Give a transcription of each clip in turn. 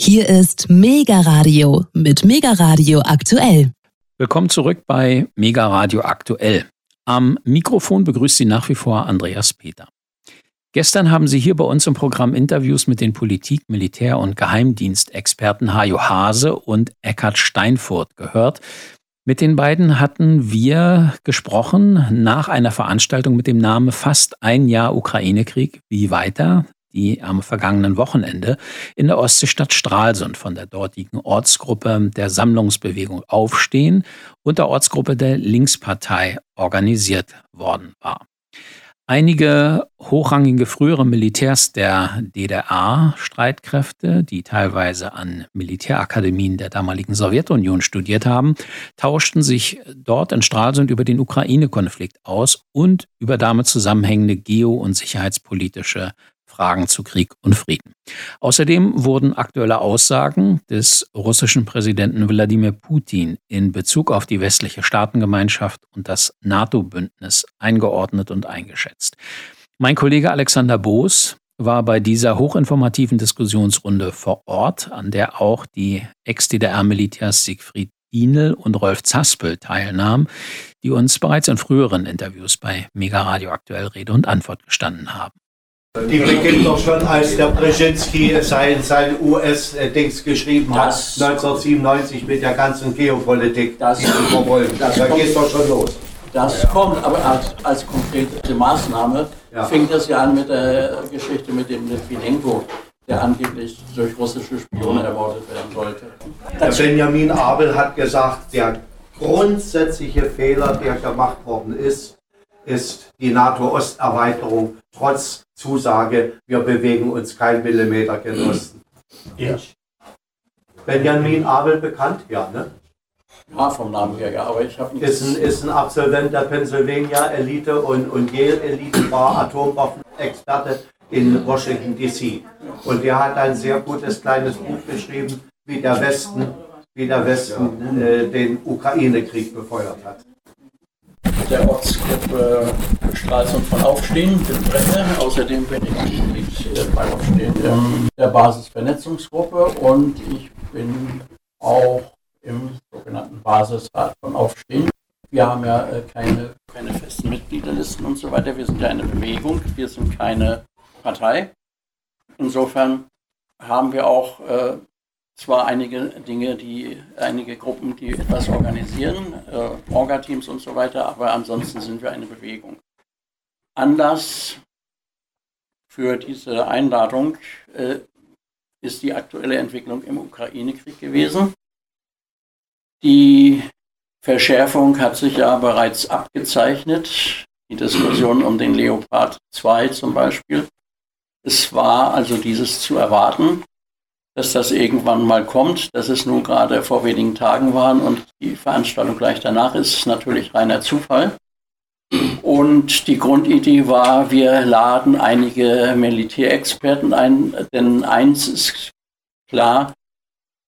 Hier ist Mega Radio mit Mega Radio aktuell. Willkommen zurück bei Mega Radio aktuell. Am Mikrofon begrüßt Sie nach wie vor Andreas Peter. Gestern haben Sie hier bei uns im Programm Interviews mit den Politik-, Militär- und Geheimdienstexperten Hajo Hase und Eckhard Steinfurt gehört. Mit den beiden hatten wir gesprochen nach einer Veranstaltung mit dem Namen Fast ein Jahr Ukraine-Krieg. Wie weiter? Die am vergangenen Wochenende in der Ostseestadt Stralsund von der dortigen Ortsgruppe der Sammlungsbewegung Aufstehen und der Ortsgruppe der Linkspartei organisiert worden war. Einige hochrangige frühere Militärs der DDR-Streitkräfte, die teilweise an Militärakademien der damaligen Sowjetunion studiert haben, tauschten sich dort in Stralsund über den Ukraine-Konflikt aus und über damit zusammenhängende geo- und sicherheitspolitische Fragen zu Krieg und Frieden. Außerdem wurden aktuelle Aussagen des russischen Präsidenten Wladimir Putin in Bezug auf die westliche Staatengemeinschaft und das NATO-Bündnis eingeordnet und eingeschätzt. Mein Kollege Alexander Boos war bei dieser hochinformativen Diskussionsrunde vor Ort, an der auch die Ex-DDR-Militärs Siegfried Dienel und Rolf Zaspel teilnahmen, die uns bereits in früheren Interviews bei Mega Radio aktuell Rede und Antwort gestanden haben. Die beginnt doch schon, als der Brzezinski sein, sein US-Dings geschrieben hat, 1997 mit der ganzen Geopolitik, das, verfolgen. Da geht doch schon los. Das ja. kommt, aber als, als konkrete Maßnahme ja. fing das ja an mit der Geschichte mit dem Litvinenko, der angeblich durch russische Spione ermordet werden sollte. Der Benjamin Abel hat gesagt, der grundsätzliche Fehler, der gemacht worden ist, ist die NATO-Osterweiterung trotz Zusage, wir bewegen uns kein Millimeter gen Osten. Ja. Benjamin Abel bekannt, ja, ne? Ja, vom Namen her, ja, aber ich habe ist ein, ist ein Absolvent der Pennsylvania Elite und, und Yale Elite war Atomwaffenexperte in Washington DC. Und der hat ein sehr gutes kleines Buch geschrieben, wie der Westen, wie der Westen äh, den Ukraine-Krieg befeuert hat der Ortsgruppe Stralsund von Aufstehen, bin Sprecher. Außerdem bin ich Mitglied bei Aufstehen der, der Basisvernetzungsgruppe und ich bin auch im sogenannten Basisrat von Aufstehen. Wir haben ja äh, keine, keine festen Mitgliederlisten und so weiter. Wir sind ja eine Bewegung, wir sind keine Partei. Insofern haben wir auch äh, zwar einige Dinge, die einige Gruppen, die etwas organisieren, äh, Orga-Teams und so weiter, aber ansonsten sind wir eine Bewegung. Anlass für diese Einladung äh, ist die aktuelle Entwicklung im Ukraine-Krieg gewesen. Die Verschärfung hat sich ja bereits abgezeichnet, die Diskussion um den Leopard 2 zum Beispiel. Es war also dieses zu erwarten dass das irgendwann mal kommt. Dass es nun gerade vor wenigen Tagen waren und die Veranstaltung gleich danach ist, natürlich reiner Zufall. Und die Grundidee war, wir laden einige Militärexperten ein, denn eins ist klar,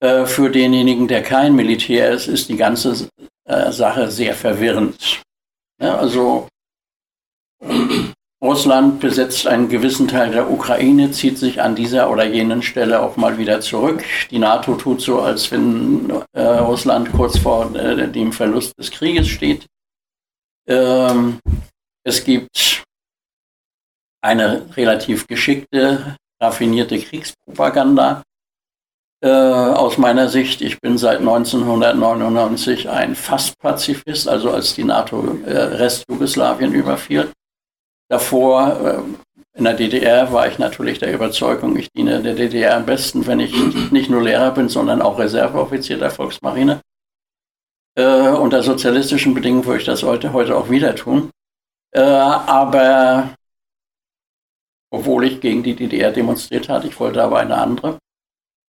äh, für denjenigen, der kein Militär ist, ist die ganze äh, Sache sehr verwirrend. Ja, also Russland besetzt einen gewissen Teil der Ukraine, zieht sich an dieser oder jenen Stelle auch mal wieder zurück. Die NATO tut so, als wenn äh, Russland kurz vor äh, dem Verlust des Krieges steht. Ähm, es gibt eine relativ geschickte, raffinierte Kriegspropaganda. Äh, aus meiner Sicht, ich bin seit 1999 ein Fast-Pazifist, also als die NATO äh, Restjugoslawien überfiel Davor äh, in der DDR war ich natürlich der Überzeugung, ich diene der DDR am besten, wenn ich nicht nur Lehrer bin, sondern auch Reserveoffizier der Volksmarine. Äh, unter sozialistischen Bedingungen würde ich das heute, heute auch wieder tun. Äh, aber obwohl ich gegen die DDR demonstriert hatte, ich wollte aber eine andere.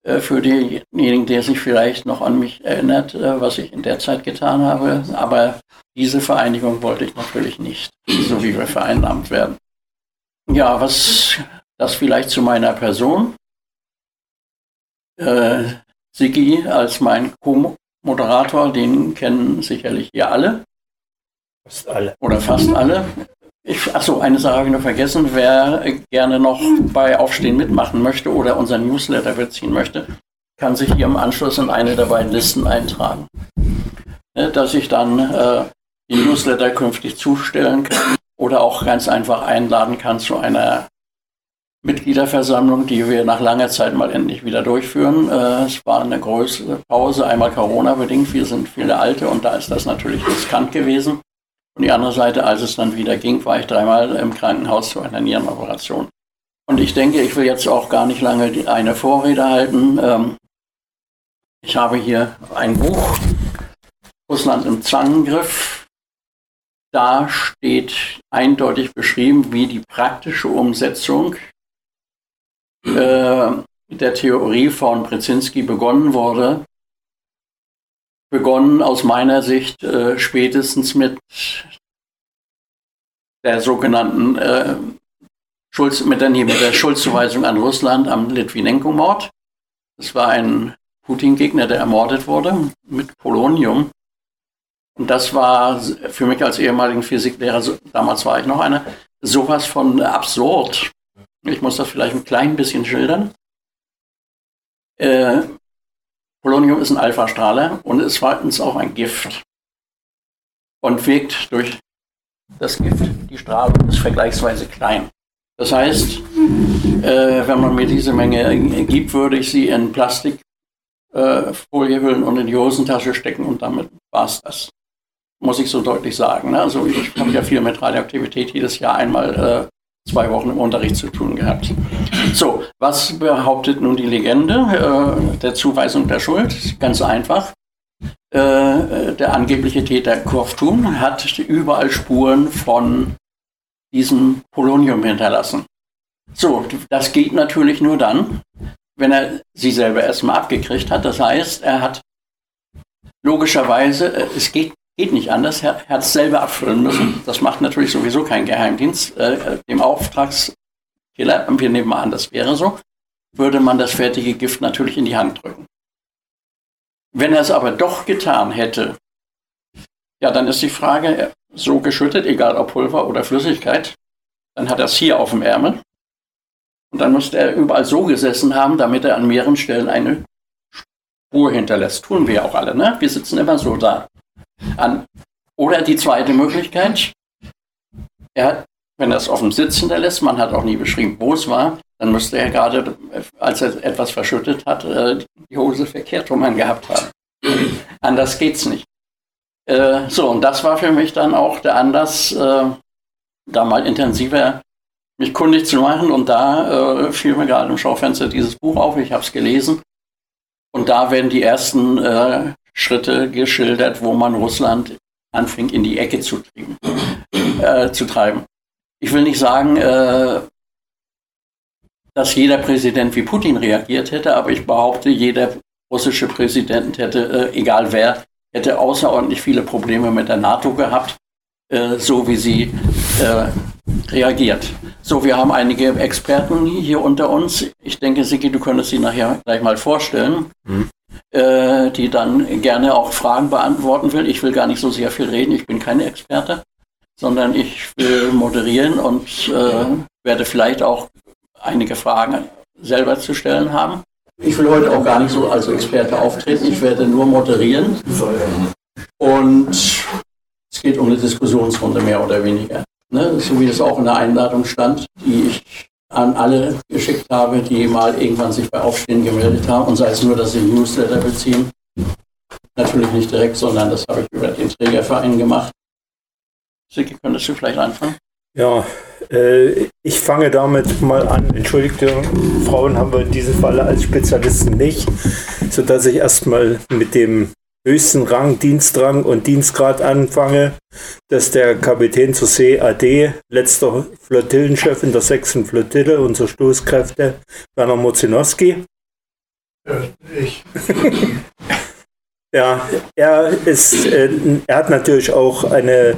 Äh, für denjenigen, der sich vielleicht noch an mich erinnert, äh, was ich in der Zeit getan habe. Aber diese Vereinigung wollte ich natürlich nicht, so wie wir vereinnahmt werden. Ja, was das vielleicht zu meiner Person. Äh, Sigi als mein Co-Moderator, den kennen sicherlich ihr alle. Fast alle. Oder fast alle. Ich, achso, eine Sache habe ich noch vergessen. Wer gerne noch bei Aufstehen mitmachen möchte oder unseren Newsletter beziehen möchte, kann sich hier im Anschluss in eine der beiden Listen eintragen. Ne, dass ich dann äh, die Newsletter künftig zustellen kann oder auch ganz einfach einladen kann zu einer Mitgliederversammlung, die wir nach langer Zeit mal endlich wieder durchführen. Äh, es war eine größere Pause, einmal Corona-bedingt. Wir sind viele Alte und da ist das natürlich riskant gewesen. Und die andere Seite, als es dann wieder ging, war ich dreimal im Krankenhaus zu einer Nierenoperation. Und ich denke, ich will jetzt auch gar nicht lange eine Vorrede halten. Ähm, ich habe hier ein Buch, Russland im Zangengriff. Da steht eindeutig beschrieben, wie die praktische Umsetzung äh, der Theorie von Brzezinski begonnen wurde. Begonnen aus meiner Sicht äh, spätestens mit der sogenannten äh, Schulz, mit der, mit der Schuldzuweisung an Russland am Litvinenko-Mord. Das war ein Putin-Gegner, der ermordet wurde mit Polonium. Und das war für mich als ehemaligen Physiklehrer, damals war ich noch einer, sowas von absurd. Ich muss das vielleicht ein klein bisschen schildern. Äh, Polonium ist ein Alpha-Strahler und ist zweitens auch ein Gift und wirkt durch das Gift. Die Strahlung ist vergleichsweise klein. Das heißt, äh, wenn man mir diese Menge gibt, würde ich sie in Plastikfolie äh, hüllen und in die Hosentasche stecken und damit war es das. Muss ich so deutlich sagen. Ne? Also ich habe ja viel mit Radioaktivität jedes Jahr einmal äh, zwei Wochen im Unterricht zu tun gehabt. So, was behauptet nun die Legende äh, der Zuweisung der Schuld? Ganz einfach. Äh, der angebliche Täter Korftun hat überall Spuren von diesem Polonium hinterlassen. So, das geht natürlich nur dann, wenn er sie selber erstmal abgekriegt hat. Das heißt, er hat logischerweise, äh, es geht Geht nicht anders. Er hat es selber abfüllen müssen. Das macht natürlich sowieso kein Geheimdienst. Äh, dem Auftragskiller, wir nehmen mal an, das wäre so, würde man das fertige Gift natürlich in die Hand drücken. Wenn er es aber doch getan hätte, ja, dann ist die Frage, so geschüttet, egal ob Pulver oder Flüssigkeit, dann hat er es hier auf dem Ärmel. Und dann müsste er überall so gesessen haben, damit er an mehreren Stellen eine Spur hinterlässt. Tun wir auch alle, ne? Wir sitzen immer so da an. Oder die zweite Möglichkeit, er hat, wenn er es auf dem Sitz hinterlässt, man hat auch nie beschrieben, wo es war, dann müsste er gerade, als er etwas verschüttet hat, äh, die Hose verkehrt rum angehabt haben. Anders geht's nicht. Äh, so, und das war für mich dann auch der Anlass, äh, da mal intensiver mich kundig zu machen. Und da fiel mir gerade im Schaufenster dieses Buch auf. Ich habe es gelesen. Und da werden die ersten Schritte geschildert, wo man Russland anfing in die Ecke zu, trieben, äh, zu treiben. Ich will nicht sagen, äh, dass jeder Präsident wie Putin reagiert hätte, aber ich behaupte, jeder russische Präsident hätte, äh, egal wer, hätte außerordentlich viele Probleme mit der NATO gehabt, äh, so wie sie äh, reagiert. So, wir haben einige Experten hier unter uns. Ich denke, Siki, du könntest sie nachher gleich mal vorstellen. Mhm äh, die dann gerne auch Fragen beantworten will. Ich will gar nicht so sehr viel reden, ich bin kein Experte, sondern ich will moderieren und äh, werde vielleicht auch einige Fragen selber zu stellen haben. Ich will heute auch gar nicht so als Experte auftreten, ich werde nur moderieren. Und es geht um eine Diskussionsrunde mehr oder weniger. Ne? So wie es auch in der Einladung stand, die ich an alle geschickt habe, die mal irgendwann sich bei Aufstehen gemeldet haben und sei es nur, dass sie Newsletter beziehen. Natürlich nicht direkt, sondern das habe ich über den Trägerverein gemacht. Sicke, könntest du vielleicht anfangen? Ja, äh, ich fange damit mal an. Entschuldigte, Frauen haben wir in diesem Falle als Spezialisten nicht, sodass ich erstmal mit dem höchsten Rang, Dienstrang und Dienstgrad anfange, dass der Kapitän zur See AD, letzter Flottillenchef in der 6. Flottille unserer Stoßkräfte, Werner Mozinowski. Ja, ich. ja, er ist, äh, er hat natürlich auch eine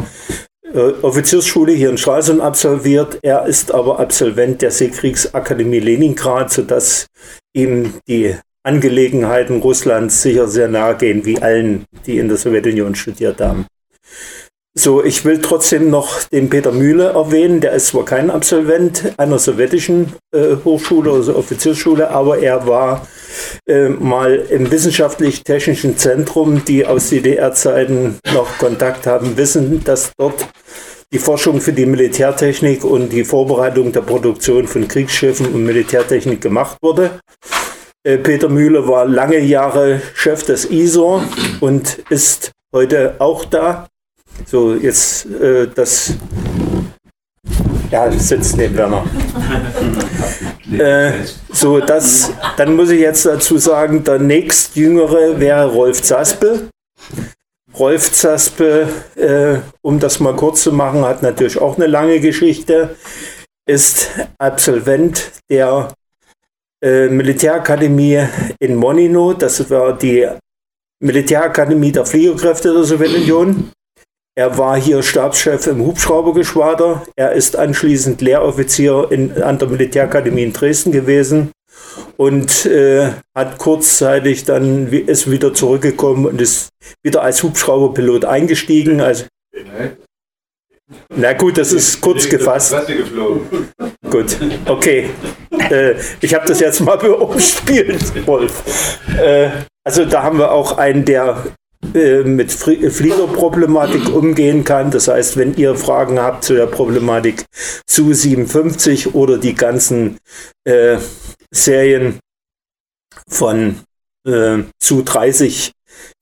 äh, Offiziersschule hier in Stralsund absolviert. Er ist aber Absolvent der Seekriegsakademie Leningrad, sodass ihm die Angelegenheiten Russlands sicher sehr nahe gehen, wie allen, die in der Sowjetunion studiert haben. So, ich will trotzdem noch den Peter Mühle erwähnen. Der ist zwar kein Absolvent einer sowjetischen äh, Hochschule oder Offiziersschule, aber er war äh, mal im wissenschaftlich-technischen Zentrum, die aus DDR-Zeiten noch Kontakt haben, wissen, dass dort die Forschung für die Militärtechnik und die Vorbereitung der Produktion von Kriegsschiffen und Militärtechnik gemacht wurde. Äh, Peter Mühle war lange Jahre Chef des ISO und ist heute auch da so, jetzt äh, das. Ja, sitzt neben Werner. äh, so, das, dann muss ich jetzt dazu sagen, der nächstjüngere wäre Rolf Zaspel. Rolf Zaspel, äh, um das mal kurz zu machen, hat natürlich auch eine lange Geschichte, ist Absolvent der äh, Militärakademie in Monino, das war die Militärakademie der Fliegerkräfte der Sowjetunion. Er war hier Stabschef im Hubschraubergeschwader. Er ist anschließend Lehroffizier in, an der Militärakademie in Dresden gewesen und äh, hat kurzzeitig dann ist wieder zurückgekommen und ist wieder als Hubschrauberpilot eingestiegen. Also, na gut, das ist kurz gefasst. Gut, okay. Äh, ich habe das jetzt mal umspielt, Wolf. Äh, also da haben wir auch einen, der äh, mit Fliegerproblematik umgehen kann. Das heißt, wenn ihr Fragen habt zu der Problematik zu 57 oder die ganzen äh, Serien von zu 30,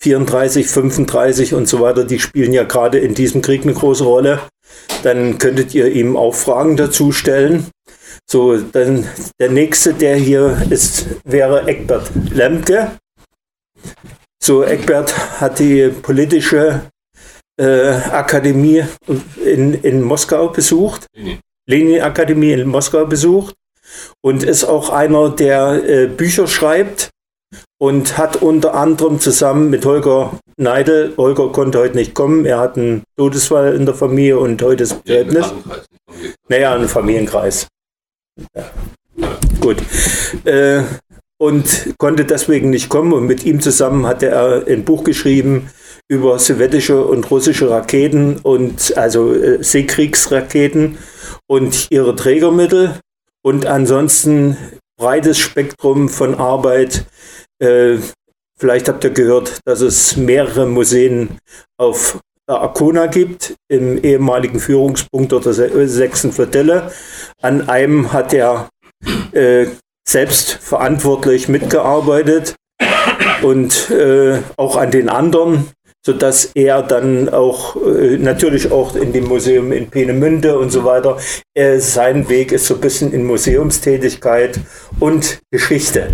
34, 35 und so weiter, die spielen ja gerade in diesem Krieg eine große Rolle, dann könntet ihr ihm auch Fragen dazu stellen. So, dann der nächste, der hier ist, wäre Eckbert Lemke. So, Eckbert hat die politische äh, Akademie in, in Moskau besucht, Lenin-Akademie in Moskau besucht und ist auch einer, der äh, Bücher schreibt und hat unter anderem zusammen mit Holger Neidel, Holger konnte heute nicht kommen, er hat einen Todesfall in der Familie und heute ist Begräbnis. Naja, ein Familienkreis. Gut. Äh, und konnte deswegen nicht kommen. Und mit ihm zusammen hatte er ein Buch geschrieben über sowjetische und russische Raketen und also äh, Seekriegsraketen und ihre Trägermittel. Und ansonsten breites Spektrum von Arbeit. Äh, vielleicht habt ihr gehört, dass es mehrere Museen auf Arkona gibt, im ehemaligen Führungspunkt der sechsten Flottille. An einem hat er äh, selbst verantwortlich mitgearbeitet und äh, auch an den anderen, sodass er dann auch äh, natürlich auch in dem Museum in Peenemünde und so weiter, äh, sein Weg ist so ein bisschen in Museumstätigkeit und Geschichte.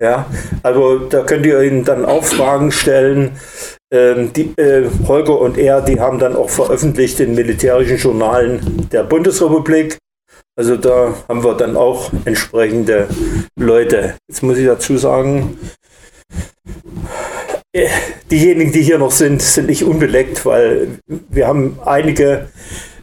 Ja, also da könnt ihr ihn dann auch Fragen stellen. Ähm, die, äh, Holger und er, die haben dann auch veröffentlicht in militärischen Journalen der Bundesrepublik also da haben wir dann auch entsprechende Leute. Jetzt muss ich dazu sagen, äh, diejenigen, die hier noch sind, sind nicht unbeleckt, weil wir haben einige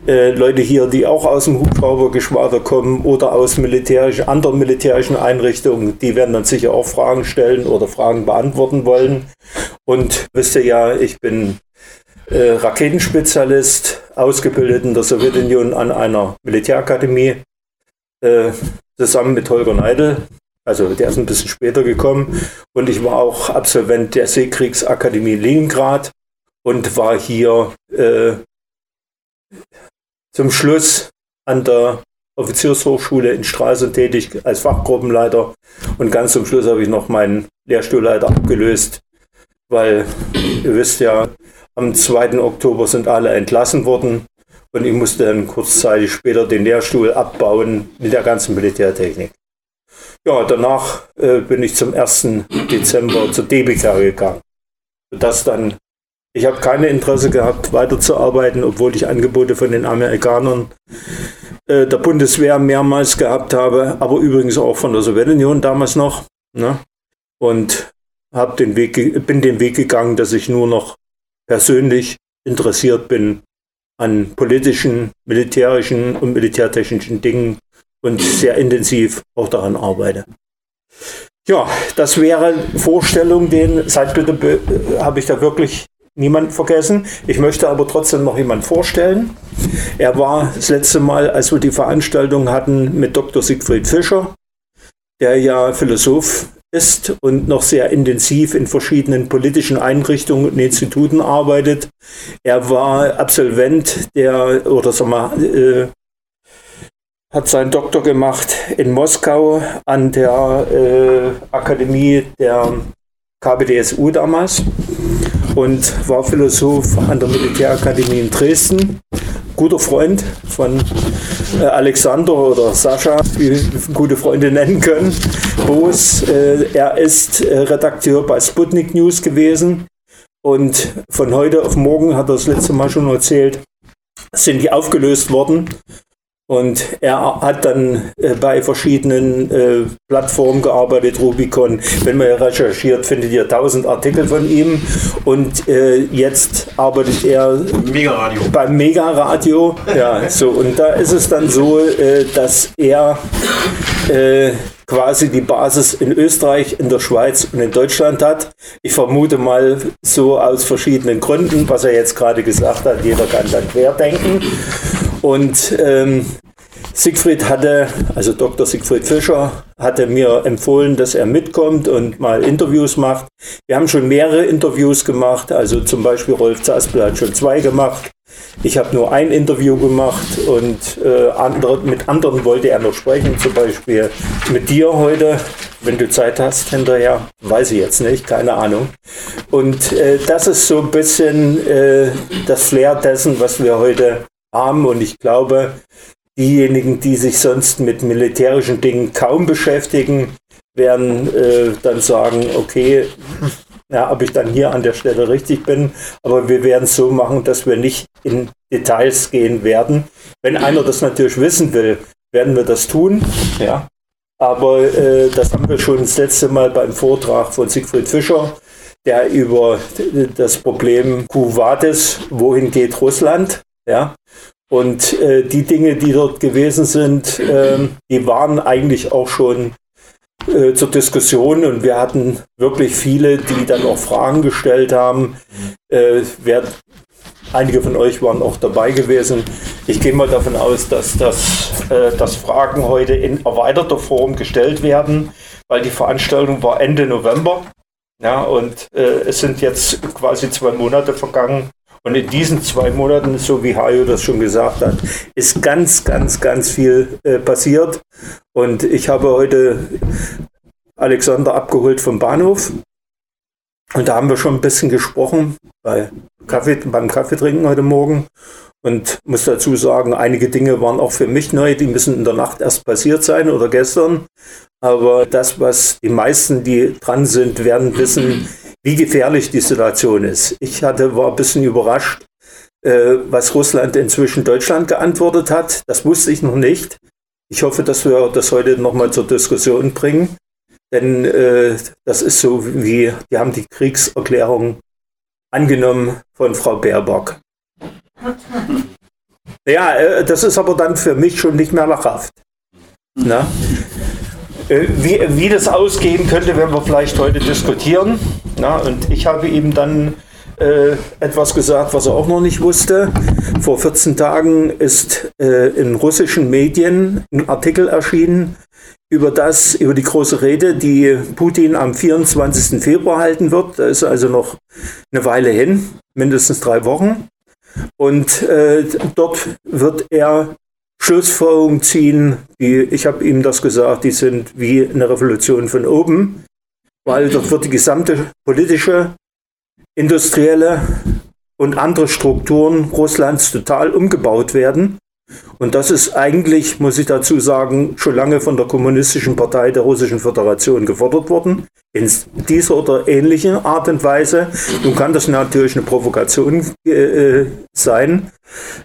äh, Leute hier, die auch aus dem Hubschraubergeschwader kommen oder aus militärischen, anderen militärischen Einrichtungen, die werden dann sicher auch Fragen stellen oder Fragen beantworten wollen. Und wisst ihr ja, ich bin äh, Raketenspezialist, ausgebildet in der Sowjetunion an einer Militärakademie, äh, zusammen mit Holger Neidel. Also der ist ein bisschen später gekommen. Und ich war auch Absolvent der Seekriegsakademie Leningrad und war hier äh, zum Schluss an der Offiziershochschule in Stralsund tätig als Fachgruppenleiter. Und ganz zum Schluss habe ich noch meinen Lehrstuhlleiter abgelöst, weil ihr wisst ja, am 2. Oktober sind alle entlassen worden und ich musste dann kurzzeitig später den Lehrstuhl abbauen mit der ganzen Militärtechnik. Ja, danach äh, bin ich zum 1. Dezember zur DBK gegangen. Das dann, ich habe keine Interesse gehabt, weiterzuarbeiten, obwohl ich Angebote von den Amerikanern äh, der Bundeswehr mehrmals gehabt habe, aber übrigens auch von der Sowjetunion damals noch. Ne? Und den Weg, bin den Weg gegangen, dass ich nur noch persönlich interessiert bin an politischen, militärischen und militärtechnischen Dingen und sehr intensiv auch daran arbeite. Ja, das wäre Vorstellung, den seit bitte habe ich da wirklich niemanden vergessen. Ich möchte aber trotzdem noch jemanden vorstellen. Er war das letzte Mal, als wir die Veranstaltung hatten, mit Dr. Siegfried Fischer, der ja Philosoph ist und noch sehr intensiv in verschiedenen politischen Einrichtungen und Instituten arbeitet. Er war Absolvent der, oder sag mal, äh, hat seinen Doktor gemacht in Moskau an der äh, Akademie der KBDSU damals und war Philosoph an der Militärakademie in Dresden. Guter Freund von äh, Alexander oder Sascha, wie wir gute Freunde nennen können. Boos, äh, er ist äh, Redakteur bei Sputnik News gewesen und von heute auf morgen, hat er das letzte Mal schon erzählt, sind die aufgelöst worden und er hat dann äh, bei verschiedenen äh, Plattformen gearbeitet, Rubicon. Wenn man recherchiert, findet ihr tausend Artikel von ihm. Und äh, jetzt arbeitet er Mega beim Mega-Radio. Ja, so. Und da ist es dann so, dass er quasi die Basis in Österreich, in der Schweiz und in Deutschland hat. Ich vermute mal so aus verschiedenen Gründen, was er jetzt gerade gesagt hat, jeder kann dann querdenken. Und ähm, Siegfried hatte, also Dr. Siegfried Fischer, hatte mir empfohlen, dass er mitkommt und mal Interviews macht. Wir haben schon mehrere Interviews gemacht, also zum Beispiel Rolf Zaspel hat schon zwei gemacht. Ich habe nur ein Interview gemacht und äh, andere, mit anderen wollte er noch sprechen, zum Beispiel mit dir heute, wenn du Zeit hast hinterher. Weiß ich jetzt nicht, keine Ahnung. Und äh, das ist so ein bisschen äh, das Flair dessen, was wir heute haben. Und ich glaube, diejenigen, die sich sonst mit militärischen Dingen kaum beschäftigen, werden äh, dann sagen, okay, ja, ob ich dann hier an der Stelle richtig bin, aber wir werden es so machen, dass wir nicht in Details gehen werden. Wenn einer das natürlich wissen will, werden wir das tun, ja. Aber äh, das haben wir schon das letzte Mal beim Vortrag von Siegfried Fischer, der über das Problem Kuwatis, wohin geht Russland, ja, und äh, die Dinge, die dort gewesen sind, äh, die waren eigentlich auch schon äh, zur Diskussion und wir hatten wirklich viele, die dann auch Fragen gestellt haben. Äh, wer, einige von euch waren auch dabei gewesen. Ich gehe mal davon aus, dass, das, äh, dass Fragen heute in erweiterter Form gestellt werden, weil die Veranstaltung war Ende November. Ja, und äh, es sind jetzt quasi zwei Monate vergangen und in diesen zwei Monaten, so wie Hajo das schon gesagt hat, ist ganz, ganz, ganz viel äh, passiert. Und ich habe heute Alexander abgeholt vom Bahnhof. Und da haben wir schon ein bisschen gesprochen bei Kaffee, beim Kaffeetrinken heute Morgen. Und muss dazu sagen, einige Dinge waren auch für mich neu, die müssen in der Nacht erst passiert sein oder gestern. Aber das, was die meisten, die dran sind, werden wissen, wie gefährlich die Situation ist. Ich hatte, war ein bisschen überrascht, äh, was Russland inzwischen Deutschland geantwortet hat. Das wusste ich noch nicht. Ich hoffe, dass wir das heute nochmal zur Diskussion bringen. Denn äh, das ist so wie, die haben die Kriegserklärung angenommen von Frau Baerbock. Ja, äh, das ist aber dann für mich schon nicht mehr lachhaft. Na? Äh, wie, wie das ausgehen könnte, werden wir vielleicht heute diskutieren. Na, und ich habe ihm dann äh, etwas gesagt, was er auch noch nicht wusste. Vor 14 Tagen ist äh, in russischen Medien ein Artikel erschienen über das, über die große Rede, die Putin am 24. Februar halten wird. Da ist also noch eine Weile hin, mindestens drei Wochen. Und äh, dort wird er Schlussfolgerungen ziehen, wie ich habe ihm das gesagt, die sind wie eine Revolution von oben, weil dort wird die gesamte politische, industrielle und andere Strukturen Russlands total umgebaut werden. Und das ist eigentlich, muss ich dazu sagen, schon lange von der Kommunistischen Partei der Russischen Föderation gefordert worden. In dieser oder ähnlichen Art und Weise. Nun kann das natürlich eine Provokation äh, sein,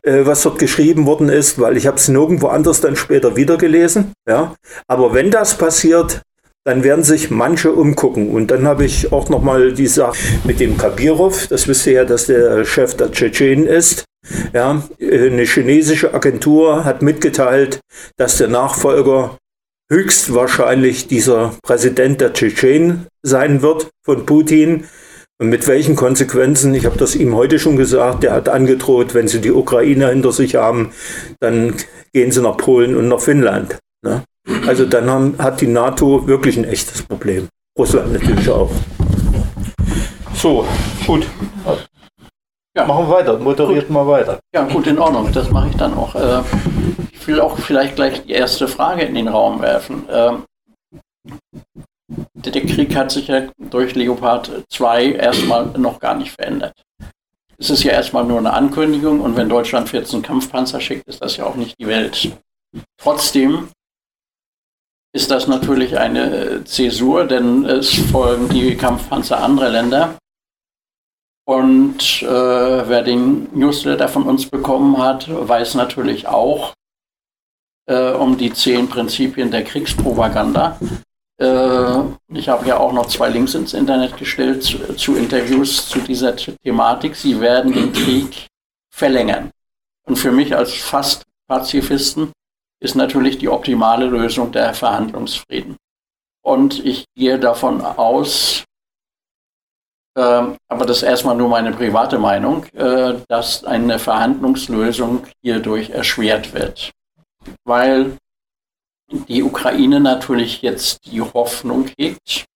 äh, was dort geschrieben worden ist, weil ich habe es nirgendwo anders dann später wieder gelesen. Ja. Aber wenn das passiert, dann werden sich manche umgucken. Und dann habe ich auch nochmal die Sache mit dem Kabirov. Das wisst ihr ja, dass der Chef der Tschetschenen ist. Ja, eine chinesische Agentur hat mitgeteilt, dass der Nachfolger höchstwahrscheinlich dieser Präsident der Tschetschenen sein wird von Putin. Und mit welchen Konsequenzen? Ich habe das ihm heute schon gesagt. Der hat angedroht, wenn sie die Ukraine hinter sich haben, dann gehen sie nach Polen und nach Finnland. Ne? Also dann haben, hat die NATO wirklich ein echtes Problem. Russland natürlich auch. So, gut. Ja. Machen wir weiter, moderiert gut. mal weiter. Ja, gut, in Ordnung, das mache ich dann auch. Äh, ich will auch vielleicht gleich die erste Frage in den Raum werfen. Ähm, der Krieg hat sich ja durch Leopard 2 erstmal noch gar nicht verändert. Es ist ja erstmal nur eine Ankündigung und wenn Deutschland 14 Kampfpanzer schickt, ist das ja auch nicht die Welt. Trotzdem ist das natürlich eine Zäsur, denn es folgen die Kampfpanzer anderer Länder. Und äh, wer den Newsletter von uns bekommen hat, weiß natürlich auch äh, um die zehn Prinzipien der Kriegspropaganda. Äh, ich habe ja auch noch zwei Links ins Internet gestellt zu, zu Interviews zu dieser Thematik. Sie werden den Krieg verlängern. Und für mich als fast Pazifisten ist natürlich die optimale Lösung der Verhandlungsfrieden. Und ich gehe davon aus, äh, aber das ist erstmal nur meine private Meinung, äh, dass eine Verhandlungslösung hierdurch erschwert wird. Weil die Ukraine natürlich jetzt die Hoffnung hegt,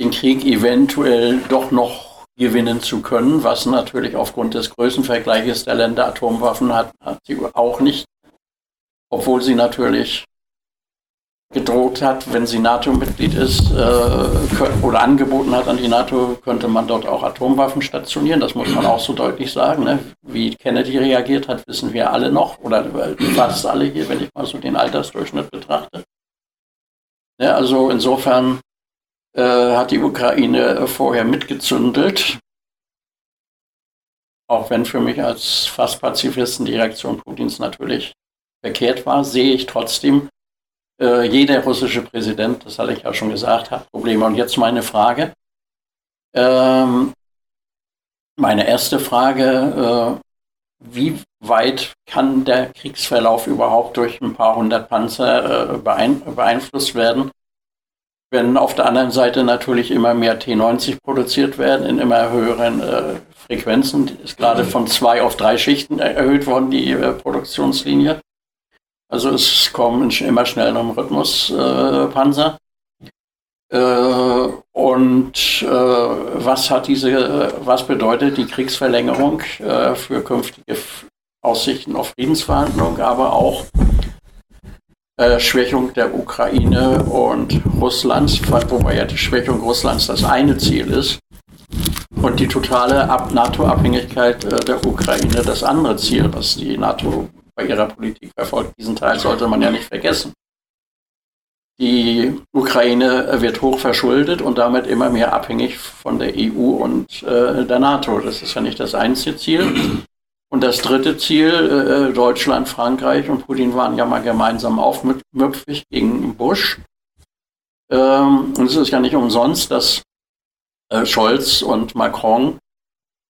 den Krieg eventuell doch noch gewinnen zu können, was natürlich aufgrund des Größenvergleiches der Länder Atomwaffen hat, hat sie auch nicht, obwohl sie natürlich gedroht hat, wenn sie NATO-Mitglied ist äh, oder angeboten hat an die NATO, könnte man dort auch Atomwaffen stationieren. Das muss man auch so deutlich sagen. Ne? Wie Kennedy reagiert hat, wissen wir alle noch oder fast alle hier, wenn ich mal so den Altersdurchschnitt betrachte. Ja, also insofern äh, hat die Ukraine vorher mitgezündelt. Auch wenn für mich als fast Pazifisten die Reaktion Putins natürlich verkehrt war, sehe ich trotzdem, äh, jeder russische Präsident, das hatte ich ja schon gesagt, hat Probleme. Und jetzt meine Frage. Ähm, meine erste Frage, äh, wie weit kann der Kriegsverlauf überhaupt durch ein paar hundert Panzer äh, beein beeinflusst werden, wenn auf der anderen Seite natürlich immer mehr T90 produziert werden in immer höheren äh, Frequenzen. Ist gerade von zwei auf drei Schichten erhöht worden, die äh, Produktionslinie. Also es kommen immer schnelleren Rhythmus äh, Panzer. Äh, und äh, was hat diese, was bedeutet die Kriegsverlängerung äh, für künftige Aussichten auf Friedensverhandlungen, aber auch äh, Schwächung der Ukraine und Russlands, wobei ja die Schwächung Russlands das eine Ziel ist und die totale NATO-Abhängigkeit äh, der Ukraine das andere Ziel, was die NATO bei ihrer Politik verfolgt. Diesen Teil sollte man ja nicht vergessen. Die Ukraine wird hoch verschuldet und damit immer mehr abhängig von der EU und äh, der NATO. Das ist ja nicht das einzige Ziel. Und das dritte Ziel, äh, Deutschland, Frankreich und Putin waren ja mal gemeinsam aufmüpfig gegen Bush. Ähm, und es ist ja nicht umsonst, dass äh, Scholz und Macron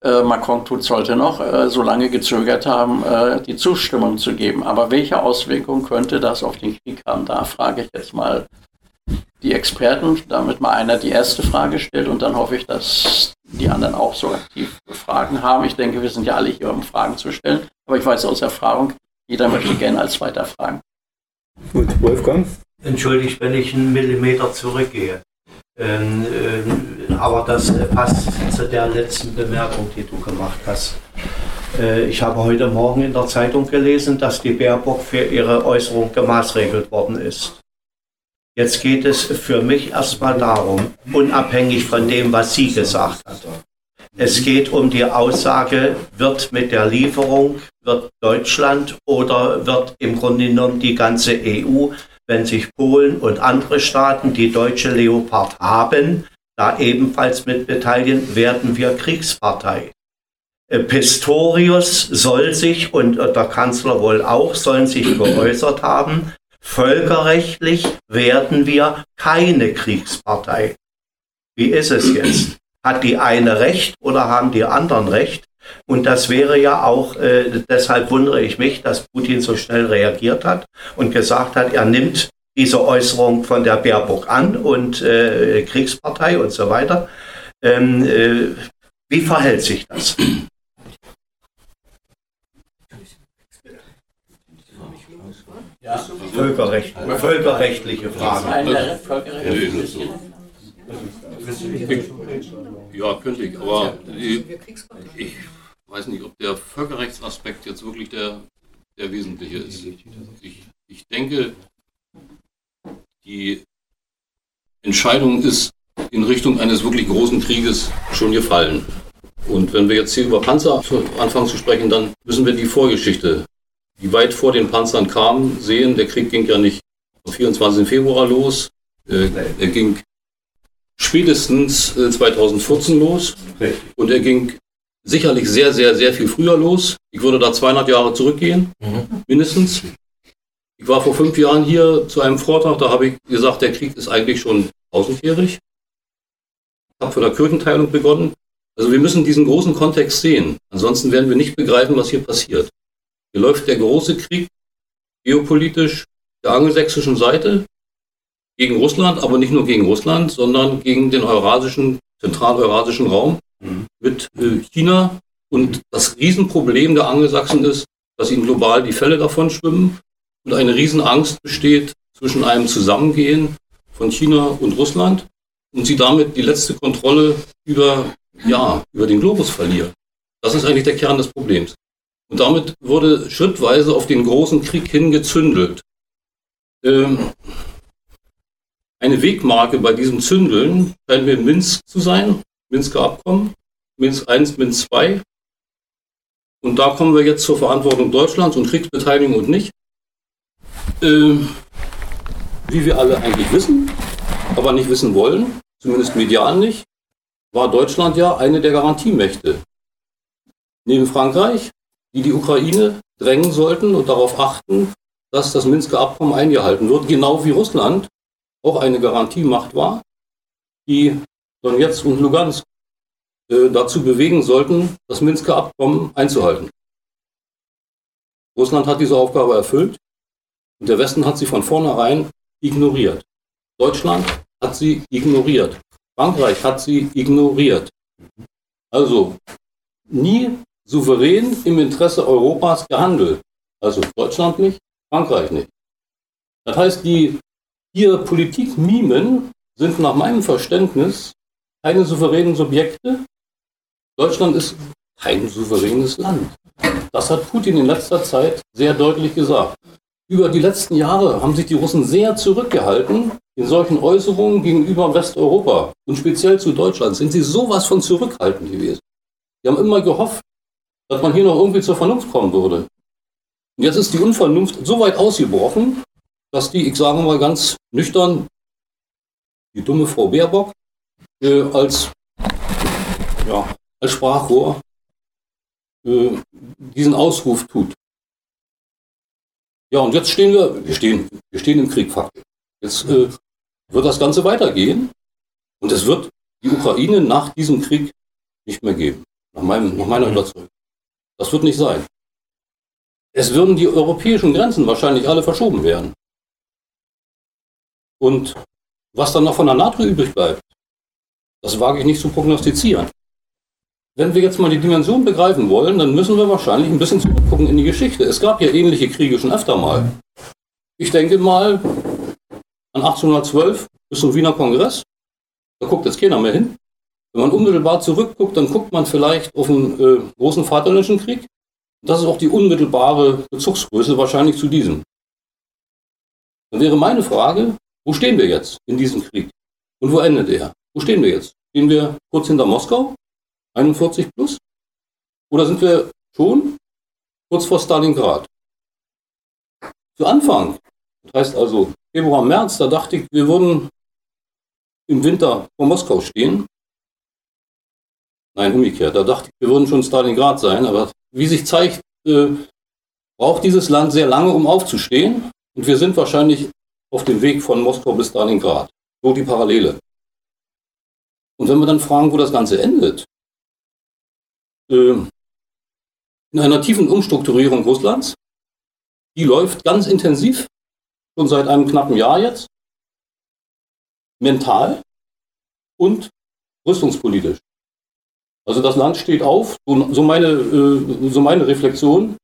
Macron tut es heute noch, äh, so lange gezögert haben, äh, die Zustimmung zu geben. Aber welche Auswirkungen könnte das auf den Krieg haben? Da frage ich jetzt mal die Experten, damit mal einer die erste Frage stellt und dann hoffe ich, dass die anderen auch so aktiv Fragen haben. Ich denke, wir sind ja alle hier, um Fragen zu stellen. Aber ich weiß aus Erfahrung, jeder möchte gerne als zweiter fragen. Gut, Wolfgang? Entschuldigt, wenn ich einen Millimeter zurückgehe. Ähm, äh, aber das passt zu der letzten Bemerkung, die du gemacht hast. Äh, ich habe heute Morgen in der Zeitung gelesen, dass die Baerbock für ihre Äußerung gemaßregelt worden ist. Jetzt geht es für mich erstmal darum, unabhängig von dem, was sie gesagt hat. Es geht um die Aussage, wird mit der Lieferung, wird Deutschland oder wird im Grunde genommen die ganze EU wenn sich Polen und andere Staaten die deutsche Leopard haben, da ebenfalls mit beteiligen, werden wir Kriegspartei. Äh, Pistorius soll sich und äh, der Kanzler wohl auch sollen sich geäußert haben, völkerrechtlich werden wir keine Kriegspartei. Wie ist es jetzt? Hat die eine Recht oder haben die anderen Recht? Und das wäre ja auch, äh, deshalb wundere ich mich, dass Putin so schnell reagiert hat und gesagt hat, er nimmt diese Äußerung von der Baerbock an und äh, Kriegspartei und so weiter. Ähm, äh, wie verhält sich das? Ja. Völkerrecht, völkerrechtliche Fragen. Ja, könnte ich, aber ich weiß nicht, ob der Völkerrechtsaspekt jetzt wirklich der, der wesentliche ist. Ich, ich denke, die Entscheidung ist in Richtung eines wirklich großen Krieges schon gefallen. Und wenn wir jetzt hier über Panzer anfangen zu sprechen, dann müssen wir die Vorgeschichte, die weit vor den Panzern kam, sehen. Der Krieg ging ja nicht am 24. Februar los. Äh, er ging spätestens 2014 äh, los. Und er ging sicherlich sehr, sehr, sehr viel früher los. Ich würde da 200 Jahre zurückgehen, mhm. mindestens. Ich war vor fünf Jahren hier zu einem Vortrag, da habe ich gesagt, der Krieg ist eigentlich schon tausendjährig. Ich habe von der Kirchenteilung begonnen. Also wir müssen diesen großen Kontext sehen. Ansonsten werden wir nicht begreifen, was hier passiert. Hier läuft der große Krieg geopolitisch der angelsächsischen Seite gegen Russland, aber nicht nur gegen Russland, sondern gegen den eurasischen, zentraleurasischen Raum mhm. mit äh, China. Und das Riesenproblem der Angelsachsen ist, dass ihnen global die Fälle davon schwimmen und eine Riesenangst besteht zwischen einem Zusammengehen von China und Russland und sie damit die letzte Kontrolle über, ja, über den Globus verlieren. Das ist eigentlich der Kern des Problems. Und damit wurde schrittweise auf den großen Krieg hingezündelt. Ähm, eine Wegmarke bei diesem Zündeln scheint mir Minsk zu sein, Minsker Abkommen, Minsk 1, Minsk 2. Und da kommen wir jetzt zur Verantwortung Deutschlands und Kriegsbeteiligung und nicht. Ähm, wie wir alle eigentlich wissen, aber nicht wissen wollen, zumindest medial nicht, war Deutschland ja eine der Garantiemächte. Neben Frankreich, die die Ukraine drängen sollten und darauf achten, dass das Minsker Abkommen eingehalten wird, genau wie Russland auch eine Garantiemacht war, die Donetsk und Lugansk äh, dazu bewegen sollten, das Minsker Abkommen einzuhalten. Russland hat diese Aufgabe erfüllt und der Westen hat sie von vornherein ignoriert. Deutschland hat sie ignoriert. Frankreich hat sie ignoriert. Also nie souverän im Interesse Europas gehandelt. Also Deutschland nicht, Frankreich nicht. Das heißt, die hier Politik mimen sind nach meinem Verständnis keine souveränen Subjekte. Deutschland ist kein souveränes Land. Das hat Putin in letzter Zeit sehr deutlich gesagt. Über die letzten Jahre haben sich die Russen sehr zurückgehalten in solchen Äußerungen gegenüber Westeuropa und speziell zu Deutschland sind sie sowas von zurückhaltend gewesen. Sie haben immer gehofft, dass man hier noch irgendwie zur Vernunft kommen würde. Und jetzt ist die Unvernunft so weit ausgebrochen, dass die, ich sage mal ganz nüchtern, die dumme Frau Baerbock äh, als, ja, als Sprachrohr äh, diesen Ausruf tut. Ja, und jetzt stehen wir, wir stehen, wir stehen im Krieg faktisch. Jetzt äh, wird das Ganze weitergehen und es wird die Ukraine nach diesem Krieg nicht mehr geben. Nach, meinem, nach meiner Überzeugung. Das wird nicht sein. Es würden die europäischen Grenzen wahrscheinlich alle verschoben werden. Und was dann noch von der NATO übrig bleibt, das wage ich nicht zu prognostizieren. Wenn wir jetzt mal die Dimension begreifen wollen, dann müssen wir wahrscheinlich ein bisschen zurückgucken in die Geschichte. Es gab ja ähnliche Kriege schon öfter mal. Ich denke mal an 1812 bis zum Wiener Kongress. Da guckt jetzt keiner mehr hin. Wenn man unmittelbar zurückguckt, dann guckt man vielleicht auf den äh, großen Vaterländischen Krieg. Das ist auch die unmittelbare Bezugsgröße wahrscheinlich zu diesem. Dann wäre meine Frage, wo stehen wir jetzt in diesem Krieg? Und wo endet er? Wo stehen wir jetzt? Stehen wir kurz hinter Moskau? 41 plus? Oder sind wir schon kurz vor Stalingrad? Zu Anfang, das heißt also Februar, März, da dachte ich, wir würden im Winter vor Moskau stehen. Nein, umgekehrt, da dachte ich, wir würden schon Stalingrad sein, aber wie sich zeigt, äh, braucht dieses Land sehr lange, um aufzustehen. Und wir sind wahrscheinlich auf dem Weg von Moskau bis Stalingrad. So die Parallele. Und wenn wir dann fragen, wo das Ganze endet, ähm, in einer tiefen Umstrukturierung Russlands. Die läuft ganz intensiv, schon seit einem knappen Jahr jetzt, mental und rüstungspolitisch. Also das Land steht auf, so meine, äh, so meine Reflexion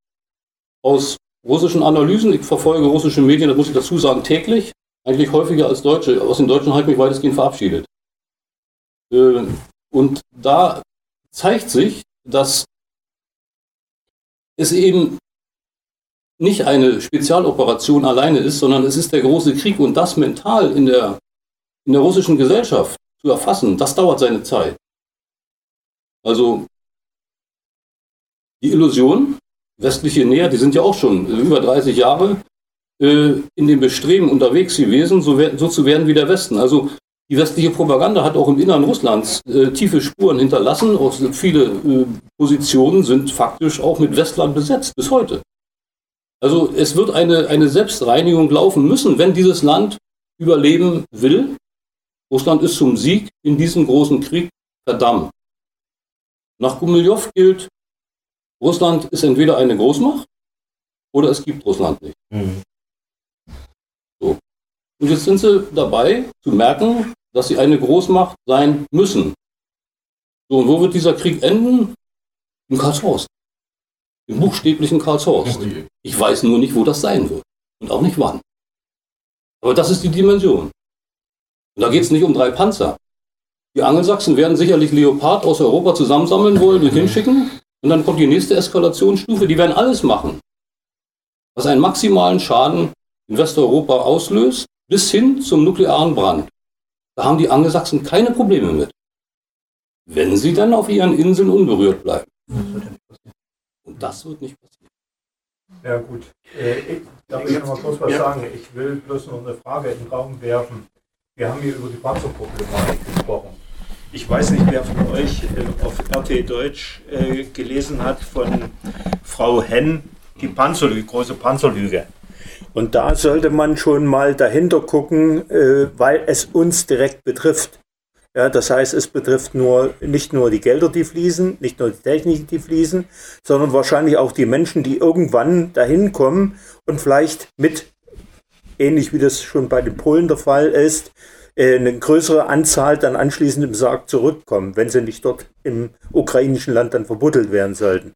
aus russischen Analysen. Ich verfolge russische Medien, das muss ich dazu sagen, täglich, eigentlich häufiger als deutsche. Aus den Deutschen habe ich mich weitestgehend verabschiedet. Äh, und da zeigt sich, dass es eben nicht eine Spezialoperation alleine ist, sondern es ist der große Krieg und das mental in der, in der russischen Gesellschaft zu erfassen, das dauert seine Zeit. Also die Illusion, westliche Näher, die sind ja auch schon über 30 Jahre äh, in dem Bestreben unterwegs gewesen, so, so, zu werden wie der Westen. Also die westliche Propaganda hat auch im Innern Russlands äh, tiefe Spuren hinterlassen. Auch viele äh, Positionen sind faktisch auch mit Westland besetzt bis heute. Also es wird eine, eine Selbstreinigung laufen müssen, wenn dieses Land überleben will. Russland ist zum Sieg in diesem großen Krieg verdammt. Nach Gumiljow gilt, Russland ist entweder eine Großmacht oder es gibt Russland nicht. Mhm. So. Und jetzt sind sie dabei zu merken, dass sie eine Großmacht sein müssen. So, und wo wird dieser Krieg enden? In Karlshorst. Im buchstäblichen Karlshorst. Ich weiß nur nicht, wo das sein wird. Und auch nicht wann. Aber das ist die Dimension. Und da geht es nicht um drei Panzer. Die Angelsachsen werden sicherlich Leopard aus Europa zusammensammeln wollen und hinschicken. Und dann kommt die nächste Eskalationsstufe. Die werden alles machen, was einen maximalen Schaden in Westeuropa auslöst, bis hin zum nuklearen Brand. Da haben die Angelsachsen keine Probleme mit. Wenn sie dann auf ihren Inseln unberührt bleiben. Und das wird nicht passieren. Ja gut, äh, ich, darf ich noch mal kurz was ja. sagen? Ich will bloß noch eine Frage in den Raum werfen. Wir haben hier über die Panzerproblematik gesprochen. Ich weiß nicht, wer von euch äh, auf RT Deutsch äh, gelesen hat von Frau Henn, die Panzerlüge, große Panzerlüge. Und da sollte man schon mal dahinter gucken, äh, weil es uns direkt betrifft. Ja, das heißt, es betrifft nur, nicht nur die Gelder, die fließen, nicht nur die Technik, die fließen, sondern wahrscheinlich auch die Menschen, die irgendwann dahin kommen und vielleicht mit, ähnlich wie das schon bei den Polen der Fall ist, eine größere Anzahl dann anschließend im Sarg zurückkommen, wenn sie nicht dort im ukrainischen Land dann verbuddelt werden sollten.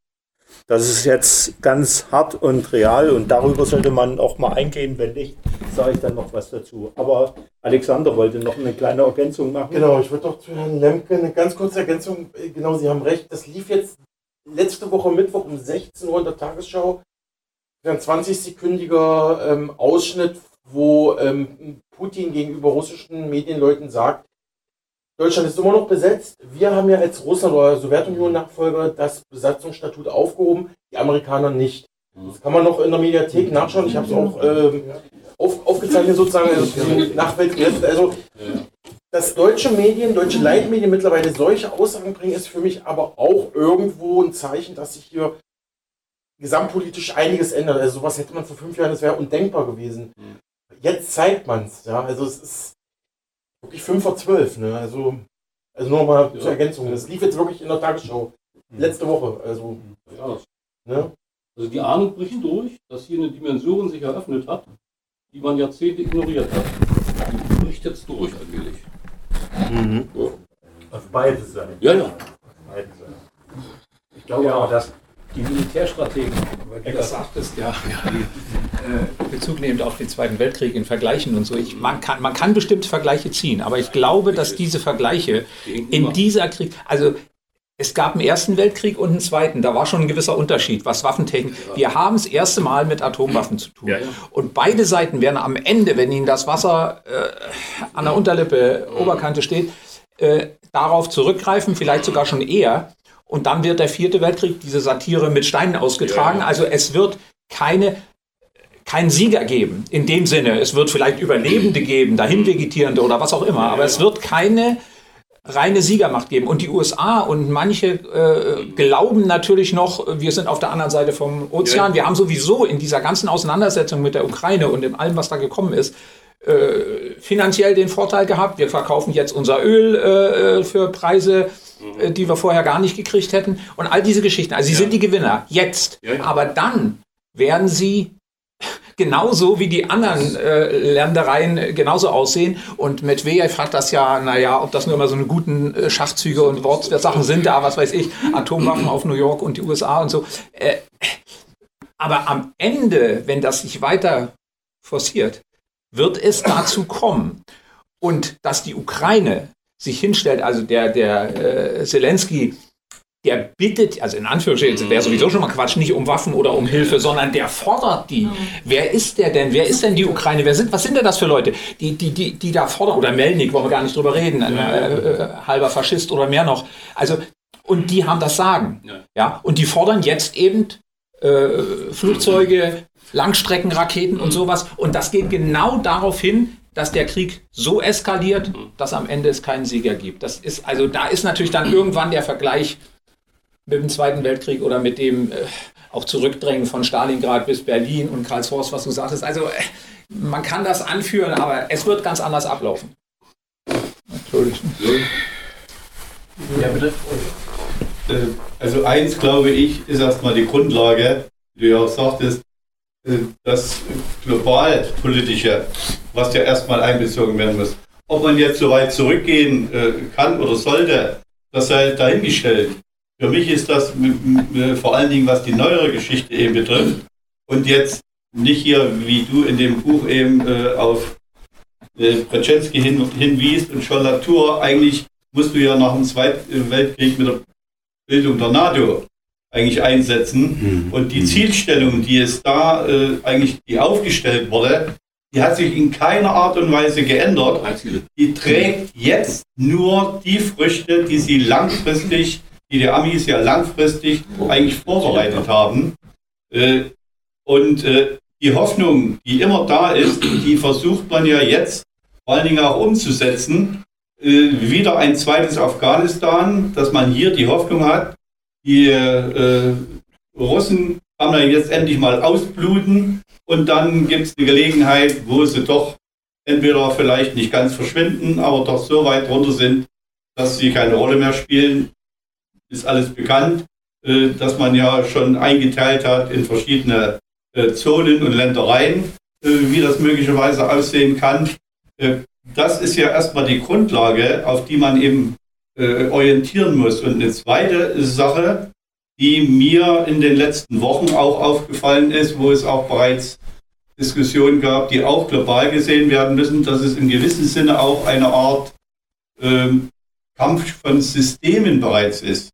Das ist jetzt ganz hart und real und darüber sollte man auch mal eingehen. Wenn nicht, sage ich dann noch was dazu. Aber Alexander wollte noch eine kleine Ergänzung machen. Genau, ich würde doch zu Herrn Lemke eine ganz kurze Ergänzung. Genau, Sie haben recht. Das lief jetzt letzte Woche Mittwoch um 16 Uhr in der Tagesschau. Ein 20-sekündiger ähm, Ausschnitt, wo ähm, Putin gegenüber russischen Medienleuten sagt, Deutschland ist immer noch besetzt. Wir haben ja als Russland oder Sowjetunion-Nachfolger das Besatzungsstatut aufgehoben, die Amerikaner nicht. Das kann man noch in der Mediathek nachschauen. Ich habe es auch ähm, auf, aufgezeichnet sozusagen also Nachwelt. Also dass deutsche Medien, deutsche Leitmedien mittlerweile solche Aussagen bringen, ist für mich aber auch irgendwo ein Zeichen, dass sich hier gesamtpolitisch einiges ändert. Also sowas hätte man vor fünf Jahren, das wäre undenkbar gewesen jetzt zeigt man es. Ja? Also es ist wirklich 5 vor 12. Ne? Also, also nur mal ja. zur Ergänzung. Das lief jetzt wirklich in der Tagesschau. Mhm. Letzte Woche. Also, ja. ne? also die Ahnung bricht durch, dass hier eine Dimension sich eröffnet hat, die man Jahrzehnte ignoriert hat. Die bricht jetzt durch allmählich. Mhm. Ja. Auf beide Seiten. Ja, ja. Beide Seiten. Ich glaube ja. auch, dass die Militärstrategen, weil du das sagtest, ja, ja äh, Bezug nehmend auf den Zweiten Weltkrieg in Vergleichen und so. Ich, man, kann, man kann bestimmte Vergleiche ziehen, aber ich glaube, dass diese Vergleiche in dieser Krieg, also es gab einen Ersten Weltkrieg und einen Zweiten. Da war schon ein gewisser Unterschied, was Waffentechnik. Wir haben das erste Mal mit Atomwaffen zu tun. Und beide Seiten werden am Ende, wenn ihnen das Wasser äh, an der Unterlippe, Oberkante steht, äh, darauf zurückgreifen, vielleicht sogar schon eher, und dann wird der vierte Weltkrieg, diese Satire mit Steinen ausgetragen. Ja, ja. Also es wird keine keinen Sieger geben. In dem Sinne, es wird vielleicht Überlebende geben, dahin vegetierende oder was auch immer, aber es wird keine reine Siegermacht geben. Und die USA und manche äh, glauben natürlich noch, wir sind auf der anderen Seite vom Ozean. Wir haben sowieso in dieser ganzen Auseinandersetzung mit der Ukraine und in allem, was da gekommen ist, äh, finanziell den Vorteil gehabt. Wir verkaufen jetzt unser Öl äh, für Preise, äh, die wir vorher gar nicht gekriegt hätten. Und all diese Geschichten. Also sie ja. sind die Gewinner jetzt. Ja, ja. Aber dann werden sie genauso wie die anderen äh, Ländereien genauso aussehen. Und Medvedev hat das ja, naja, ob das nur immer so eine guten äh, Schachzüge und Wortsachen sind, da, was weiß ich, Atomwaffen auf New York und die USA und so. Äh, aber am Ende, wenn das sich weiter forciert, wird es dazu kommen. Und dass die Ukraine sich hinstellt, also der, der äh, Zelensky der bittet, also in Anführungsstrichen, wäre sowieso schon mal Quatsch, nicht um Waffen oder um Hilfe, sondern der fordert die. Mhm. Wer ist der denn? Wer ist denn die Ukraine? Wer sind, was sind denn das für Leute, die, die, die, die da fordern? Oder Melnik, wollen wir gar nicht drüber reden, ein äh, äh, halber Faschist oder mehr noch. Also, und die haben das Sagen. Ja. ja? Und die fordern jetzt eben äh, Flugzeuge, Langstreckenraketen und sowas. Und das geht genau darauf hin, dass der Krieg so eskaliert, dass am Ende es keinen Sieger gibt. Das ist, also da ist natürlich dann irgendwann der Vergleich mit dem Zweiten Weltkrieg oder mit dem äh, auch Zurückdrängen von Stalingrad bis Berlin und Karlshorst, was du sagtest. Also äh, man kann das anführen, aber es wird ganz anders ablaufen. Entschuldigung. Ja, bitte. Äh, also eins, glaube ich, ist erstmal die Grundlage, wie du ja auch sagtest, äh, das globalpolitische, was ja erstmal einbezogen werden muss. Ob man jetzt so weit zurückgehen kann oder sollte, das sei dahingestellt. Für mich ist das vor allen Dingen, was die neuere Geschichte eben betrifft und jetzt nicht hier, wie du in dem Buch eben äh, auf äh, Brzezinski hin, hinwiest und Schollatur, eigentlich musst du ja nach dem Zweiten Weltkrieg mit der Bildung der NATO eigentlich einsetzen. Mhm. Und die mhm. Zielstellung, die es da äh, eigentlich die aufgestellt wurde, die hat sich in keiner Art und Weise geändert. Die trägt jetzt nur die Früchte, die sie langfristig die die Amis ja langfristig eigentlich vorbereitet haben. Äh, und äh, die Hoffnung, die immer da ist, die versucht man ja jetzt vor allen Dingen auch umzusetzen. Äh, wieder ein zweites Afghanistan, dass man hier die Hoffnung hat, die Russen kann man jetzt endlich mal ausbluten und dann gibt es eine Gelegenheit, wo sie doch entweder vielleicht nicht ganz verschwinden, aber doch so weit runter sind, dass sie keine Rolle mehr spielen ist alles bekannt, äh, dass man ja schon eingeteilt hat in verschiedene äh, Zonen und Ländereien, äh, wie das möglicherweise aussehen kann. Das ist ja erstmal die Grundlage, auf die man eben orientieren muss. Und eine zweite Sache, die mir in den letzten Wochen auch aufgefallen ist, wo es auch bereits Diskussionen gab, die auch global gesehen werden müssen, dass es in gewissem Sinne auch eine Art ähm, Kampf von Systemen bereits ist.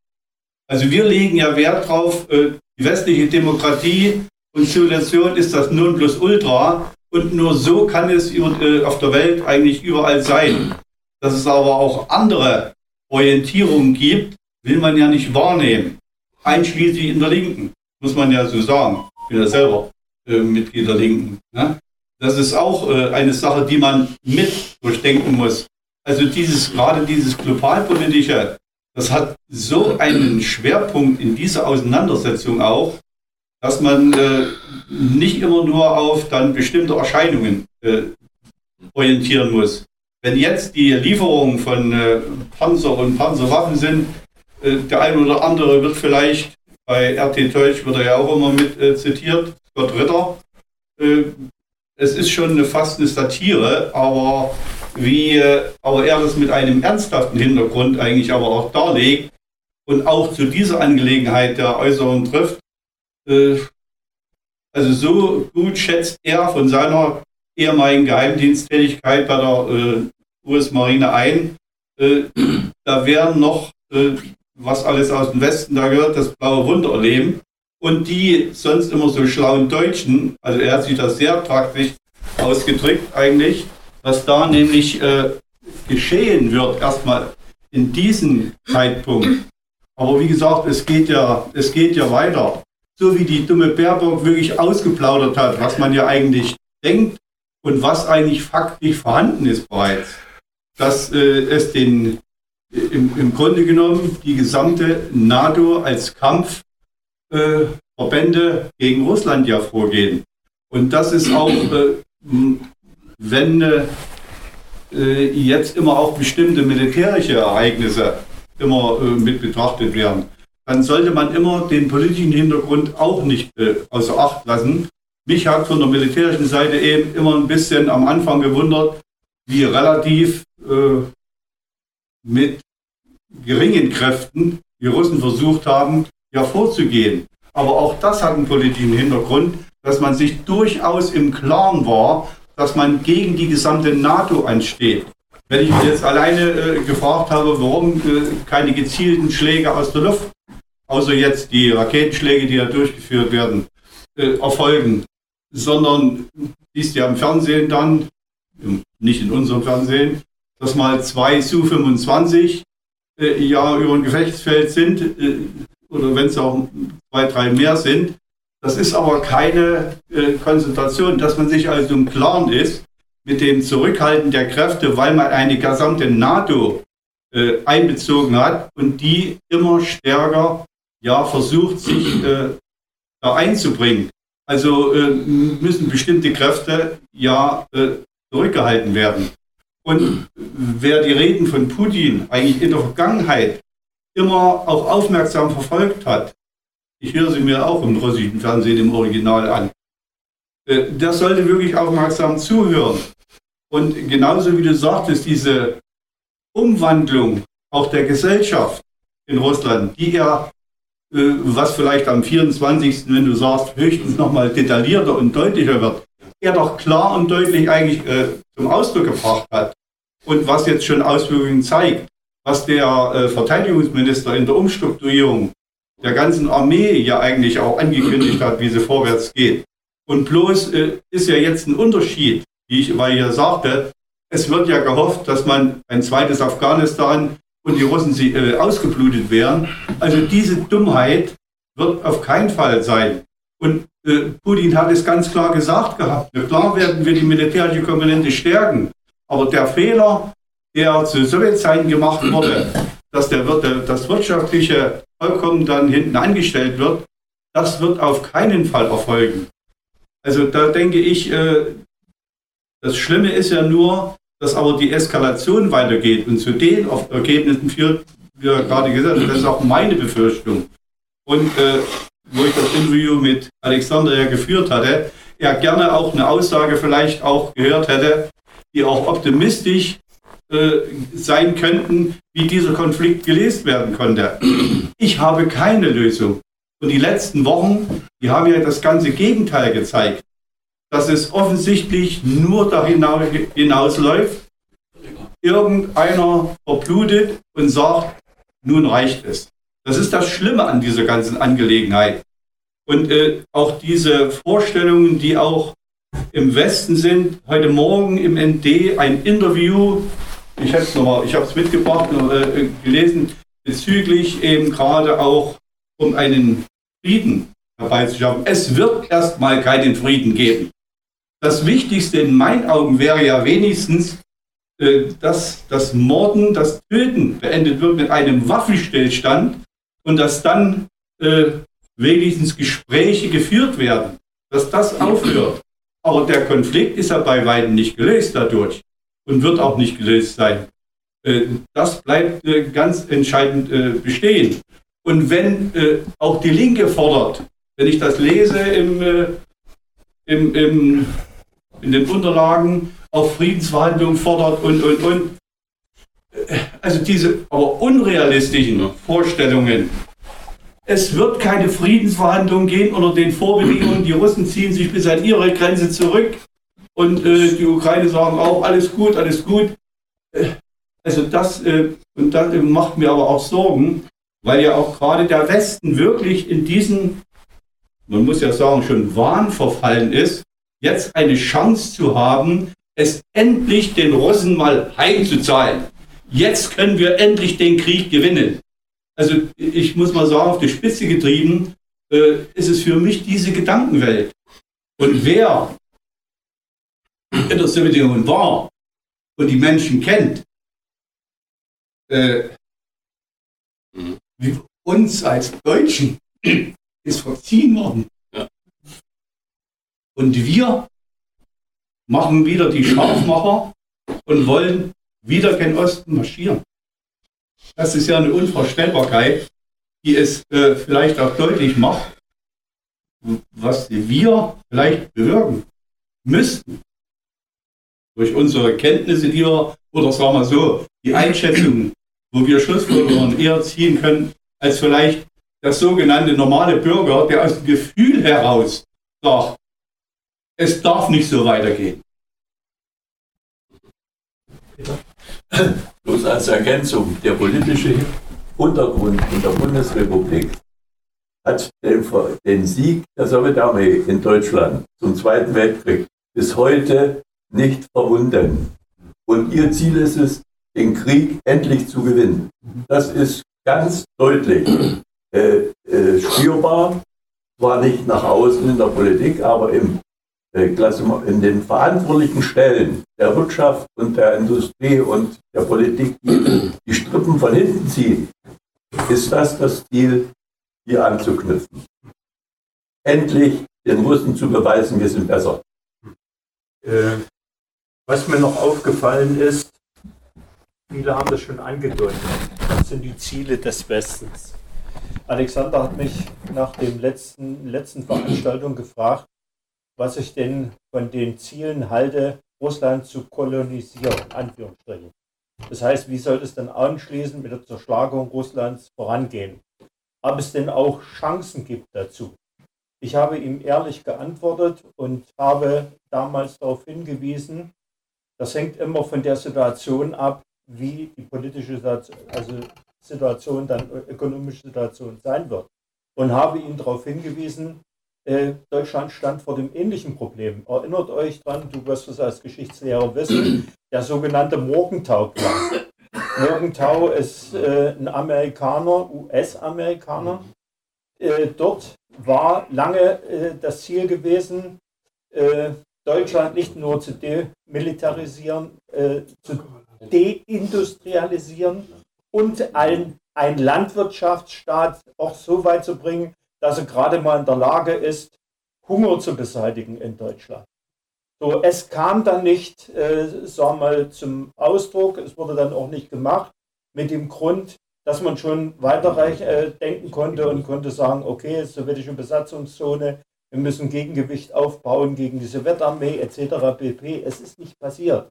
Also wir legen ja Wert drauf, äh, die westliche Demokratie und Zivilisation ist das Nonplusultra und nur so kann es äh, auf der Welt eigentlich überall sein. Dass es aber auch andere Orientierungen gibt, will man ja nicht wahrnehmen. Einschließlich in der Linken, muss man ja so sagen. Ich bin ja selber äh, Mitglied der Linken. Ne? Das ist auch äh, eine Sache, die man mit durchdenken muss. Also dieses, gerade dieses globalpolitische, das hat so einen Schwerpunkt in dieser Auseinandersetzung auch, dass man äh, nicht immer nur auf dann bestimmte Erscheinungen äh, orientieren muss. Wenn jetzt die Lieferungen von äh, Panzer und Panzerwaffen sind, äh, der eine oder andere wird vielleicht, bei RT Deutsch wird er ja auch immer mit äh, zitiert, Scott Ritter. Äh, es ist schon eine, fast eine Satire, aber wie aber er das mit einem ernsthaften Hintergrund eigentlich aber auch darlegt und auch zu dieser Angelegenheit der Äußerung trifft. Äh, also so gut schätzt er von seiner ehemaligen Geheimdiensttätigkeit bei der äh, US-Marine ein. Äh, da werden noch, was alles aus dem Westen da gehört, das blaue Wunder erleben. Und die sonst immer so schlauen Deutschen, also er hat sich das sehr praktisch ausgedrückt eigentlich, was da nämlich äh, geschehen wird, erstmal in diesem Zeitpunkt. Aber wie gesagt, es geht ja, es geht ja weiter. So wie die dumme Baerbock wirklich ausgeplaudert hat, was man ja eigentlich denkt und was eigentlich faktisch vorhanden ist bereits. Dass äh, es den, im, im Grunde genommen die gesamte NATO als Kampfverbände äh, gegen Russland ja vorgehen. Und das ist auch äh, wenn äh, jetzt immer auch bestimmte militärische Ereignisse immer äh, mit betrachtet werden, dann sollte man immer den politischen Hintergrund auch nicht äh, außer Acht lassen. mich hat von der militärischen Seite eben immer ein bisschen am Anfang gewundert, wie relativ äh, mit geringen Kräften die Russen versucht haben, ja vorzugehen. Aber auch das hat einen politischen Hintergrund, dass man sich durchaus im Klaren war, dass man gegen die gesamte NATO ansteht. Wenn ich mich jetzt alleine äh, gefragt habe, warum äh, keine gezielten Schläge aus der Luft, außer jetzt die Raketenschläge, die ja durchgeführt werden, äh, erfolgen, sondern siehst ja im Fernsehen dann, nicht in unserem Fernsehen, dass mal zwei Su-25 äh, ja über ein Gefechtsfeld sind, äh, oder wenn es auch zwei, drei mehr sind. Das ist aber keine äh, Konzentration, dass man sich also im Klaren ist, mit dem Zurückhalten der Kräfte, weil man eine gesamte NATO äh, einbezogen hat und die immer stärker ja, versucht, sich äh, da einzubringen. Also äh, müssen bestimmte Kräfte ja äh, zurückgehalten werden. Und wer die Reden von Putin eigentlich in der Vergangenheit immer auch aufmerksam verfolgt hat, ich höre sie mir auch im russischen Fernsehen im Original an, äh, der sollte wirklich aufmerksam zuhören. Und genauso wie du sagtest, diese Umwandlung auch der Gesellschaft in Russland, die ja, äh, was vielleicht am 24., wenn du sagst, höchstens nochmal detaillierter und deutlicher wird, er doch klar und deutlich eigentlich äh, zum Ausdruck gebracht hat. Und was jetzt schon Auswirkungen zeigt, was der äh, Verteidigungsminister in der Umstrukturierung der ganzen Armee ja eigentlich auch angekündigt hat, wie sie vorwärts geht. Und bloß äh, ist ja jetzt ein Unterschied wie ich weil ja sagte, es wird ja gehofft, dass man ein zweites Afghanistan und die Russen sie, äh, ausgeblutet wären. Also diese Dummheit wird auf keinen Fall sein. Und äh, Putin hat es ganz klar gesagt gehabt. Klar werden wir die militärische Komponente stärken. Aber der Fehler, der zu Sowjetzeiten gemacht wurde, dass der, das Wirtschaftliche vollkommen dann hinten angestellt wird, das wird auf keinen Fall erfolgen. Also da denke ich, äh, das Schlimme ist ja nur, dass aber die Eskalation weitergeht und zu den Ergebnissen führt, wie er gerade gesagt hat, das ist auch meine Befürchtung. Und äh, wo ich das Interview mit Alexander ja geführt hatte, er gerne auch eine Aussage vielleicht auch gehört hätte, die auch optimistisch äh, sein könnten, wie dieser Konflikt gelöst werden konnte. Ich habe keine Lösung. Und die letzten Wochen, die haben ja das ganze Gegenteil gezeigt dass es offensichtlich nur dahin hinausläuft, irgendeiner verblutet und sagt, nun reicht es. Das ist das Schlimme an dieser ganzen Angelegenheit. Und äh, auch diese Vorstellungen, die auch im Westen sind, heute Morgen im ND ein Interview, ich habe es mitgebracht, äh, gelesen, bezüglich eben gerade auch um einen Frieden herbeizuschaffen. Es wird erstmal keinen Frieden geben das Wichtigste in meinen Augen wäre ja wenigstens, äh, dass das Morden, das Töten beendet wird mit einem Waffenstillstand und dass dann äh, wenigstens Gespräche geführt werden, dass das aufhört. Aber der Konflikt ist ja bei weitem nicht gelöst dadurch und wird auch nicht gelöst sein. Äh, das bleibt äh, ganz entscheidend äh, bestehen. Und wenn auch die Linke fordert, wenn ich das lese im, im, im in den Unterlagen auch Friedensverhandlungen fordert und, und, und. Also diese aber unrealistischen Vorstellungen. Es wird keine Friedensverhandlungen gehen unter den Vorbedingungen. Die Russen ziehen sich bis an ihre Grenze zurück und äh, die Ukraine sagen auch, alles gut, alles gut. Äh, also das, äh, und das macht mir aber auch Sorgen, weil ja auch gerade der Westen wirklich in diesen, man muss ja sagen, schon Wahn verfallen ist, jetzt eine Chance zu haben, es endlich den Russen mal heimzuzahlen. Jetzt können wir endlich den Krieg gewinnen. Also ich muss mal sagen, auf die Spitze getrieben äh, ist es für mich diese Gedankenwelt. Und wer in der Sowjetunion war und die Menschen kennt, äh, wie uns als Deutschen ist verziehen worden. Und wir machen wieder die Scharfmacher und wollen wieder gen Osten marschieren. Das ist ja eine Unvorstellbarkeit, die es äh, vielleicht auch deutlich macht, was wir vielleicht bewirken müssten. Durch unsere Kenntnisse, die wir, oder sagen wir so, die Einschätzung, wo wir Schlussfolgerungen eher ziehen können, als vielleicht der sogenannte normale Bürger, der aus dem Gefühl heraus sagt, es darf nicht so weitergehen. Bloß als Ergänzung, der politische Untergrund in der Bundesrepublik hat den, den Sieg der Sowjetarmee in Deutschland zum Zweiten Weltkrieg bis heute nicht verwunden. Und ihr Ziel ist es, den Krieg endlich zu gewinnen. Das ist ganz deutlich äh, äh, spürbar, zwar nicht nach außen in der Politik, aber im, äh, in den verantwortlichen Stellen der Wirtschaft und der Industrie und der Politik, die die Strippen von hinten ziehen, ist das das Ziel, hier anzuknüpfen. Endlich den Russen zu beweisen, wir sind besser. Äh, was mir noch aufgefallen ist, viele haben das schon angedeutet, das sind die Ziele des Westens. Alexander hat mich nach dem letzten, letzten Veranstaltung gefragt, was ich denn von den Zielen halte, Russland zu kolonisieren, Anführungsstrichen. Das heißt, wie soll es dann anschließend mit der Zerschlagung Russlands vorangehen? Ob es denn auch Chancen gibt dazu? Ich habe ihm ehrlich geantwortet und habe damals darauf hingewiesen, das hängt immer von der Situation ab, wie die politische Situation, also Situation, dann ökonomische Situation sein wird. Und habe ihn darauf hingewiesen, äh, Deutschland stand vor dem ähnlichen Problem. Erinnert euch dran, du wirst es als Geschichtslehrer wissen, der sogenannte Morgentau-Plan. Morgenthau ist äh, ein Amerikaner, US-Amerikaner. Äh, dort war lange äh, das Ziel gewesen, äh, Deutschland nicht nur zu demilitarisieren, zu deindustrialisieren, und ein, ein Landwirtschaftsstaat auch so weit zu bringen, dass er gerade mal in der Lage ist, Hunger zu beseitigen in Deutschland. So, es kam dann nicht, äh, sagen wir mal, zum Ausdruck, es wurde dann auch nicht gemacht, mit dem Grund, dass man schon weiter äh, denken konnte und konnte sagen, okay, sowjetische Besatzungszone, wir müssen Gegengewicht aufbauen gegen die Sowjetarmee etc. pp. Es ist nicht passiert.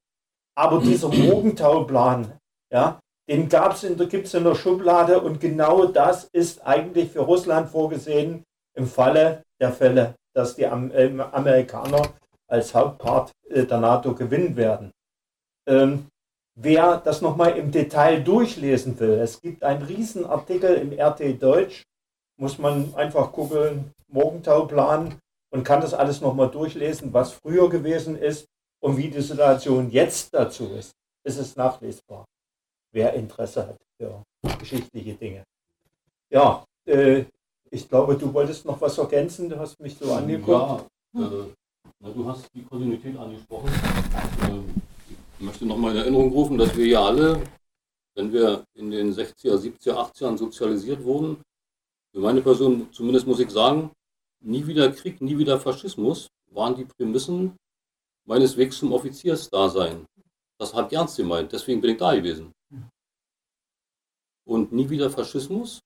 Aber dieser Morgentauplan, ja, den gibt es in der Schublade und genau das ist eigentlich für Russland vorgesehen im Falle der Fälle, dass die ähm, Amerikaner als Hauptpart äh, der NATO gewinnen werden. Ähm, wer das nochmal im Detail durchlesen will, es gibt einen Riesenartikel im RT Deutsch, muss man einfach gucken, Morgentauplan und kann das alles nochmal durchlesen, was früher gewesen ist und wie die Situation jetzt dazu ist. Es ist nachlesbar wer Interesse hat für geschichtliche Dinge. Ja, äh, ich glaube, du wolltest noch was ergänzen, du hast mich so angeguckt. Ja, äh, na, du hast die Kontinuität angesprochen. Äh, ich möchte nochmal in Erinnerung rufen, dass wir ja alle, wenn wir in den 60er, 70er, 80ern sozialisiert wurden, für meine Person zumindest muss ich sagen, nie wieder Krieg, nie wieder Faschismus waren die Prämissen meines Wegs zum Offiziersdasein. Das hat ernst gemeint, deswegen bin ich da gewesen und nie wieder Faschismus.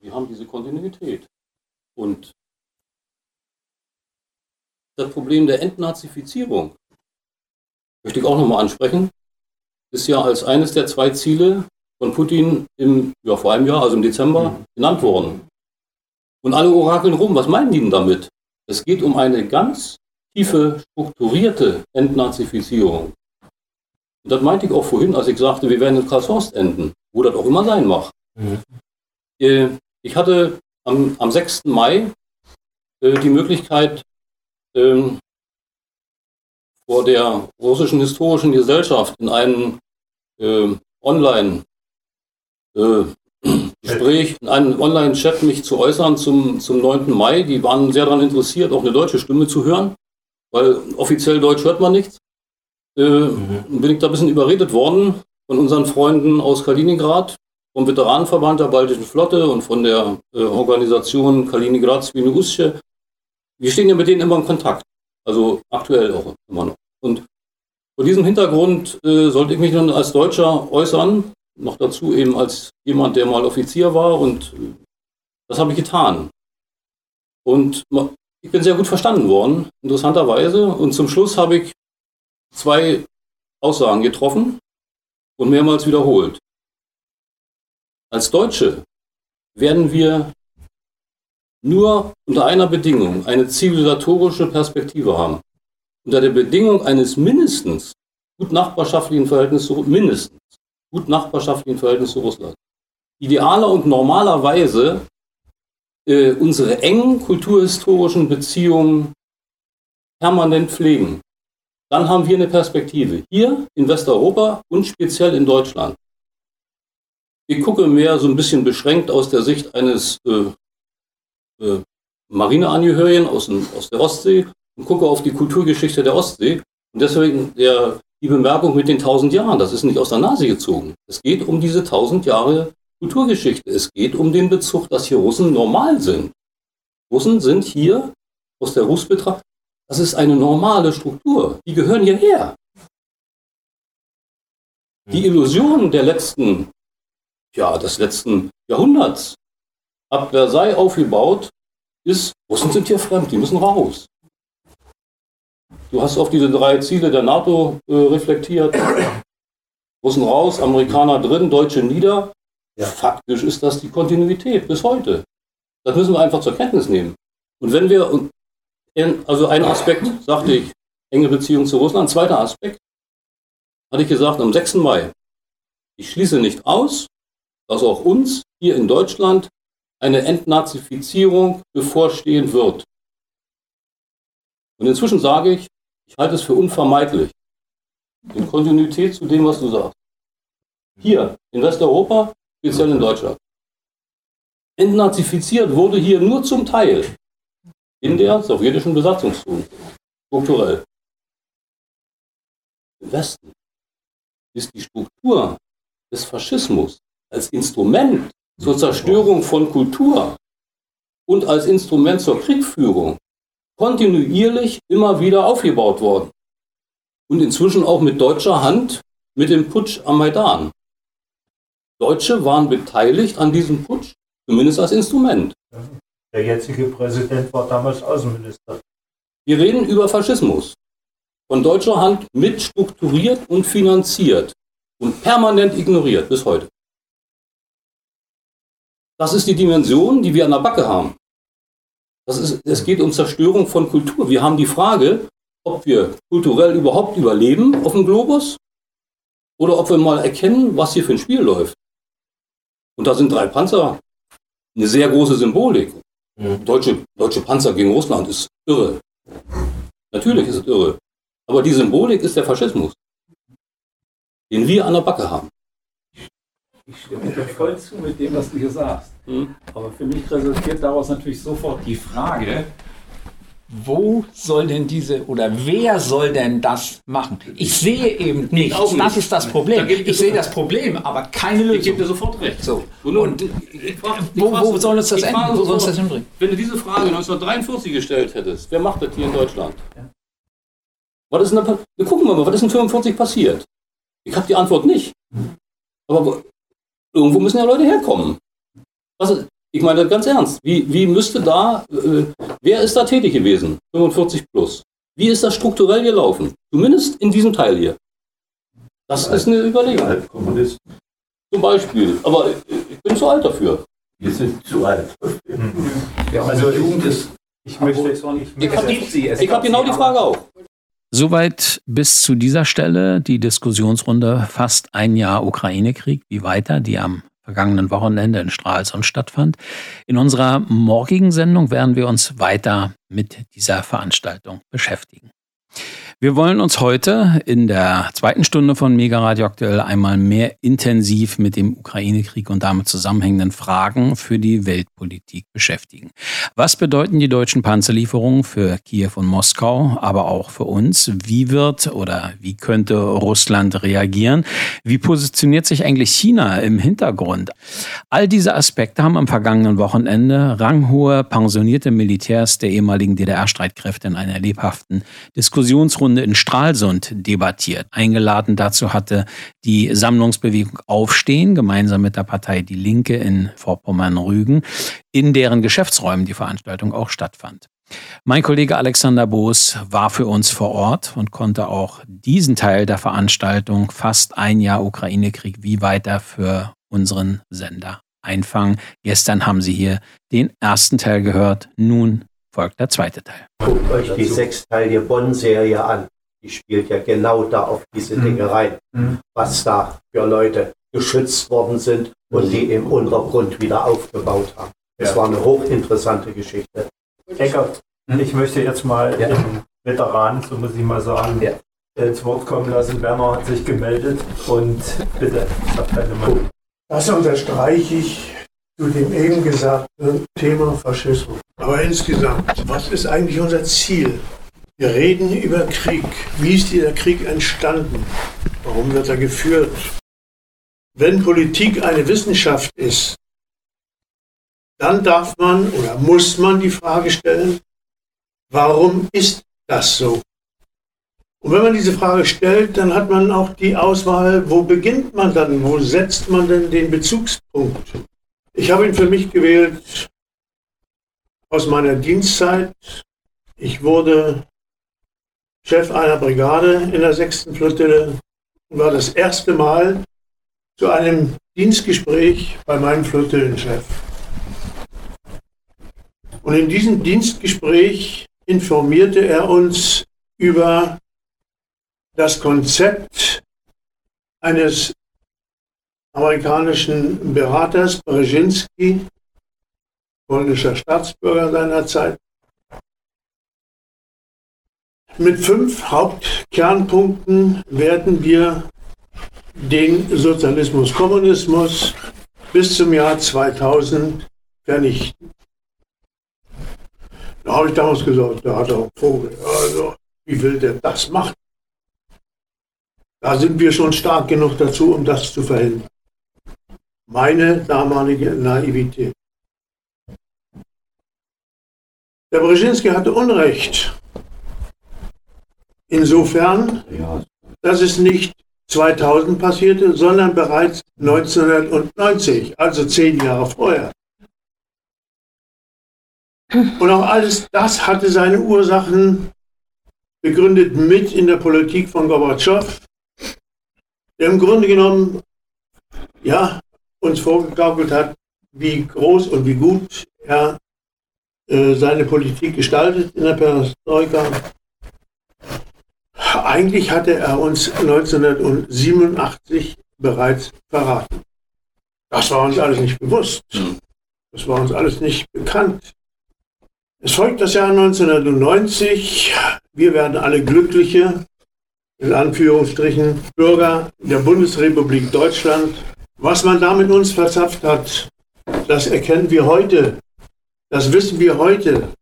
Wir haben diese Kontinuität. Und das Problem der Entnazifizierung möchte ich auch nochmal ansprechen, ist ja als eines der zwei Ziele von Putin im, ja, vor einem Jahr, also im Dezember, mhm. genannt worden. Und alle orakeln rum, was meinen die denn damit? Es geht um eine ganz tiefe, strukturierte Entnazifizierung. Und das meinte ich auch vorhin, als ich sagte, wir werden in Karlshorst enden, wo das auch immer sein mag. Mhm. Äh, ich hatte am, am 6. Mai äh, die Möglichkeit, ähm, vor der russischen historischen Gesellschaft in einem äh, Online äh, Gespräch, in einem Online-Chat mich zu äußern zum, zum 9. Mai. Die waren sehr daran interessiert, auch eine deutsche Stimme zu hören, weil offiziell Deutsch hört man nichts mhm. bin ich da ein bisschen überredet worden von unseren Freunden aus Kaliningrad, vom Veteranenverband der Baltischen Flotte und von der äh, Organisation Kaliningrad Svinu Wir stehen ja mit denen immer in Kontakt. Also aktuell auch immer noch. Und vor diesem Hintergrund äh, sollte ich mich dann als Deutscher äußern, noch dazu eben als jemand, der mal Offizier war und äh, das habe ich getan. Und ich bin sehr gut verstanden worden, interessanterweise. Und zum Schluss habe ich zwei Aussagen getroffen und mehrmals wiederholt. Als Deutsche werden wir nur unter einer Bedingung eine zivilisatorische Perspektive haben. Unter der Bedingung eines mindestens gut nachbarschaftlichen Verhältnisses zu mindestens gut nachbarschaftlichen Verhältnis zu Russland. Idealer und normalerweise äh, unsere engen kulturhistorischen Beziehungen permanent pflegen. Dann haben wir eine Perspektive hier in Westeuropa und speziell in Deutschland. Ich gucke mehr so ein bisschen beschränkt aus der Sicht eines äh, äh, Marineangehörigen aus, aus der Ostsee und gucke auf die Kulturgeschichte der Ostsee. Und deswegen der, die Bemerkung mit den tausend Jahren, das ist nicht aus der Nase gezogen. Es geht um diese tausend Jahre Kulturgeschichte. Es geht um den Bezug, dass hier Russen normal sind. Russen sind hier aus der Russbetracht, das ist eine normale Struktur. Die gehören hierher. Die Illusion der letzten, ja, des letzten Jahrhunderts, ab Versailles aufgebaut, ist, Russen sind hier fremd, die müssen raus. Du hast auf diese drei Ziele der NATO äh, reflektiert. Russen raus, Amerikaner drin, Deutsche nieder. Ja. Faktisch ist das die Kontinuität bis heute. Das müssen wir einfach zur Kenntnis nehmen. Und wenn wir, also ein Aspekt, sagte ich, enge Beziehung zu Russland. Zweiter Aspekt, hatte ich gesagt, am 6. Mai. Ich schließe nicht aus, dass auch uns hier in Deutschland eine Entnazifizierung bevorstehen wird. Und inzwischen sage ich, ich halte es für unvermeidlich. In Kontinuität zu dem, was du sagst. Hier in Westeuropa, speziell in Deutschland. Entnazifiziert wurde hier nur zum Teil in der sowjetischen Besatzungszone, strukturell. Im Westen ist die Struktur des Faschismus als Instrument zur Zerstörung von Kultur und als Instrument zur Kriegführung kontinuierlich immer wieder aufgebaut worden. Und inzwischen auch mit deutscher Hand mit dem Putsch am Maidan. Deutsche waren beteiligt an diesem Putsch, zumindest als Instrument. Der jetzige Präsident war damals Außenminister. Wir reden über Faschismus. Von deutscher Hand mitstrukturiert und finanziert und permanent ignoriert bis heute. Das ist die Dimension, die wir an der Backe haben. Das ist, es geht um Zerstörung von Kultur. Wir haben die Frage, ob wir kulturell überhaupt überleben auf dem Globus oder ob wir mal erkennen, was hier für ein Spiel läuft. Und da sind drei Panzer eine sehr große Symbolik. Mhm. Deutsche, deutsche Panzer gegen Russland ist irre. Natürlich ist es irre. Aber die Symbolik ist der Faschismus, den wir an der Backe haben. Ich stimme dir voll zu mit dem, was du hier sagst. Mhm. Aber für mich resultiert daraus natürlich sofort die Frage, wo soll denn diese oder wer soll denn das machen? Ich sehe eben nichts. Nicht. Das ist das Problem. Da ich sehe das Problem, aber keine Lösung. Ich gebe dir sofort recht. So. Und, und ich frag, ich wo, wo soll uns das enden? Wo soll uns das hinbringen? Wenn du diese Frage 1943 gestellt hättest, wer macht das hier in Deutschland? Ja. Was ist denn da, wir gucken mal, was ist in 1945 passiert? Ich habe die Antwort nicht. Aber irgendwo müssen ja Leute herkommen. Was, ich meine das ganz ernst. Wie, wie müsste da, äh, wer ist da tätig gewesen? 45 plus. Wie ist das strukturell gelaufen? Zumindest in diesem Teil hier. Das ist eine Überlegung. Zum Beispiel. Aber ich bin zu alt dafür. Wir sind zu alt. Ja, also Jugend ist. Ich möchte jetzt auch nicht. Ich habe hab genau die Frage auch. Soweit bis zu dieser Stelle die Diskussionsrunde fast ein Jahr Ukraine-Krieg. Wie weiter, die am vergangenen Wochenende in Stralsund stattfand. In unserer morgigen Sendung werden wir uns weiter mit dieser Veranstaltung beschäftigen. Wir wollen uns heute in der zweiten Stunde von Mega Radio aktuell einmal mehr intensiv mit dem Ukraine-Krieg und damit zusammenhängenden Fragen für die Weltpolitik beschäftigen. Was bedeuten die deutschen Panzerlieferungen für Kiew und Moskau, aber auch für uns? Wie wird oder wie könnte Russland reagieren? Wie positioniert sich eigentlich China im Hintergrund? All diese Aspekte haben am vergangenen Wochenende ranghohe pensionierte Militärs der ehemaligen DDR-Streitkräfte in einer lebhaften Diskussionsrunde Schulrunde in Stralsund debattiert. Eingeladen dazu hatte die Sammlungsbewegung Aufstehen gemeinsam mit der Partei Die Linke in Vorpommern-Rügen, in deren Geschäftsräumen die Veranstaltung auch stattfand. Mein Kollege Alexander Boos war für uns vor Ort und konnte auch diesen Teil der Veranstaltung fast ein Jahr Ukraine-Krieg wie weiter für unseren Sender einfangen. Gestern haben Sie hier den ersten Teil gehört. Nun folgt der zweite Teil. Guckt euch die sechsteilige Bonn-Serie an. Die spielt ja genau da auf diese Dinge rein, was da für Leute geschützt worden sind und die im Untergrund wieder aufgebaut haben. Das Ja. war eine hochinteressante Geschichte. Eckert, ich möchte jetzt mal Ja. den Veteran, so muss ich mal sagen, Ja. äh, zu Wort kommen lassen. Werner hat sich gemeldet und bitte, ich habe deine Meinung. Das unterstreiche ich zu dem eben gesagten Thema Faschismus. Aber insgesamt, was ist eigentlich unser Ziel? Wir reden über Krieg. Wie ist dieser Krieg entstanden? Warum wird er geführt? Wenn Politik eine Wissenschaft ist, dann darf man oder muss man die Frage stellen, warum ist das so? Und wenn man diese Frage stellt, dann hat man auch die Auswahl, wo beginnt man dann, wo setzt man denn den Bezugspunkt? Ich habe ihn für mich gewählt aus meiner Dienstzeit. Ich wurde Chef einer Brigade in der 6. Flottille und war das erste Mal zu einem Dienstgespräch bei meinem Flottillenchef. Und in diesem Dienstgespräch informierte er uns über das Konzept eines amerikanischen Beraters, Brzezinski, polnischer Staatsbürger seiner Zeit, mit fünf Hauptkernpunkten werden wir den Sozialismus, Kommunismus bis zum Jahr 2000 vernichten. Da habe ich damals gesagt, da hat er einen Vogel. Also, wie will der das machen? Da sind wir schon stark genug dazu, um das zu verhindern. Meine damalige Naivität. Der Brzezinski hatte Unrecht. Insofern, dass es nicht 2000 passierte, sondern bereits 1990, also zehn Jahre vorher. Und auch alles das hatte seine Ursachen begründet mit in der Politik von Gorbatschow, der im Grunde genommen ja, uns vorgegaukelt hat, wie groß und wie gut er äh, seine Politik gestaltet in der Perestroika. Eigentlich hatte er uns 1987 bereits verraten. Das war uns alles nicht bewusst. Das war uns alles nicht bekannt. Es folgt das Jahr 1990. Wir werden alle glückliche, in Anführungsstrichen, Bürger der Bundesrepublik Deutschland. Was man da mit uns verzapft hat, das erkennen wir heute. Das wissen wir heute.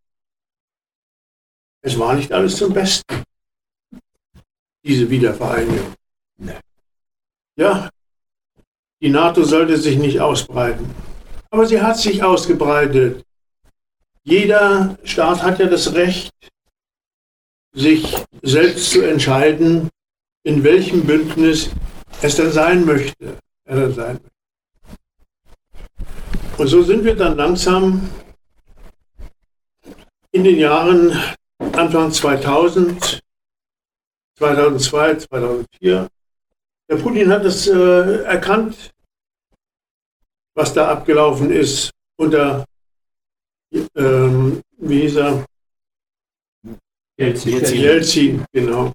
Es war nicht alles zum Besten, diese Wiedervereinigung. Ja, die NATO sollte sich nicht ausbreiten. Aber sie hat sich ausgebreitet. Jeder Staat hat ja das Recht, sich selbst zu entscheiden, in welchem Bündnis es denn sein möchte. Er sein möchte. Und so sind wir dann langsam in den Jahren Anfang 2000, 2002, 2004. Der Putin hat es äh, erkannt, was da abgelaufen ist unter, ähm, wie hieß er? Jelzin. Jelzin, genau.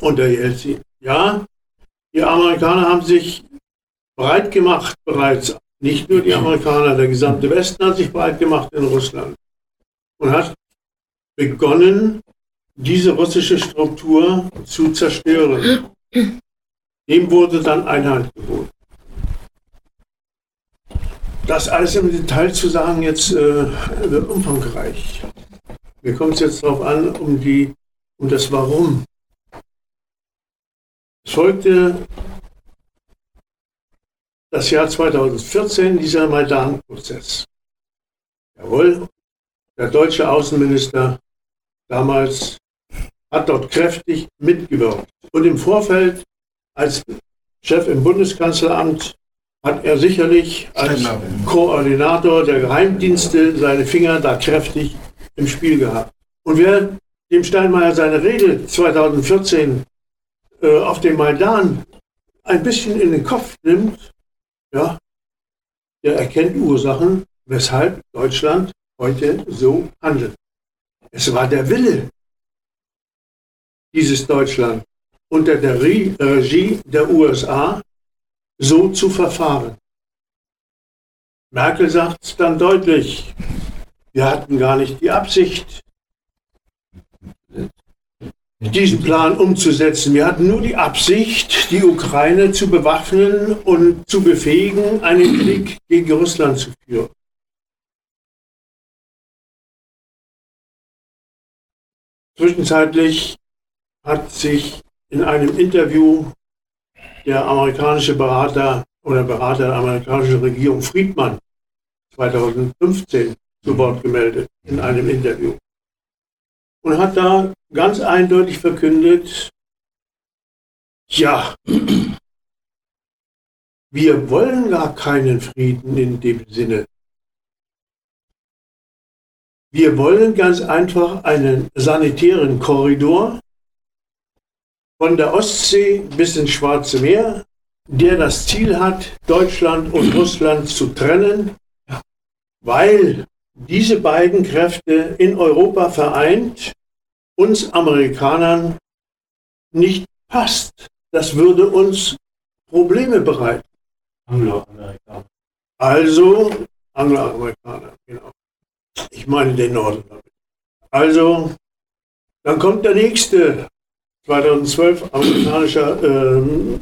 Unter Jelzin. Ja, die Amerikaner haben sich breit gemacht bereits. Nicht nur die Amerikaner, der gesamte Westen hat sich breit gemacht in Russland und hat begonnen, diese russische Struktur zu zerstören. Dem wurde dann Einhalt geboten. Das alles im Detail zu sagen jetzt äh, wird umfangreich. Mir kommt es jetzt darauf an, um, die, um das Warum. Es folgte das Jahr 2014, dieser Maidan-Prozess. Jawohl, der deutsche Außenminister damals hat dort kräftig mitgewirkt. Und im Vorfeld als Chef im Bundeskanzleramt hat er sicherlich als Koordinator der Geheimdienste seine Finger da kräftig im Spiel gehabt. Und wer dem Steinmeier seine Rede 2014 äh, auf dem Maidan ein bisschen in den Kopf nimmt, ja, der erkennt Ursachen, weshalb Deutschland heute so handelt. Es war der Wille dieses Deutschland unter der Regie der USA so zu verfahren. Merkel sagt es dann deutlich, wir hatten gar nicht die Absicht, diesen Plan umzusetzen. Wir hatten nur die Absicht, die Ukraine zu bewaffnen und zu befähigen, einen Krieg gegen Russland zu führen. Zwischenzeitlich hat sich in einem Interview der amerikanische Berater oder Berater der amerikanischen Regierung Friedmann 2015 zu Wort gemeldet in einem Interview und hat da ganz eindeutig verkündet, ja, wir wollen gar keinen Frieden in dem Sinne. Wir wollen ganz einfach einen sanitären Korridor von der Ostsee bis ins Schwarze Meer, der das Ziel hat, Deutschland und Russland zu trennen, weil diese beiden Kräfte in Europa vereint uns Amerikanern nicht passt. Das würde uns Probleme bereiten. Angloamerikaner. Also, Angloamerikaner, genau. Ich meine den Norden damit. Also, dann kommt der nächste 2012 amerikanischer äh,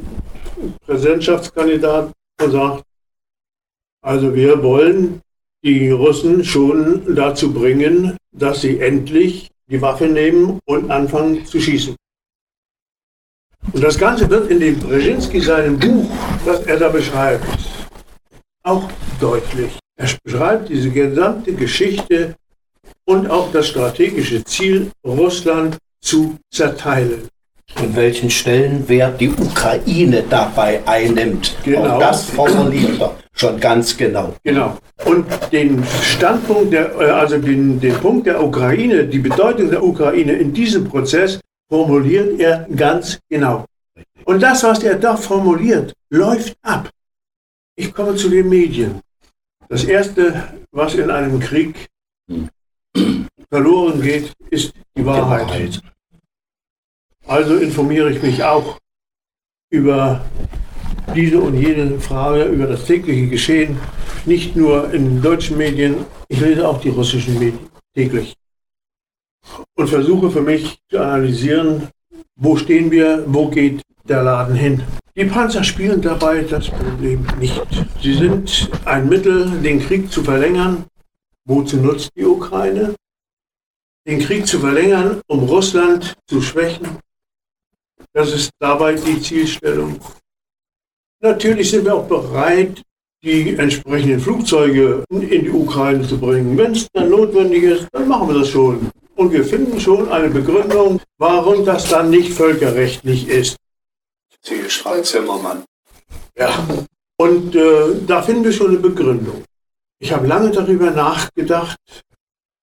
Präsidentschaftskandidat und sagt, also wir wollen die Russen schon dazu bringen, dass sie endlich die Waffe nehmen und anfangen zu schießen. Und das Ganze wird in dem Brzezinski seinem Buch, das er da beschreibt, auch deutlich. Er beschreibt diese gesamte Geschichte und auch das strategische Ziel, Russland zu zerteilen welchen Stellenwert die Ukraine dabei einnimmt. Genau. Auch das formuliert er schon ganz genau. Genau. Und den Standpunkt, der, äh, also den, den Punkt der Ukraine, die Bedeutung der Ukraine in diesem Prozess formuliert er ganz genau. Und das, was er da formuliert, läuft ab. Ich komme zu den Medien. Das Erste, was in einem Krieg verloren geht, ist die Wahrheit. Also informiere ich mich auch über diese und jene Frage, über das tägliche Geschehen, nicht nur in deutschen Medien, ich lese auch die russischen Medien täglich und versuche für mich zu analysieren, wo stehen wir, wo geht der Laden hin. Die Panzer spielen dabei das Problem nicht. Sie sind ein Mittel, den Krieg zu verlängern. Wozu nutzt die Ukraine? Den Krieg zu verlängern, um Russland zu schwächen, das ist dabei die Zielstellung. Natürlich sind wir auch bereit, die entsprechenden Flugzeuge in die Ukraine zu bringen. Wenn es dann notwendig ist, dann machen wir das schon. Und wir finden schon eine Begründung, warum das dann nicht völkerrechtlich ist. Zielstrahl Zimmermann. Ja. Und äh, da finden wir schon eine Begründung. Ich habe lange darüber nachgedacht,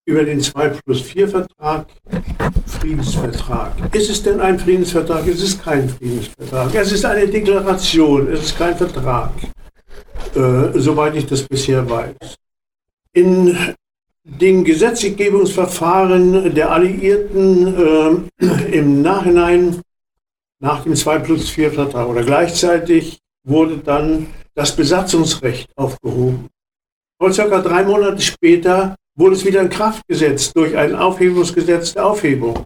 über den 2 plus 4 Vertrag, Friedensvertrag. Ist es denn ein Friedensvertrag? Es ist kein Friedensvertrag. Es ist eine Deklaration, es ist kein Vertrag, äh, soweit ich das bisher weiß. In den Gesetzgebungsverfahren der Alliierten äh, im Nachhinein, nach dem 2 plus 4 Vertrag oder gleichzeitig, wurde dann das Besatzungsrecht aufgehoben. Und circa drei Monate später wurde es wieder in Kraft gesetzt durch ein Aufhebungsgesetz der Aufhebung.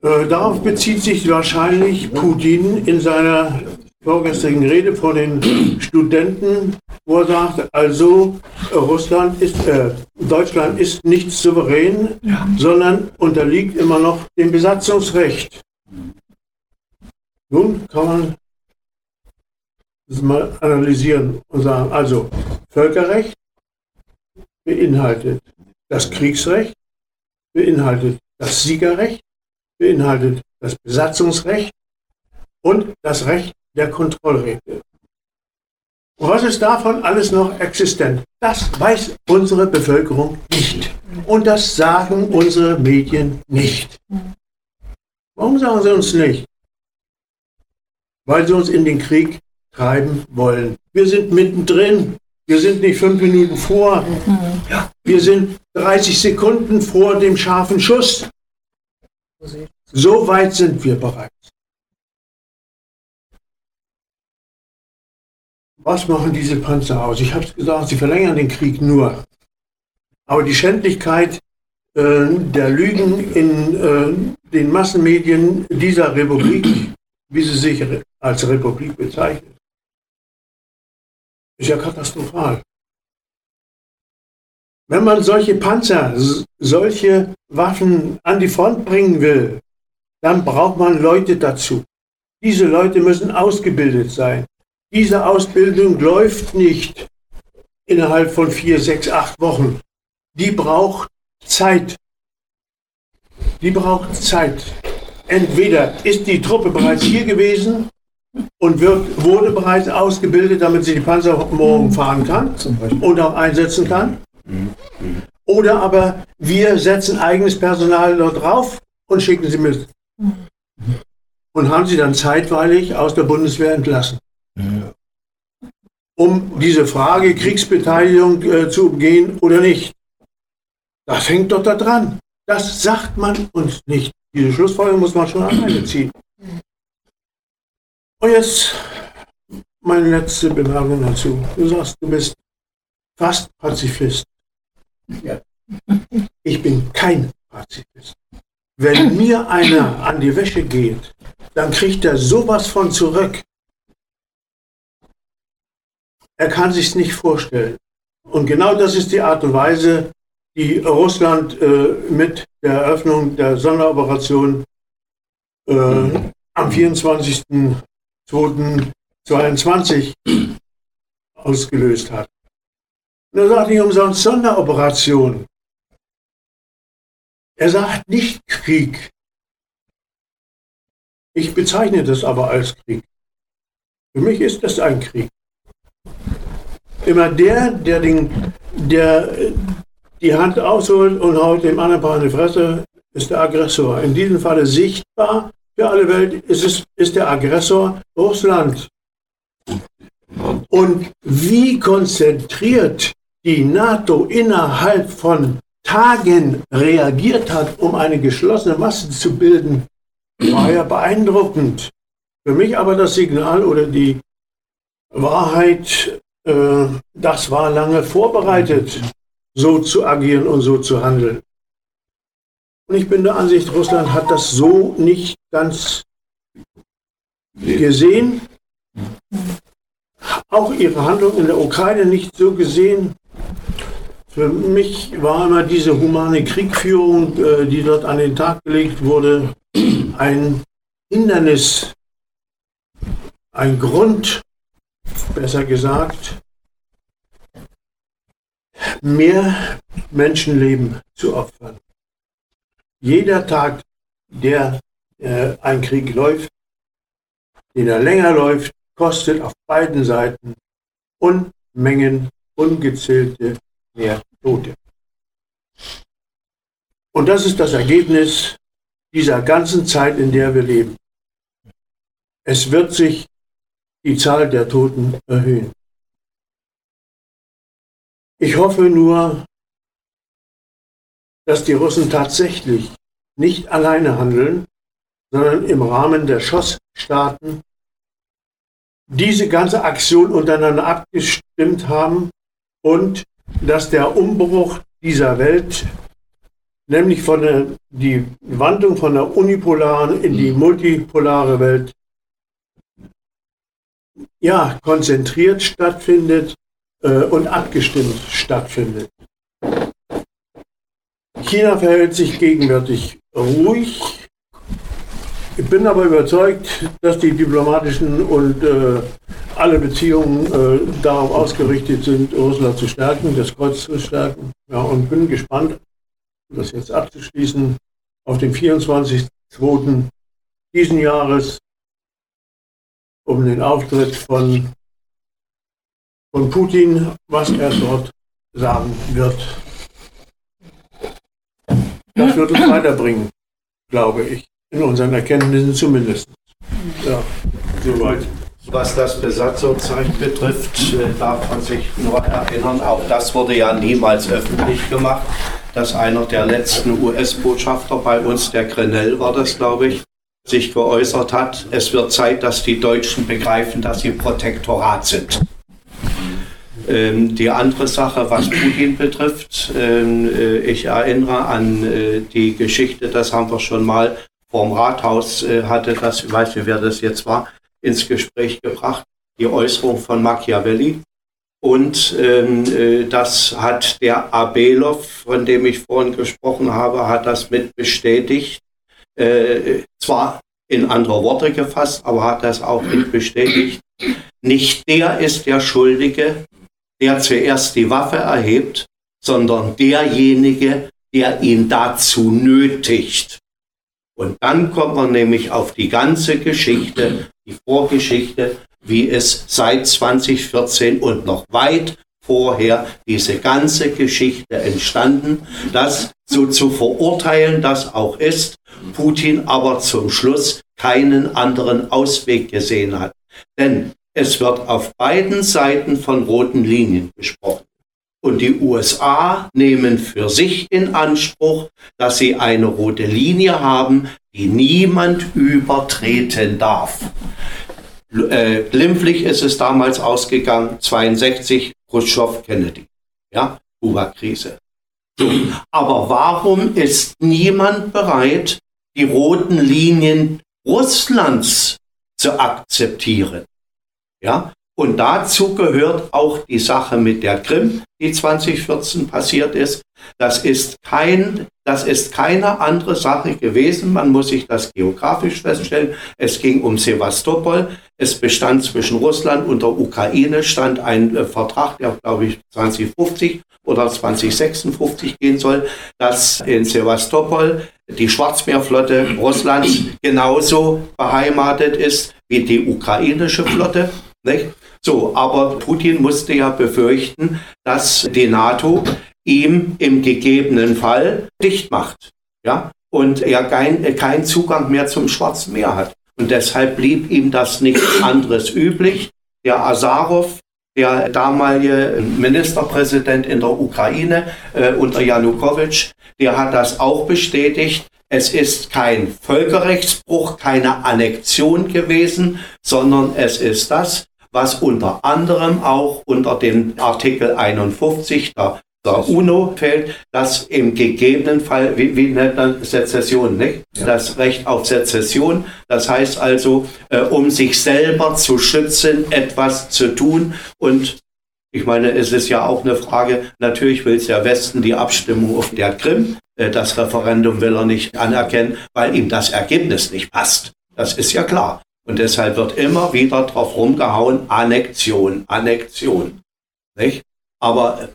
Äh, darauf bezieht sich wahrscheinlich Putin in seiner vorgestrigen Rede vor den Studenten, wo er sagt, also Russland ist, äh, Deutschland ist nicht souverän, ja. sondern unterliegt immer noch dem Besatzungsrecht. Nun kann man das mal analysieren und sagen, also Völkerrecht beinhaltet das Kriegsrecht, beinhaltet das Siegerrecht beinhaltet das Besatzungsrecht und das Recht der Kontrollrechte. Und was ist davon alles noch existent? Das weiß unsere Bevölkerung nicht. Und das sagen unsere Medien nicht. Warum sagen sie uns nicht? Weil sie uns in den Krieg treiben wollen. Wir sind mittendrin. Wir sind nicht fünf Minuten vor. Ja, wir sind 30 Sekunden vor dem scharfen Schuss. So weit sind wir bereits. Was machen diese Panzer aus? Ich habe es gesagt, sie verlängern den Krieg nur. Aber die Schändlichkeit äh, der Lügen in äh, den Massenmedien dieser Republik, wie sie sich als Republik bezeichnet, ist ja katastrophal. Wenn man solche Panzer, solche Waffen an die Front bringen will, dann braucht man Leute dazu. Diese Leute müssen ausgebildet sein. Diese Ausbildung läuft nicht innerhalb von vier, sechs, acht Wochen. Die braucht Zeit. Die braucht Zeit. Entweder ist die Truppe bereits hier gewesen und wird, wurde bereits ausgebildet, damit sie die Panzer morgen fahren kann und auch einsetzen kann. Oder aber wir setzen eigenes Personal dort drauf und schicken sie mit. Und haben sie dann zeitweilig aus der Bundeswehr entlassen. Um diese Frage Kriegsbeteiligung äh, zu umgehen oder nicht. Das hängt doch da dran. Das sagt man uns nicht. Diese Schlussfolgerung muss man schon alleine ziehen. Und jetzt meine letzte Bemerkung dazu. Du sagst, du bist fast Pazifist. Ja. Ich bin kein Pazifist. Wenn mir einer an die Wäsche geht, dann kriegt er sowas von zurück. Er kann sich nicht vorstellen. Und genau das ist die Art und Weise, die Russland äh, mit der Eröffnung der Sonderoperation äh, am 24.02.22 ausgelöst hat. Er sagt nicht umsonst Sonderoperation. Er sagt nicht Krieg. Ich bezeichne das aber als Krieg. Für mich ist das ein Krieg. Immer der, der, den, der die Hand ausholt und haut dem anderen Paar in die Fresse, ist der Aggressor. In diesem Falle sichtbar für alle Welt ist, es, ist der Aggressor Russland. Und wie konzentriert die NATO innerhalb von Tagen reagiert hat, um eine geschlossene Masse zu bilden, war ja beeindruckend. Für mich aber das Signal oder die Wahrheit, äh, das war lange vorbereitet, so zu agieren und so zu handeln. Und ich bin der Ansicht, Russland hat das so nicht ganz gesehen, auch ihre Handlung in der Ukraine nicht so gesehen. Für mich war immer diese humane Kriegführung, äh, die dort an den Tag gelegt wurde, ein Hindernis, ein Grund, besser gesagt, mehr Menschenleben zu opfern. Jeder Tag, der äh, ein Krieg läuft, den er länger läuft, kostet auf beiden Seiten Unmengen, ungezählte mehr Tote. Und das ist das Ergebnis dieser ganzen Zeit, in der wir leben. Es wird sich die Zahl der Toten erhöhen. Ich hoffe nur, dass die Russen tatsächlich nicht alleine handeln, sondern im Rahmen der Schossstaaten diese ganze Aktion untereinander abgestimmt haben und dass der Umbruch dieser Welt, nämlich von der die Wandlung von der unipolaren in die multipolare Welt, ja, konzentriert stattfindet äh, und abgestimmt stattfindet. China verhält sich gegenwärtig ruhig. Ich bin aber überzeugt, dass die diplomatischen und äh, alle Beziehungen äh, darauf ausgerichtet sind, Russland zu stärken, das Kreuz zu stärken. Ja, und bin gespannt, das jetzt abzuschließen, auf den 24. 2. diesen Jahres um den Auftritt von, von Putin, was er dort sagen wird. Das wird uns weiterbringen, glaube ich, in unseren Erkenntnissen zumindest. Ja, soweit. Was das Besatzungszeit betrifft, äh, darf man sich nur erinnern, auch das wurde ja niemals öffentlich gemacht, dass einer der letzten US-Botschafter bei uns, der Grenell war das, glaube ich, sich geäußert hat, es wird Zeit, dass die Deutschen begreifen, dass sie Protektorat sind. Ähm, die andere Sache, was Putin betrifft, ähm, äh, ich erinnere an äh, die Geschichte, das haben wir schon mal vorm Rathaus äh, hatte, das, ich weiß nicht, wer das jetzt war, ins Gespräch gebracht, die Äußerung von Machiavelli. Und ähm, äh, das hat der Abelov, von dem ich vorhin gesprochen habe, hat das mit bestätigt. Äh, zwar in andere Worte gefasst, aber hat das auch mit bestätigt. Nicht der ist der Schuldige, der zuerst die Waffe erhebt, sondern derjenige, der ihn dazu nötigt. Und dann kommt man nämlich auf die ganze Geschichte, die Vorgeschichte, wie es seit 2014 und noch weit vorher diese ganze Geschichte entstanden, das so zu verurteilen das auch ist, Putin aber zum Schluss keinen anderen Ausweg gesehen hat. Denn es wird auf beiden Seiten von roten Linien gesprochen. Und die USA nehmen für sich in Anspruch, dass sie eine rote Linie haben, die niemand übertreten darf. Äh, glimpflich ist es damals ausgegangen, 62, Khrushchev, Kennedy. Ja, Kuba-Krise. Aber warum ist niemand bereit, die roten Linien Russlands zu akzeptieren? Ja, und dazu gehört auch die Sache mit der Krim, die 2014 passiert ist. Das ist kein, das ist keine andere Sache gewesen. Man muss sich das geografisch feststellen. Es ging um Sevastopol. Es bestand zwischen Russland und der Ukraine stand ein äh, Vertrag, der glaube ich 2050 oder 2056 gehen soll, dass in Sevastopol die Schwarzmeerflotte Russlands genauso beheimatet ist wie die ukrainische Flotte. Nicht? So, aber Putin musste ja befürchten, dass die NATO ihm im gegebenen Fall dicht macht. Ja? Und er keinen kein Zugang mehr zum Schwarzen Meer hat. Und deshalb blieb ihm das nichts anderes üblich. Der Azarov, der damalige Ministerpräsident in der Ukraine äh, unter Janukowitsch, der hat das auch bestätigt. Es ist kein Völkerrechtsbruch, keine Annexion gewesen, sondern es ist das, was unter anderem auch unter dem Artikel 51 der, der UNO fällt, dass im gegebenen Fall, wie, wie nennt man Sezession, nicht? Ja. das Recht auf Sezession, das heißt also, äh, um sich selber zu schützen, etwas zu tun und ich meine, es ist ja auch eine Frage, natürlich will der Westen die Abstimmung auf der Krim, äh, das Referendum will er nicht anerkennen, weil ihm das Ergebnis nicht passt. Das ist ja klar. Und deshalb wird immer wieder drauf rumgehauen, Annexion, Annexion. Nicht? Aber äh,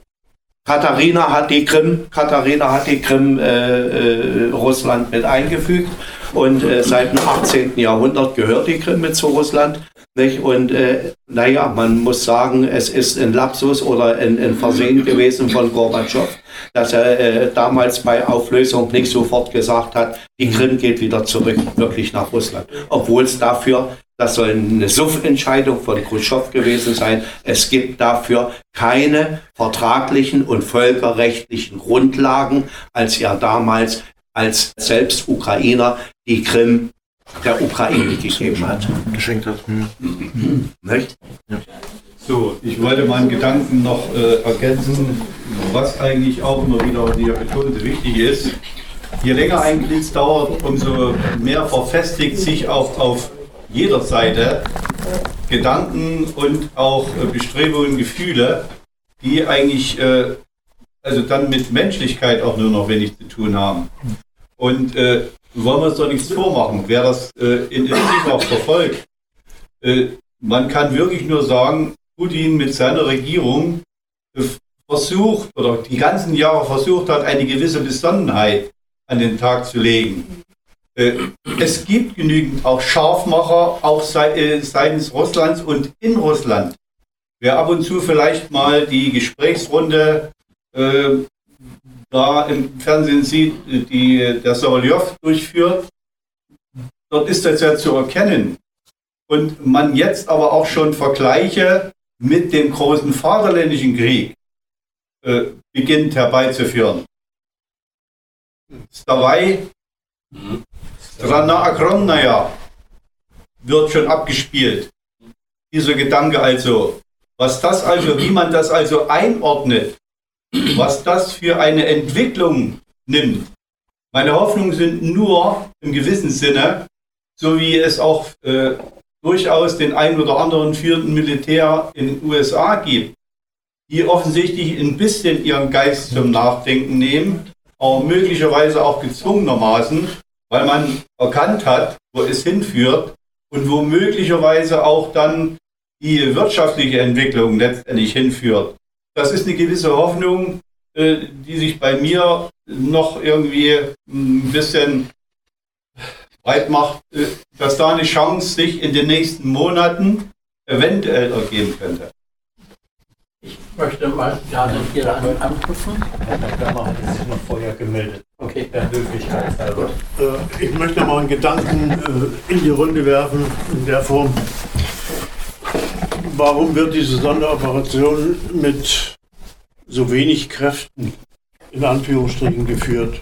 Katharina hat die Krim, Katharina hat die Krim äh, äh, Russland mit eingefügt und äh, seit dem 18. Jahrhundert gehört die Krim mit zu Russland. Nicht? Und äh, naja, man muss sagen, es ist ein Lapsus oder ein, ein Versehen gewesen von Gorbatschow, dass er äh, damals bei Auflösung nicht sofort gesagt hat, die Krim geht wieder zurück, wirklich nach Russland. Obwohl es dafür, das soll eine Suff-Entscheidung von Khrushchev gewesen sein, es gibt dafür keine vertraglichen und völkerrechtlichen Grundlagen, als er damals als selbst Ukrainer die Krim der Ukraine gegeben hat. Geschenkt hat. Hm. Nicht? Ja. So, ich wollte meinen Gedanken noch äh, ergänzen, was eigentlich auch immer wieder hier betont wichtig ist. Je länger ein Krieg dauert, umso mehr verfestigt sich auch auf jeder Seite Gedanken und auch äh, Bestrebungen, Gefühle, die eigentlich äh, also dann mit Menschlichkeit auch nur noch wenig zu tun haben. Und äh, wollen wir uns doch nichts vormachen, wer das äh, intensiv auch verfolgt. Äh, man kann wirklich nur sagen, Putin mit seiner Regierung äh, versucht oder die ganzen Jahre versucht hat, eine gewisse Besonnenheit an den Tag zu legen. Äh, es gibt genügend auch Scharfmacher, auch äh, seitens Russlands und in Russland. Wer ab und zu vielleicht mal die Gesprächsrunde da im Fernsehen sieht, die der Solovyov durchführt, dort ist das ja zu erkennen. Und man jetzt aber auch schon Vergleiche mit dem großen Vaterländischen Krieg äh, beginnt herbeizuführen. Stavai, Strana Akronnaya wird schon abgespielt. Dieser Gedanke also, was das also, wie man das also einordnet, was das für eine Entwicklung nimmt. Meine Hoffnungen sind nur im gewissen Sinne, so wie es auch äh, durchaus den ein oder anderen führenden Militär in den USA gibt, die offensichtlich ein bisschen ihren Geist zum Nachdenken nehmen, aber möglicherweise auch gezwungenermaßen, weil man erkannt hat, wo es hinführt und wo möglicherweise auch dann die wirtschaftliche Entwicklung letztendlich hinführt. Das ist eine gewisse Hoffnung, äh, die sich bei mir noch irgendwie ein bisschen breit macht, äh, dass da eine Chance sich in den nächsten Monaten eventuell ergeben könnte. Ich möchte mal gerne hier anknüpfen. Herr Klammer hat sich noch vorher gemeldet. Okay. Der Höflichkeit halber. Äh, ich möchte mal einen Gedanken in die Runde werfen, in der Form. Warum wird diese Sonderoperation mit so wenig Kräften in Anführungsstrichen geführt?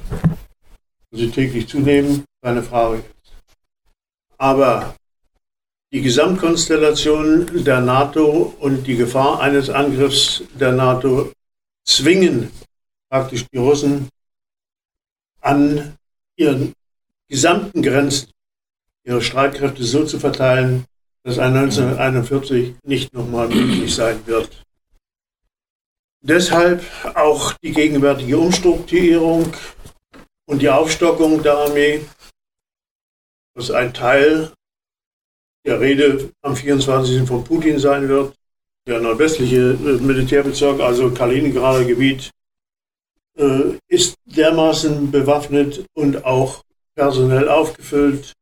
Sie täglich zunehmen, keine Frage. Aber die Gesamtkonstellation der NATO und die Gefahr eines Angriffs der NATO zwingen praktisch die Russen an ihren gesamten Grenzen ihre Streitkräfte so zu verteilen, dass ein 1941 nicht nochmal möglich sein wird. Deshalb auch die gegenwärtige Umstrukturierung und die Aufstockung der Armee, was ein Teil der Rede am 24. von Putin sein wird. Der nordwestliche äh, Militärbezirk, also Kaliningrader Gebiet, äh, ist dermaßen bewaffnet und auch personell aufgefüllt,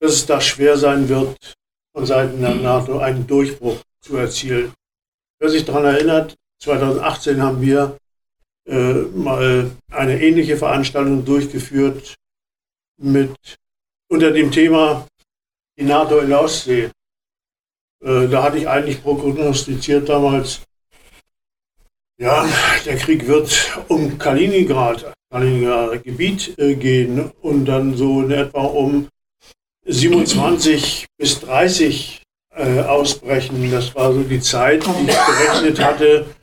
dass es da schwer sein wird, von Seiten der NATO einen Durchbruch zu erzielen. Wer sich daran erinnert, 2018 haben wir äh, mal eine ähnliche Veranstaltung durchgeführt mit unter dem Thema die NATO in der Ostsee. Äh, da hatte ich eigentlich prognostiziert damals, ja, der Krieg wird um Kaliningrad, Kaliningrader Gebiet äh, gehen und dann so in etwa um 27 bis 30 äh, ausbrechen. Das war so die Zeit, die ich berechnet hatte,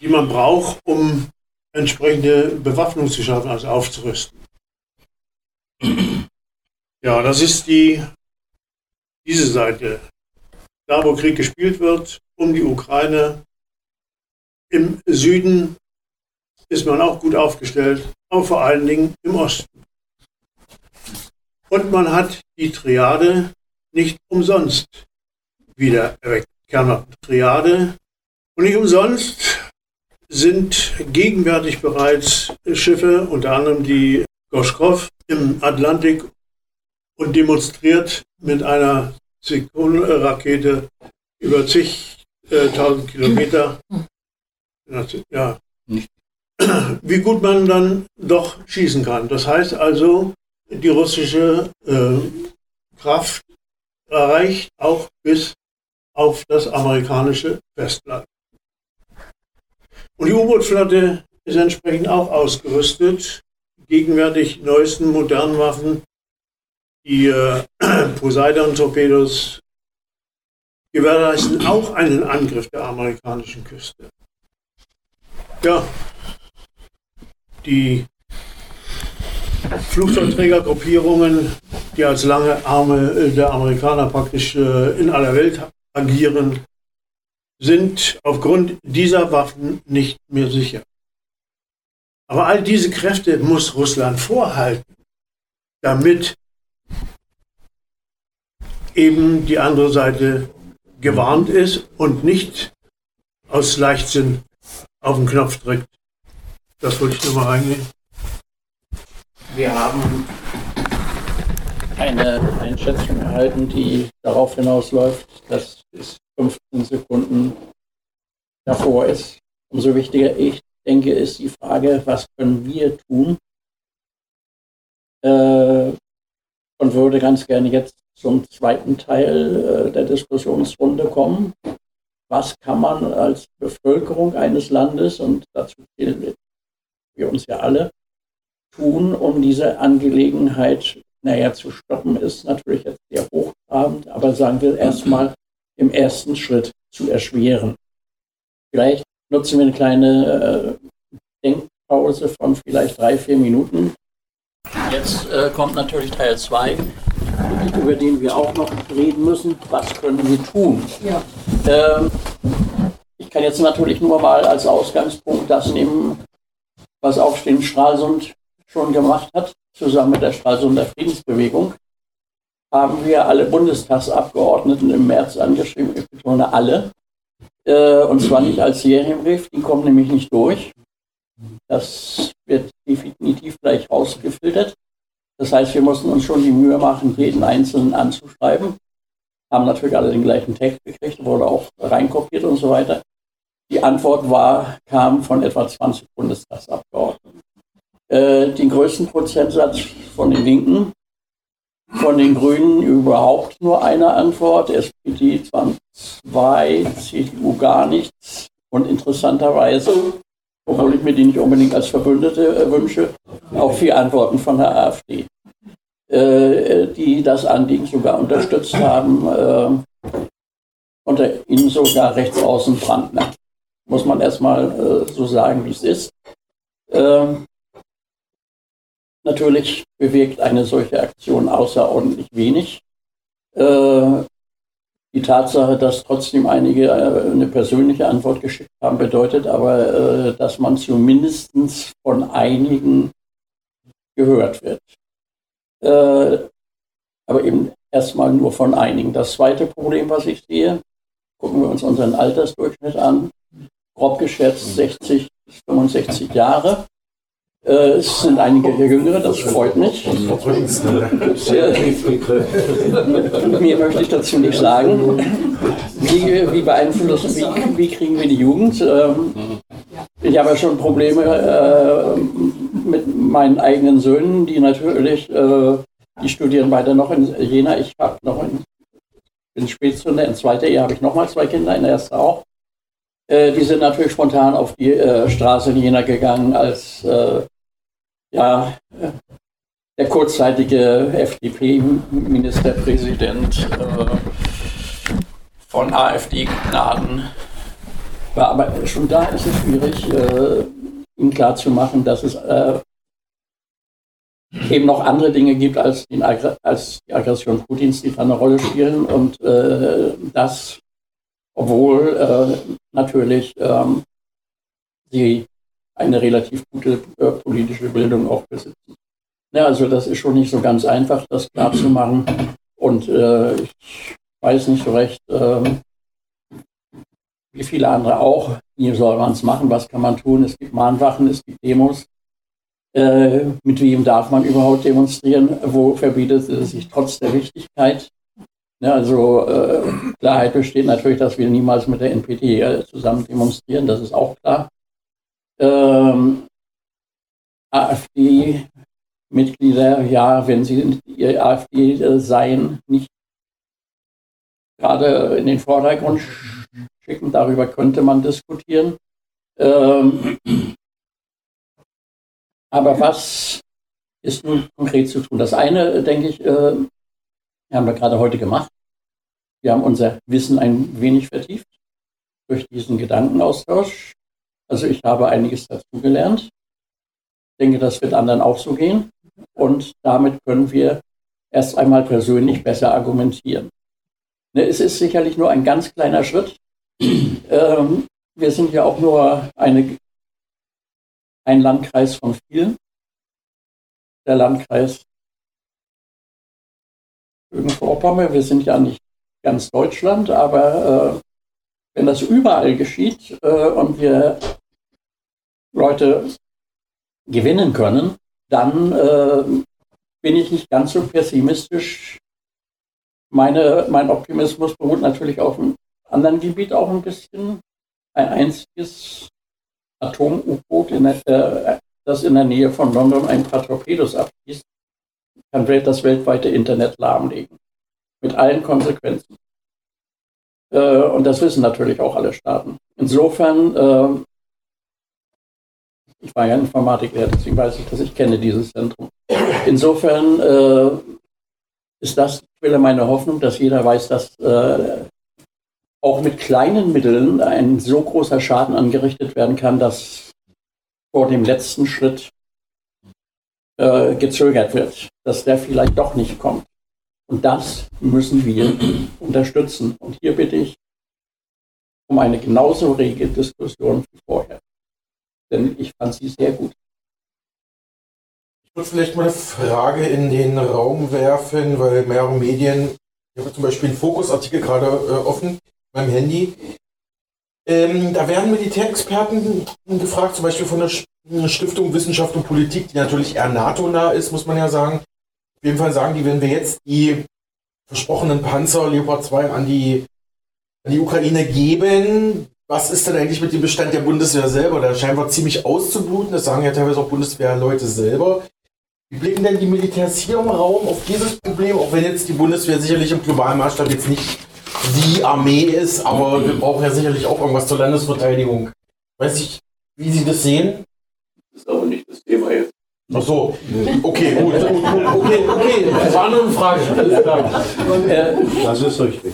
die man braucht, um entsprechende Bewaffnung zu schaffen, also aufzurüsten. Ja, das ist die, diese Seite. Da, wo Krieg gespielt wird, um die Ukraine. Im Süden ist man auch gut aufgestellt, aber vor allen Dingen im Osten. Und man hat die Triade nicht umsonst wieder erweckt. Triade. Und nicht umsonst sind gegenwärtig bereits Schiffe, unter anderem die Goschkov im Atlantik und demonstriert mit einer Sekundenrakete über zigtausend äh, Kilometer. Ja. Wie gut man dann doch schießen kann. Das heißt also, die russische äh, Kraft erreicht auch bis auf das amerikanische Festland. Und die U-Boot-Flotte ist entsprechend auch ausgerüstet. Gegenwärtig neuesten modernen Waffen die äh, Poseidon-Torpedos gewährleisten auch einen Angriff der amerikanischen Küste. Ja, die Flugzeugträgergruppierungen, die als lange Arme äh, der Amerikaner praktisch äh, in aller Welt agieren, sind aufgrund dieser Waffen nicht mehr sicher. Aber all diese Kräfte muss Russland vorhalten, damit eben die andere Seite gewarnt ist und nicht aus Leichtsinn auf den Knopf drückt. Das wollte ich nur mal reingehen. Wir haben eine Einschätzung erhalten, die darauf hinausläuft, dass es 15 Sekunden davor ist. Umso wichtiger, ich denke, ist die Frage, was können wir tun? Äh, und würde ganz gerne jetzt zum zweiten Teil äh, der Diskussionsrunde kommen. Was kann man als Bevölkerung eines Landes, und dazu zählen wir uns ja alle, tun, um diese Angelegenheit naja, zu stoppen, ist natürlich jetzt sehr hochtrabend, aber sagen wir erstmal im ersten Schritt zu erschweren. Vielleicht nutzen wir eine kleine äh, Denkpause von vielleicht drei, vier Minuten. Jetzt äh, kommt natürlich Teil 2, über den wir auch noch reden müssen. Was können wir tun? Ja. Ähm, ich kann jetzt natürlich nur mal als Ausgangspunkt das nehmen, was Aufstehen Stralsund schon gemacht hat, zusammen mit der Stralsunder Friedensbewegung, haben wir alle Bundestagsabgeordneten im März angeschrieben, ich betone alle, äh, und zwar nicht als Serienbrief, die kommen nämlich nicht durch. Das wird definitiv gleich rausgefiltert. Das heißt, wir mussten uns schon die Mühe machen, jeden Einzelnen anzuschreiben. Haben natürlich alle den gleichen Text gekriegt, wurde auch reinkopiert und so weiter. Die Antwort war, kam von etwa 20 Bundestagsabgeordneten. Äh, den größten Prozentsatz von den Linken, von den Grünen überhaupt nur eine Antwort, SPD 2, CDU gar nichts und interessanterweise, obwohl ich mir die nicht unbedingt als Verbündete äh, wünsche, auch vier Antworten von der AfD, äh, die das Anliegen sogar unterstützt haben, äh, unter ihnen sogar rechtsaußen Brandner. Muss man erstmal äh, so sagen, wie es ist. Ähm, Natürlich bewegt eine solche Aktion außerordentlich wenig. Äh, die Tatsache, dass trotzdem einige äh, eine persönliche Antwort geschickt haben, bedeutet aber, äh, dass man zumindest von einigen gehört wird. Aber eben erstmal nur von einigen. Das zweite Problem, was ich sehe, gucken wir uns unseren Altersdurchschnitt an, grob geschätzt 60 bis 65 Jahre. Äh, es sind einige hier Jüngere, das freut mich. Mehr möchte ich dazu nicht sagen. Wie, wie beeinflussen, wie, wie, kriegen wir die Jugend? Ähm, ich habe ja schon Probleme äh, mit meinen eigenen Söhnen, die natürlich, äh, die studieren weiter noch in Jena. Ich habe noch in, in Spätzünder, in zweiter Ehe habe ich nochmal zwei Kinder, in der ersten auch. Äh, die sind natürlich spontan auf die äh, Straße in Jena gegangen, als äh, ja, der kurzzeitige FDP-Ministerpräsident äh, von AfD-Gnaden war. Aber schon da ist es schwierig, äh, ihm klarzumachen, dass es äh, eben noch andere Dinge gibt als, als, die Aggression Putins, die da eine Rolle spielen. Und äh, das obwohl äh, natürlich ähm, sie eine relativ gute äh, politische Bildung auch besitzen. Ja, also das ist schon nicht so ganz einfach, das klar zu machen. Und äh, ich weiß nicht so recht, äh, wie viele andere auch, wie soll man es machen, was kann man tun? Es gibt Mahnwachen, es gibt Demos. Äh, mit wem darf man überhaupt demonstrieren? Wo verbietet es sich trotz der Wichtigkeit ja, also äh, Klarheit besteht natürlich, dass wir niemals mit der NPD äh, zusammen demonstrieren, das ist auch klar. Ähm, AfD-Mitglieder, ja, wenn sie ihr AfD äh, seien, nicht gerade in den Vordergrund schicken, darüber könnte man diskutieren. Ähm, aber was ist nun konkret zu tun? Das eine, denke ich, äh, haben wir gerade heute gemacht. Wir haben unser Wissen ein wenig vertieft durch diesen Gedankenaustausch. Also ich habe einiges dazugelernt. Ich denke, das wird anderen auch so gehen. Und damit können wir erst einmal persönlich besser argumentieren. Ne, es ist sicherlich nur ein ganz kleiner Schritt. Ähm, wir sind ja auch nur eine, ein Landkreis von vielen. Der Landkreis Vorpommern. Wir sind ja nicht ganz Deutschland, aber äh, wenn das überall geschieht äh, und wir Leute gewinnen können, dann äh, bin ich nicht ganz so pessimistisch. Meine, mein Optimismus beruht natürlich auf einem anderen Gebiet auch ein bisschen. Ein einziges Atom-U-Boot, das in der Nähe von London ein paar Torpedos abschießt, kann das weltweite Internet lahmlegen. Mit allen Konsequenzen. Äh, und das wissen natürlich auch alle Staaten. Insofern, äh, ich war ja Informatiker, deswegen weiß ich, dass ich kenne dieses Zentrum. Insofern äh, ist das die Quelle meiner Hoffnung, dass jeder weiß, dass äh, auch mit kleinen Mitteln ein so großer Schaden angerichtet werden kann, dass vor dem letzten Schritt äh, gezögert wird, dass der vielleicht doch nicht kommt. Und das müssen wir unterstützen. Und hier bitte ich um eine genauso rege Diskussion wie vorher. Denn ich fand sie sehr gut. Ich würde vielleicht mal eine Frage in den Raum werfen, weil mehrere Medien, ich habe zum Beispiel einen Fokusartikel gerade äh, offen, meinem Handy. Ähm, da werden Militärexperten gefragt, zum Beispiel von der Stiftung Wissenschaft und Politik, die natürlich eher NATO-nah ist, muss man ja sagen. Auf jeden Fall sagen die, wenn wir jetzt die versprochenen Panzer Leopard 2 an die, an die Ukraine geben, was ist denn eigentlich mit dem Bestand der Bundeswehr selber? Der scheint war ziemlich auszubluten, das sagen ja teilweise auch Bundeswehrleute selber. Wie blicken denn die Militärs hier im Raum auf dieses Problem, auch wenn jetzt die Bundeswehr sicherlich im globalen Maßstab jetzt nicht die Armee ist, aber wir brauchen ja sicherlich auch irgendwas zur Landesverteidigung. Weiß ich, wie Sie das sehen? Das ist aber nicht das Thema jetzt. Ach so, okay, gut, okay, okay, das war nur eine Frage. Das ist richtig.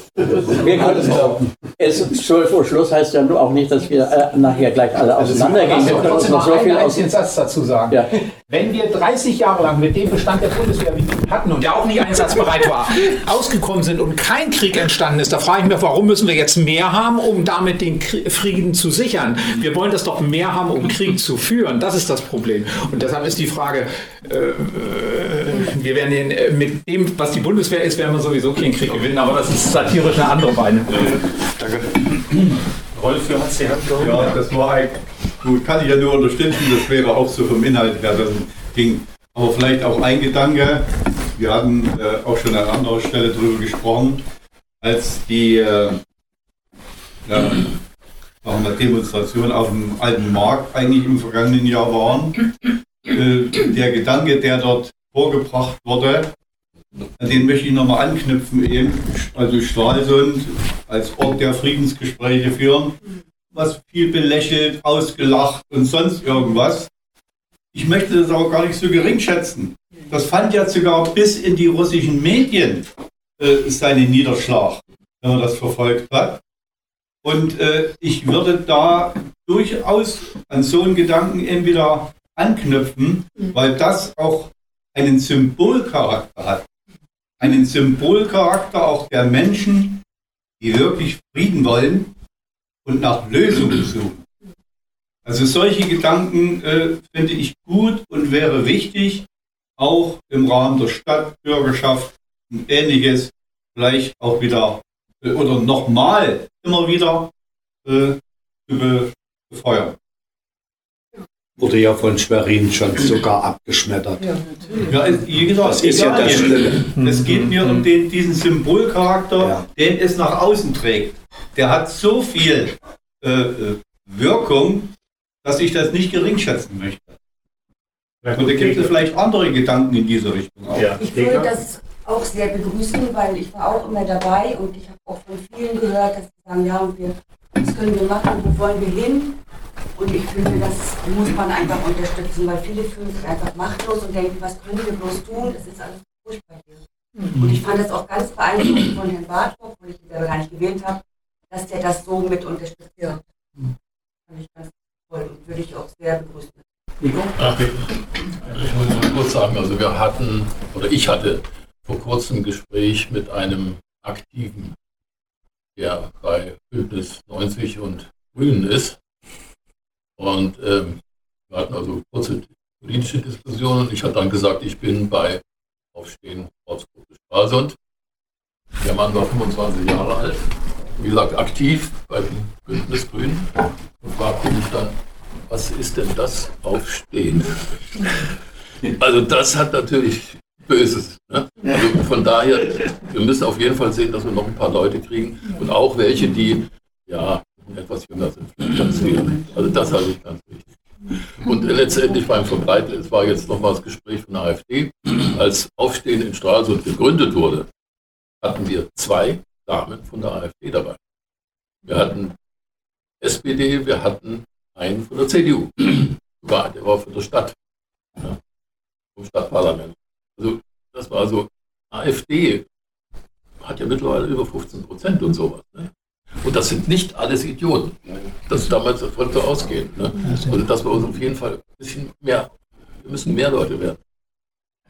Wir können es ist 12 Uhr Schluss heißt ja auch nicht, dass wir äh, nachher gleich alle auseinandergehen. Wir können uns noch so einen einzigen Satz dazu sagen. Ja. Wenn wir 30 Jahre lang mit dem Bestand der Bundeswehr, wie wir hatten und der auch nicht einsatzbereit war, ausgekommen sind und kein Krieg entstanden ist, da frage ich mich, warum müssen wir jetzt mehr haben, um damit den Frieden zu sichern? Wir wollen das doch mehr haben, um Krieg zu führen. Das ist das Problem. Und deshalb ist die Frage, Frage, äh, äh, wir werden den, äh, mit dem, was die Bundeswehr ist, werden wir sowieso keinen Krieg gewinnen, aber das ist satirisch eine andere Beine. Danke. Rolf, du hast die Hand gehoben. Ja, das war eigentlich, gut, kann ich ja nur unterstützen, das wäre auch so vom Inhalt her das Ding. Aber vielleicht auch ein Gedanke, wir hatten äh, auch schon an anderer Stelle darüber gesprochen, als die äh, ja, Demonstration auf dem alten Markt eigentlich im vergangenen Jahr waren, äh, der Gedanke, der dort vorgebracht wurde, den möchte ich nochmal anknüpfen eben. Also Stralsund als Ort der Friedensgespräche führen, was viel belächelt, ausgelacht und sonst irgendwas. Ich möchte das aber gar nicht so gering schätzen. Das fand ja sogar bis in die russischen Medien äh, seinen Niederschlag, wenn man das verfolgt hat. Und äh, ich würde da durchaus an so einen Gedanken entweder anknüpfen, mhm. weil das auch einen Symbolcharakter hat. Einen Symbolcharakter auch der Menschen, die wirklich Frieden wollen und nach Lösungen suchen. Also solche Gedanken äh, finde ich gut und wäre wichtig, auch im Rahmen der Stadtbürgerschaft und ähnliches vielleicht auch wieder äh, oder nochmal immer wieder äh, zu befeuern wurde ja von Schwerin schon sogar abgeschmettert. Ja, ja wie gesagt, das ist ja das Schlimme. Es geht mir um den, diesen Symbolcharakter, ja. den es nach außen trägt. Der hat so viel äh, äh Wirkung, dass ich das nicht geringschätzen möchte. Und da gibt es vielleicht andere Gedanken in diese Richtung auch. Ja. Ich würde das auch sehr begrüßen, weil ich war auch immer dabei und ich habe auch von vielen gehört, dass sie sagen, ja, und wir, was können wir machen, wo wollen wir hin? Und ich finde, das muss man einfach unterstützen, weil viele fühlen sich einfach machtlos und denken, was können wir bloß tun? Das ist alles furchtbar hier. Mhm. Und ich fand das auch ganz beeindruckend von Herrn Bartsch, obwohl ich ihn selber gar nicht gewählt habe, dass der das so mit unterstützt hat. Fand ich ganz toll und würde ich auch sehr begrüßen. Ich muss mal kurz sagen, also wir hatten, oder ich hatte vor kurzem ein Gespräch mit einem Aktiven, der bei Bündnis 90 und Grünen ist. Und ähm, wir hatten also kurze politische Diskussionen. Ich habe dann gesagt, ich bin bei Aufstehen Ortsgruppe Stralsund. Der Mann war 25 Jahre alt. Wie gesagt, aktiv beim Bündnis Grün. Und fragte mich dann, was ist denn das Aufstehen? Also das hat natürlich Böses. Ne? Also von daher, wir müssen auf jeden Fall sehen, dass wir noch ein paar Leute kriegen und auch welche, die ja etwas jünger sind. Also das halte ich ganz wichtig. Und letztendlich beim Verbreiten, es war jetzt nochmal das Gespräch von der AfD, als Aufstehen in Stralsund gegründet wurde, hatten wir zwei Damen von der AfD dabei. Wir hatten SPD, wir hatten einen von der CDU. Der war von der Stadt, ja, vom Stadtparlament. Also das war so, AfD hat ja mittlerweile über 15 Prozent und sowas. Ne? Und das sind nicht alles Idioten. Das damals davon so ausgehen. Ne? Also dass wir uns auf jeden Fall ein bisschen mehr, wir müssen mehr Leute werden.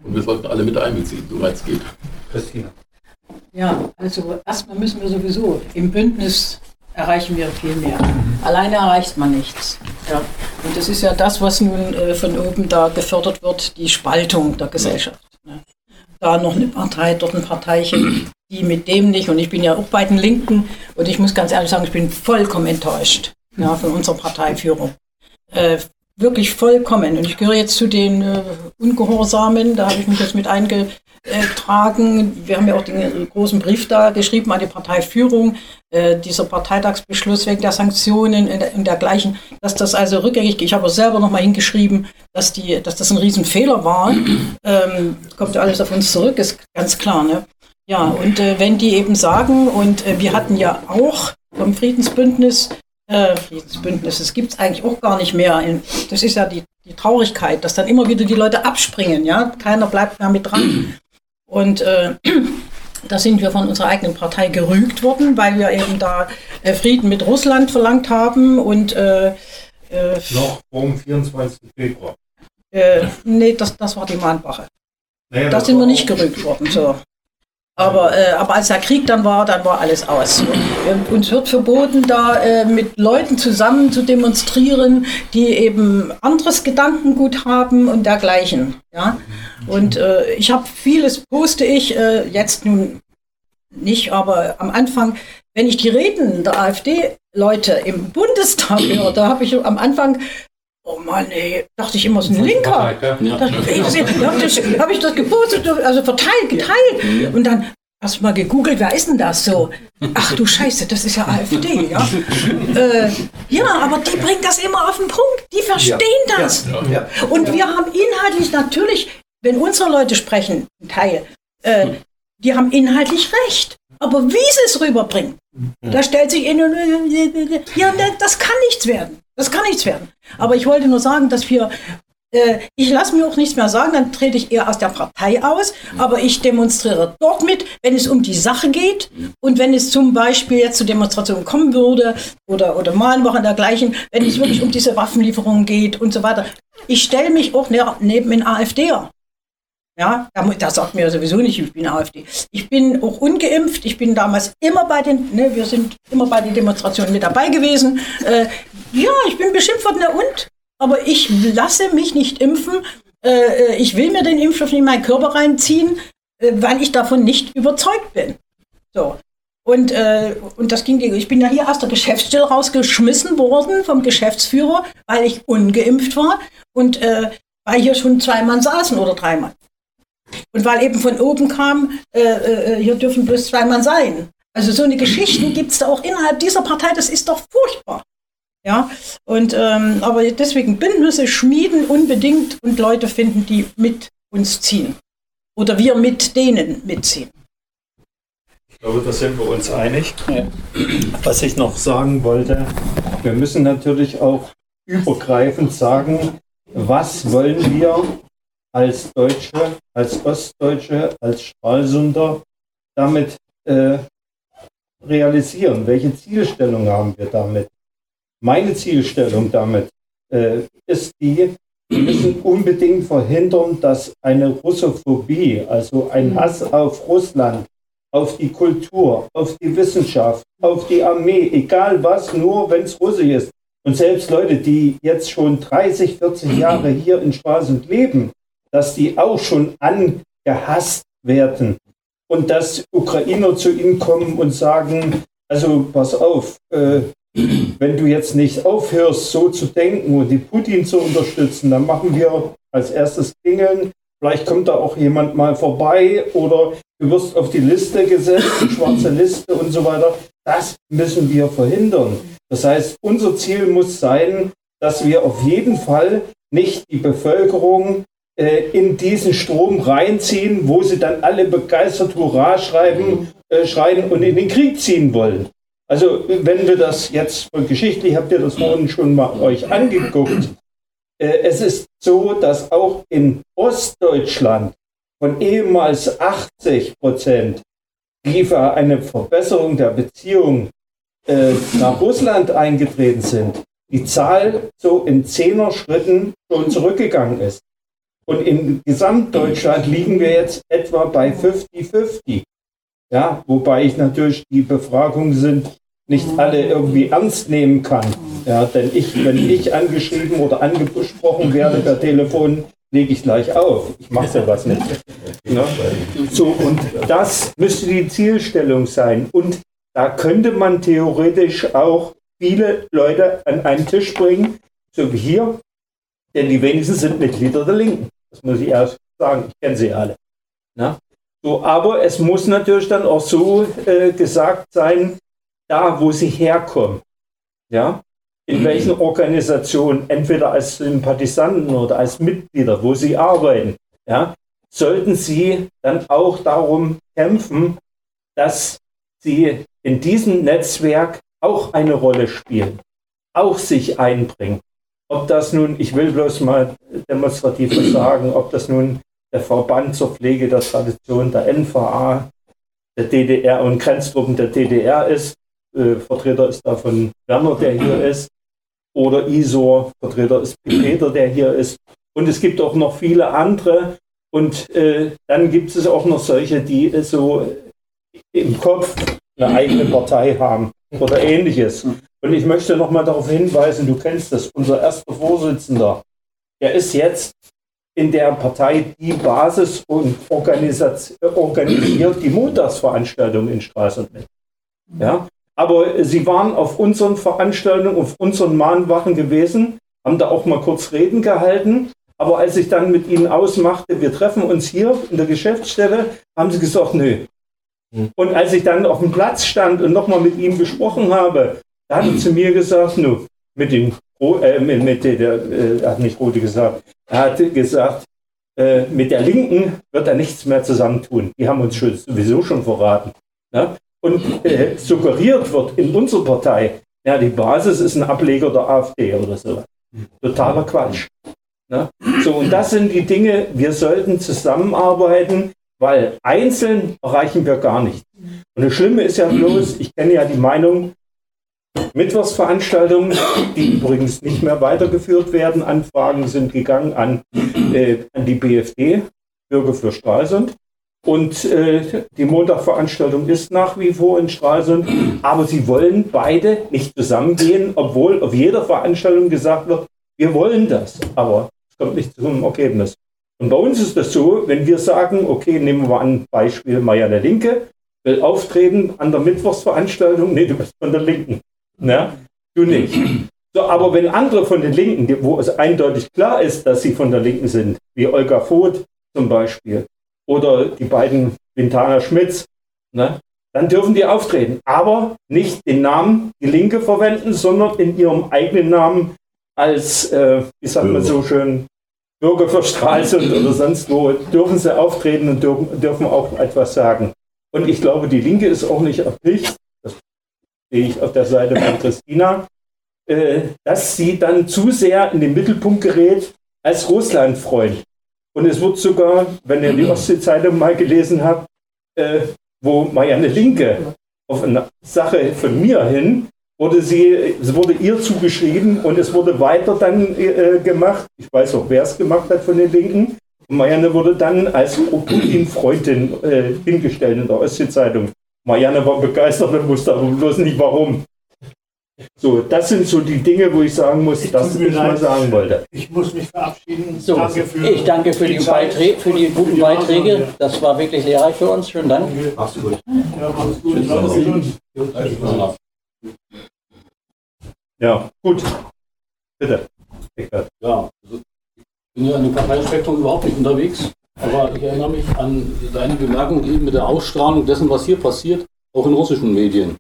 Und wir sollten alle mit einbeziehen, soweit es geht. Christina. Ja, also erstmal müssen wir sowieso im Bündnis erreichen wir viel mehr. Alleine erreicht man nichts. Ja. Und das ist ja das, was nun äh, von oben da gefördert wird, die Spaltung der Gesellschaft. Ne? Da noch eine Partei, dort ein Parteichen, die mit dem nicht. Und ich bin ja auch bei den Linken und ich muss ganz ehrlich sagen, ich bin vollkommen enttäuscht ja, von unserer Parteiführung. Äh, wirklich vollkommen. Und ich gehöre jetzt zu den äh, Ungehorsamen, da habe ich mich jetzt mit eingetragen. Wir haben ja auch den großen Brief da geschrieben an die Parteiführung, äh, dieser Parteitagsbeschluss wegen der Sanktionen und dergleichen, dass das also rückgängig geht. Ich habe auch selber nochmal hingeschrieben, dass, die, dass das ein Riesenfehler war. Ähm, kommt ja alles auf uns zurück, ist ganz klar. Ne? Ja, und äh, wenn die eben sagen, und äh, wir hatten ja auch vom Friedensbündnis äh, Friedensbündnis, das gibt es eigentlich auch gar nicht mehr. Das ist ja die, die Traurigkeit, dass dann immer wieder die Leute abspringen, ja, keiner bleibt mehr mit dran. Und äh, da sind wir von unserer eigenen Partei gerügt worden, weil wir eben da äh, Frieden mit Russland verlangt haben und äh, äh noch vom 24. Februar. Äh, nee, das, das war die Mahnwache. Naja, da sind wir nicht gerügt worden. So. Aber, äh, aber als der Krieg dann war, dann war alles aus. Und uns wird verboten, da äh, mit Leuten zusammen zu demonstrieren, die eben anderes Gedankengut haben und dergleichen. Ja? Und äh, ich habe vieles, poste ich äh, jetzt nun nicht, aber am Anfang, wenn ich die Reden der AfD-Leute im Bundestag höre, da habe ich am Anfang Oh Mann, ey, dachte ich immer, es ist ein Linker. Ja. Da habe hab ich das gepostet, also verteilt, geteilt. Und dann hast du mal gegoogelt, wer ist denn das so? Ach du Scheiße, das ist ja AfD, ja. äh, ja, aber die bringen das immer auf den Punkt. Die verstehen ja. das. Ja. Und wir haben inhaltlich natürlich, wenn unsere Leute sprechen, ein Teil, äh, die haben inhaltlich recht. Aber wie sie es rüberbringen, da stellt sich in, ja, das kann nichts werden. Das kann nichts werden. Aber ich wollte nur sagen, dass wir äh, ich lasse mir auch nichts mehr sagen, dann trete ich eher aus der Partei aus, aber ich demonstriere dort mit, wenn es um die Sache geht und wenn es zum Beispiel jetzt zu Demonstrationen kommen würde oder, oder Mahnwochen dergleichen, wenn es wirklich um diese Waffenlieferungen geht und so weiter. Ich stelle mich auch ne, neben den AfDer. Ja, da sagt mir sowieso nicht, ich bin AfD. Ich bin auch ungeimpft. Ich bin damals immer bei den, ne, wir sind immer bei den Demonstrationen mit dabei gewesen. Äh, ja, ich bin beschimpft worden, na und? Aber ich lasse mich nicht impfen. Äh, äh, ich will mir den Impfstoff in meinen Körper reinziehen, äh, weil ich davon nicht überzeugt bin. So. Und, äh, und das ging, ich bin ja hier aus der Geschäftsstelle rausgeschmissen worden vom Geschäftsführer, weil ich ungeimpft war und äh, weil hier schon zwei Mann saßen oder drei Mann. Und weil eben von oben kam, äh, äh, hier dürfen bloß zwei Mann sein. Also so eine Geschichten gibt es da auch innerhalb dieser Partei, das ist doch furchtbar. Ja, und ähm, aber deswegen Bündnisse schmieden unbedingt und Leute finden, die mit uns ziehen. Oder wir mit denen mitziehen. Ich glaube, da sind wir uns einig. Was ich noch sagen wollte, wir müssen natürlich auch übergreifend sagen, was wollen wir als Deutsche, als Ostdeutsche, als Stralsunder damit äh, realisieren? Welche Zielstellung haben wir damit? Meine Zielstellung damit äh, ist die, wir müssen unbedingt verhindern, dass eine Russophobie, also ein Hass auf Russland, auf die Kultur, auf die Wissenschaft, auf die Armee, egal was, nur wenn es Russisch ist. Und selbst Leute, die jetzt schon 30, 40 Jahre hier in Stralsund leben, dass die auch schon angehasst werden und dass Ukrainer zu ihnen kommen und sagen, also pass auf, äh, wenn du jetzt nicht aufhörst, so zu denken und die Putin zu unterstützen, dann machen wir als erstes Klingeln, Vielleicht kommt da auch jemand mal vorbei oder du wirst auf die Liste gesetzt, die schwarze Liste und so weiter. Das müssen wir verhindern. Das heißt, unser Ziel muss sein, dass wir auf jeden Fall nicht die Bevölkerung in diesen Strom reinziehen, wo sie dann alle begeistert Hurra schreiben, äh, schreien und in den Krieg ziehen wollen. Also wenn wir das jetzt geschichtlich, habt ihr das vorhin schon mal euch angeguckt, äh, es ist so, dass auch in Ostdeutschland von ehemals 80 Prozent, die für eine Verbesserung der Beziehung äh, nach Russland eingetreten sind, die Zahl so in zehner Schritten schon zurückgegangen ist. Und in Gesamtdeutschland liegen wir jetzt etwa bei 50-50. Ja, wobei ich natürlich die Befragungen sind nicht alle irgendwie ernst nehmen kann. Ja, denn ich, wenn ich angeschrieben oder angesprochen werde per Telefon, lege ich gleich auf. Ich mache sowas nicht. Ja? So, und das müsste die Zielstellung sein. Und da könnte man theoretisch auch viele Leute an einen Tisch bringen, so wie hier, denn die wenigsten sind Mitglieder der Linken. Das muss ich erst sagen. Ich kenne sie alle. Na? So, aber es muss natürlich dann auch so äh, gesagt sein, da wo sie herkommen. Ja? In mhm. welchen Organisationen, entweder als Sympathisanten oder als Mitglieder, wo sie arbeiten, ja, sollten sie dann auch darum kämpfen, dass sie in diesem Netzwerk auch eine Rolle spielen, auch sich einbringen. Ob das nun, ich will bloß mal demonstrativ sagen, ob das nun der Verband zur Pflege der Tradition der NVA, der DDR und Grenztruppen der DDR ist, äh, Vertreter ist da von Werner, der hier ist, oder ISOR, Vertreter ist Peter, der hier ist. Und es gibt auch noch viele andere. Und äh, dann gibt es auch noch solche, die äh, so im Kopf eine eigene Partei haben oder ähnliches. Und ich möchte noch mal darauf hinweisen, du kennst das, unser erster Vorsitzender, der ist jetzt in der Partei die Basis und organisiert die Montagsveranstaltung in Straße mit. Ja? Aber sie waren auf unseren Veranstaltungen, auf unseren Mahnwachen gewesen, haben da auch mal kurz Reden gehalten. Aber als ich dann mit ihnen ausmachte, wir treffen uns hier in der Geschäftsstelle, haben sie gesagt, nö. Hm. Und als ich dann auf dem Platz stand und nochmal mit ihm gesprochen habe, da hat er zu mir gesagt, nu, mit dem, äh, mit, mit der, äh, er hat nicht Rote gesagt, er hat gesagt, äh, mit der Linken wird er nichts mehr zusammentun. Die haben uns schon, sowieso schon verraten. Ja? Und äh, suggeriert wird in unserer Partei, ja, die Basis ist ein Ableger der AfD oder so. Totaler Quatsch. Ne? So, und das sind die Dinge, wir sollten zusammenarbeiten, weil einzeln erreichen wir gar nichts. Und das Schlimme ist ja bloß, ich kenne ja die Meinung, Mittwochsveranstaltungen, die übrigens nicht mehr weitergeführt werden. Anfragen sind gegangen an, äh, an die BFD, Bürger für Stralsund. Und äh, die Montagveranstaltung ist nach wie vor in Stralsund. Aber sie wollen beide nicht zusammengehen, obwohl auf jeder Veranstaltung gesagt wird, wir wollen das. Aber es kommt nicht zum Ergebnis. Und bei uns ist das so, wenn wir sagen, okay, nehmen wir ein Beispiel Marianne Linke, will auftreten an der Mittwochsveranstaltung, nee, du bist von der Linken. Ne? Du nicht. So, aber wenn andere von den Linken, wo es eindeutig klar ist, dass sie von der Linken sind, wie Olga Voth zum Beispiel, oder die beiden Vintana Schmitz, ne, dann dürfen die auftreten. Aber nicht den Namen Die Linke verwenden, sondern in ihrem eigenen Namen als, äh, wie sagt man so schön, Bürger für Stralsund oder sonst wo, dürfen sie auftreten und dürfen, dürfen auch etwas sagen. Und ich glaube, die Linke ist auch nicht erpicht, sehe ich auf der Seite von Christina, äh, dass sie dann zu sehr in den Mittelpunkt gerät als Russlandfreund. Und es wird sogar, wenn ihr die Ostsee-Zeitung mal gelesen habt, äh, wo Marianne Linke auf eine Sache von mir hin, wurde sie, es wurde ihr zugeschrieben und es wurde weiter dann äh, gemacht. Ich weiß auch, wer es gemacht hat von den Linken. Marianne wurde dann als Putin-Freundin äh, hingestellt in der Ostsee-Zeitung. Marianne war begeistert und wusste aber bloß nicht warum. So, das sind so die Dinge, wo ich sagen muss, ich das ich mal sagen wollte. Ich muss mich verabschieden. So, danke für ich danke für die, die Beiträ für die guten Beiträge. Das war wirklich lehrreich für uns. Schönen Dank. Mach's gut. Ja, mach's gut. Ja, gut. Bitte. Ja, also ich bin ja in dem Parteienspektrum überhaupt nicht unterwegs. Aber ich erinnere mich an deine Bemerkung eben mit der Ausstrahlung dessen, was hier passiert, auch in russischen Medien.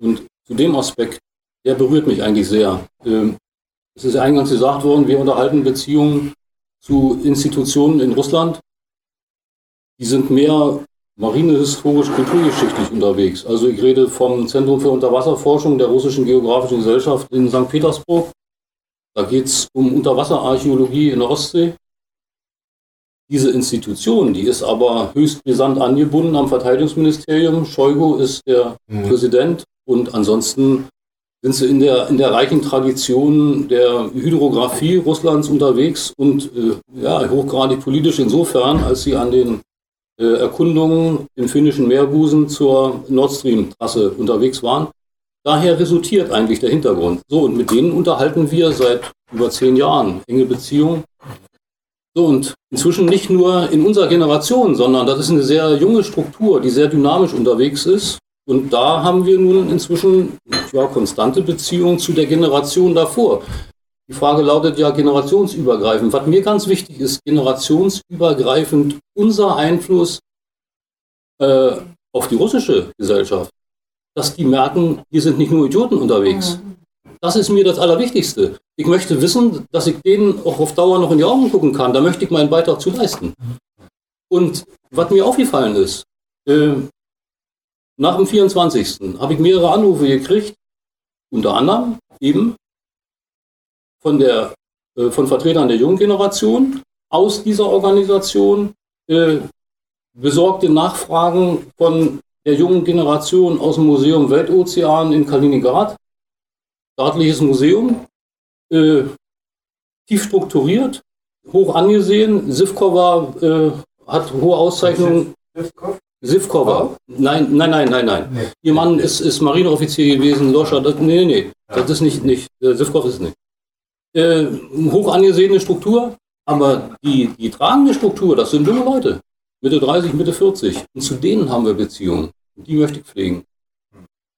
Und zu dem Aspekt, der berührt mich eigentlich sehr. Ähm, es ist eingangs gesagt worden, wir unterhalten Beziehungen zu Institutionen in Russland. Die sind mehr marinehistorisch, kulturgeschichtlich unterwegs. Also ich rede vom Zentrum für Unterwasserforschung der Russischen Geografischen Gesellschaft in St. Petersburg. Da geht es um Unterwasserarchäologie in der Ostsee. Diese Institution, die ist aber höchst brisant angebunden am Verteidigungsministerium. Shoigu ist der mhm. Präsident und ansonsten sind sie in der, in der reichen Tradition der Hydrographie Russlands unterwegs und äh, ja, hochgradig politisch insofern, als sie an den äh, Erkundungen im finnischen Meerbusen zur Nord Stream-Trasse unterwegs waren. Daher resultiert eigentlich der Hintergrund. So, und mit denen unterhalten wir seit über zehn Jahren enge Beziehungen. So, und inzwischen nicht nur in unserer Generation, sondern das ist eine sehr junge Struktur, die sehr dynamisch unterwegs ist. Und da haben wir nun inzwischen ja, konstante Beziehungen zu der Generation davor. Die Frage lautet ja generationsübergreifend. Was mir ganz wichtig ist, generationsübergreifend unser Einfluss äh, auf die russische Gesellschaft. Dass die merken, hier sind nicht nur Idioten unterwegs. Das ist mir das Allerwichtigste. Ich möchte wissen, dass ich denen auch auf Dauer noch in die Augen gucken kann. Da möchte ich meinen Beitrag zu leisten. Und was mir aufgefallen ist, äh, nach dem 24. habe ich mehrere Anrufe gekriegt, unter anderem eben von, der, äh, von Vertretern der jungen Generation aus dieser Organisation, äh, besorgte Nachfragen von der jungen Generation aus dem Museum Weltozean in Kaliningrad, staatliches Museum, äh, tief strukturiert, hoch angesehen. Sivkova äh, hat hohe Auszeichnungen. Sivkova? Nein, nein, nein, nein, nein. Nee. Ihr Mann ist, ist Marineoffizier gewesen, Loscher. Das, nee, nee. Ja. Das ist nicht, nicht. Äh, Sivkov ist nicht äh, hoch angesehene Struktur, aber die, die tragende Struktur, das sind junge Leute, Mitte 30, Mitte 40. Und zu denen haben wir Beziehungen. Und die möchte ich pflegen.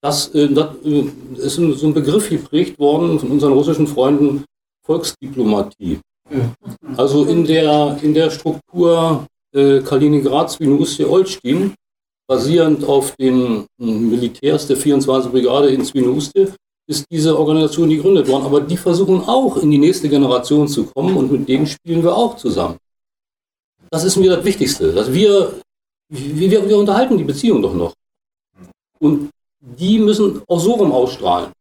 Das, äh, das äh, ist so ein Begriff geprägt worden von unseren russischen Freunden, Volksdiplomatie. Also in der, in der Struktur äh, Kaliningrad, Swinoujstie, Olsztyn, basierend auf den Militärs der 24. Brigade in Swinoujstie, ist diese Organisation gegründet worden. Aber die versuchen auch in die nächste Generation zu kommen und mit denen spielen wir auch zusammen. Das ist mir das Wichtigste, dass wir, wir, wir unterhalten die Beziehung doch noch. Und die müssen auch so rum ausstrahlen.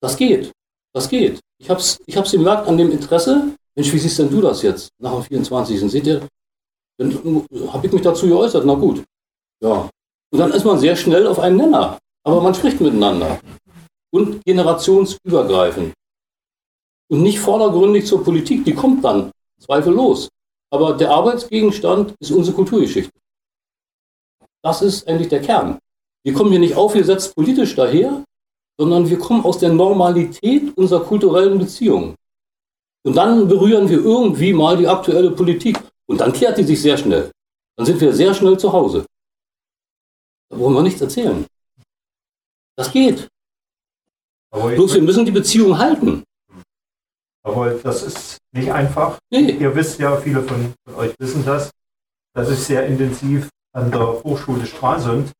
Das geht. Das geht. Ich habe es ich hab's gemerkt an dem Interesse. Mensch, wie siehst denn du das jetzt nach dem 24. Seht ihr, dann habe ich mich dazu geäußert. Na gut. Ja. Und dann ist man sehr schnell auf einen Nenner. Aber man spricht miteinander und generationsübergreifend. Und nicht vordergründig zur Politik, die kommt dann, zweifellos. Aber der Arbeitsgegenstand ist unsere Kulturgeschichte. Das ist eigentlich der Kern. Wir kommen hier nicht aufgesetzt politisch daher, sondern wir kommen aus der Normalität unserer kulturellen Beziehungen. Und dann berühren wir irgendwie mal die aktuelle Politik. Und dann kehrt die sich sehr schnell. Dann sind wir sehr schnell zu Hause. Da wollen wir nichts erzählen. Das geht. Aber Bloß wir müssen die Beziehung halten. Aber das ist nicht einfach. Nee. Ihr wisst ja, viele von, von euch wissen das, dass ich sehr intensiv an der Hochschule Stralsund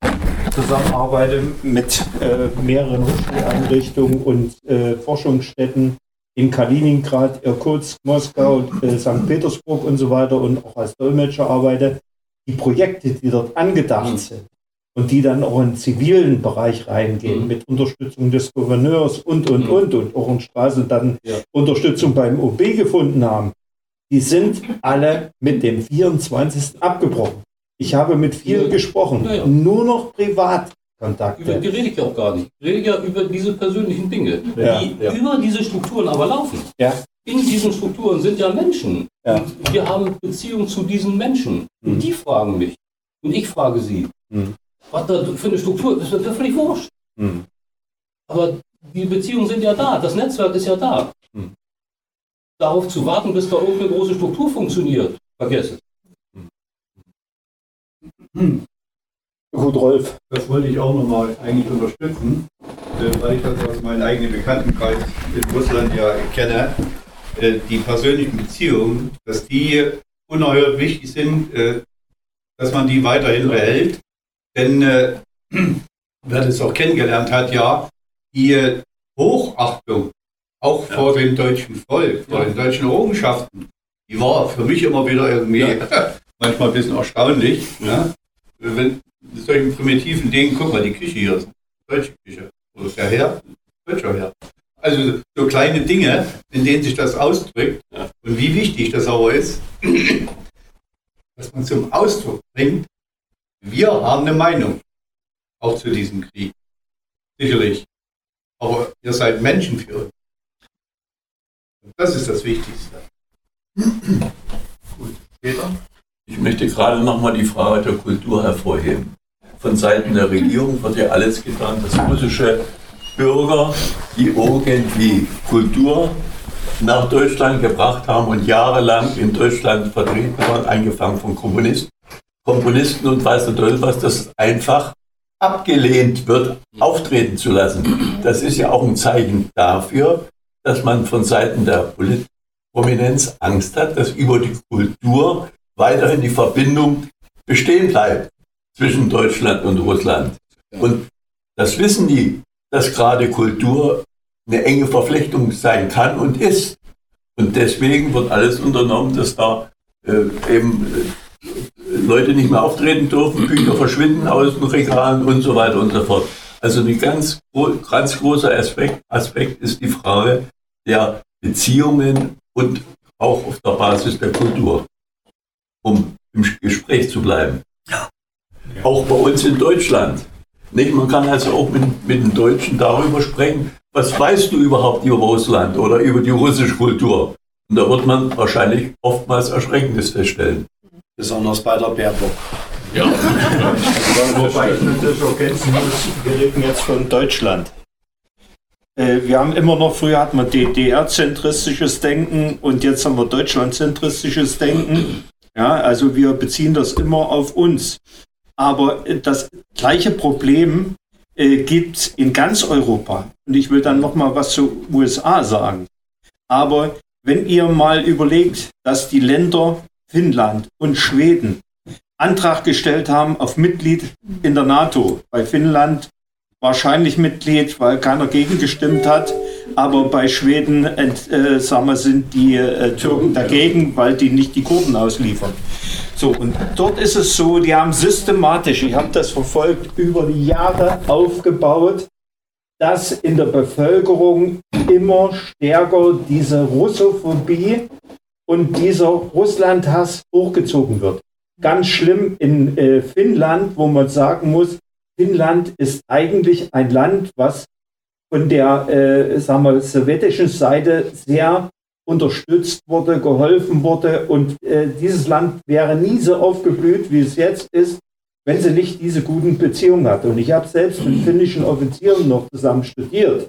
zusammenarbeite mit äh, mehreren Hochschuleinrichtungen und äh, Forschungsstätten in Kaliningrad, Irkutsk, Moskau, äh, St. Petersburg und so weiter und auch als Dolmetscher arbeite. Die Projekte, die dort angedacht sind, und die dann auch in den zivilen Bereich reingehen, mhm. mit Unterstützung des Gouverneurs und, und, mhm. und, und auch in Straßen dann ja. Unterstützung beim OB gefunden haben, die sind alle mit dem 24. abgebrochen. Ich habe mit vielen ja. gesprochen, ja, nur noch Privatkontakte. Über die rede ich ja auch gar nicht. Ich rede ja über diese persönlichen Dinge, die über diese Strukturen aber laufen. In diesen Strukturen sind ja Menschen. Und wir haben Beziehungen zu diesen Menschen. Und mhm. die fragen mich. Und ich frage sie. Mhm was da für eine Struktur ist, das völlig wurscht. Mhm. Aber die Beziehungen sind ja da, das Netzwerk ist ja da. Mhm. Darauf zu warten, bis da irgendeine große Struktur funktioniert, vergessen. Mhm. Gut, Rolf. Das wollte ich auch nochmal eigentlich unterstützen, weil ich das aus meinem eigenen Bekanntenkreis in Russland ja kenne. Äh, die persönlichen Beziehungen, dass die ungeheuer wichtig sind, äh, dass man die weiterhin behält. Denn äh, wer das auch kennengelernt hat, ja, die Hochachtung auch ja. vor dem deutschen Volk, vor ja. den deutschen Errungenschaften, die war für mich immer wieder irgendwie ja. manchmal ein bisschen erstaunlich. Ne? Wenn solchen primitiven Dingen, guck mal, die Küche hier ist deutsche Küche. Oder der Herr, deutscher Herr. Also so kleine Dinge, in denen sich das ausdrückt. Und wie wichtig das aber ist, dass man zum Ausdruck bringt, wir haben eine Meinung, auch zu diesem Krieg. Sicherlich. Aber ihr seid Menschen für uns. Und das ist das Wichtigste. Gut, Peter? Ich möchte gerade nochmal die Frage der Kultur hervorheben. Von Seiten der Regierung wird ja alles getan, dass russische Bürger, die irgendwie Kultur nach Deutschland gebracht haben und jahrelang in Deutschland vertreten waren, angefangen von Kommunisten, Komponisten und weiß der Teufel was, das einfach abgelehnt wird, auftreten zu lassen. Das ist ja auch ein Zeichen dafür, dass man von Seiten der Prominenz Angst hat, dass über die Kultur weiterhin die Verbindung bestehen bleibt zwischen Deutschland und Russland. Und das wissen die, dass gerade Kultur eine enge Verflechtung sein kann und ist. Und deswegen wird alles unternommen, dass da äh, eben äh, Leute nicht mehr auftreten dürfen, Bücher verschwinden aus den Regalen und so weiter und so fort. Also ein ganz, ganz großer Aspekt, Aspekt ist die Frage der Beziehungen und auch auf der Basis der Kultur, um im Gespräch zu bleiben. Auch bei uns in Deutschland. Nicht? Man kann also auch mit, mit den Deutschen darüber sprechen, was weißt du überhaupt über Russland oder über die russische Kultur? Und da wird man wahrscheinlich oftmals Erschreckendes feststellen. Besonders bei der Baerbock. Ja. Wobei ich natürlich ergänzen muss, wir reden jetzt von Deutschland. Äh, wir haben immer noch, früher hatten wir DDR-zentristisches Denken und jetzt haben wir Deutschland-zentristisches Denken. Ja, also wir beziehen das immer auf uns. Aber das gleiche Problem äh, gibt es in ganz Europa. Und ich will dann noch mal was zu USA sagen. Aber wenn ihr mal überlegt, dass die Länder Finnland und Schweden Antrag gestellt haben auf Mitglied in der NATO. Bei Finnland wahrscheinlich Mitglied, weil keiner gegen gestimmt hat. Aber bei Schweden äh, sagen wir, sind die äh, Türken dagegen, weil die nicht die Kurden ausliefern. So, und dort ist es so, die haben systematisch, ich habe das verfolgt, über die Jahre aufgebaut, dass in der Bevölkerung immer stärker diese Russophobie und dieser Russlandhass hochgezogen wird. Ganz schlimm in äh, Finnland, wo man sagen muss, Finnland ist eigentlich ein Land, was von der äh, sagen wir, sowjetischen Seite sehr unterstützt wurde, geholfen wurde. Und äh, dieses Land wäre nie so aufgeblüht, wie es jetzt ist, wenn sie nicht diese guten Beziehungen hatte. Und ich habe selbst mit finnischen Offizieren noch zusammen studiert.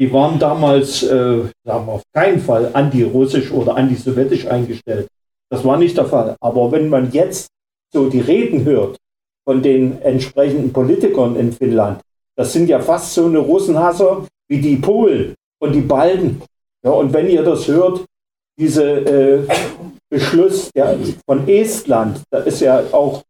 Die waren damals, äh, sagen wir, auf keinen Fall anti-russisch oder anti-sowjetisch eingestellt. Das war nicht der Fall. Aber wenn man jetzt so die Reden hört von den entsprechenden Politikern in Finnland, das sind ja fast so eine Russenhasser wie die Polen und die Balten. Ja, und wenn ihr das hört, diese äh, Beschluss ja, von Estland, da ist ja auch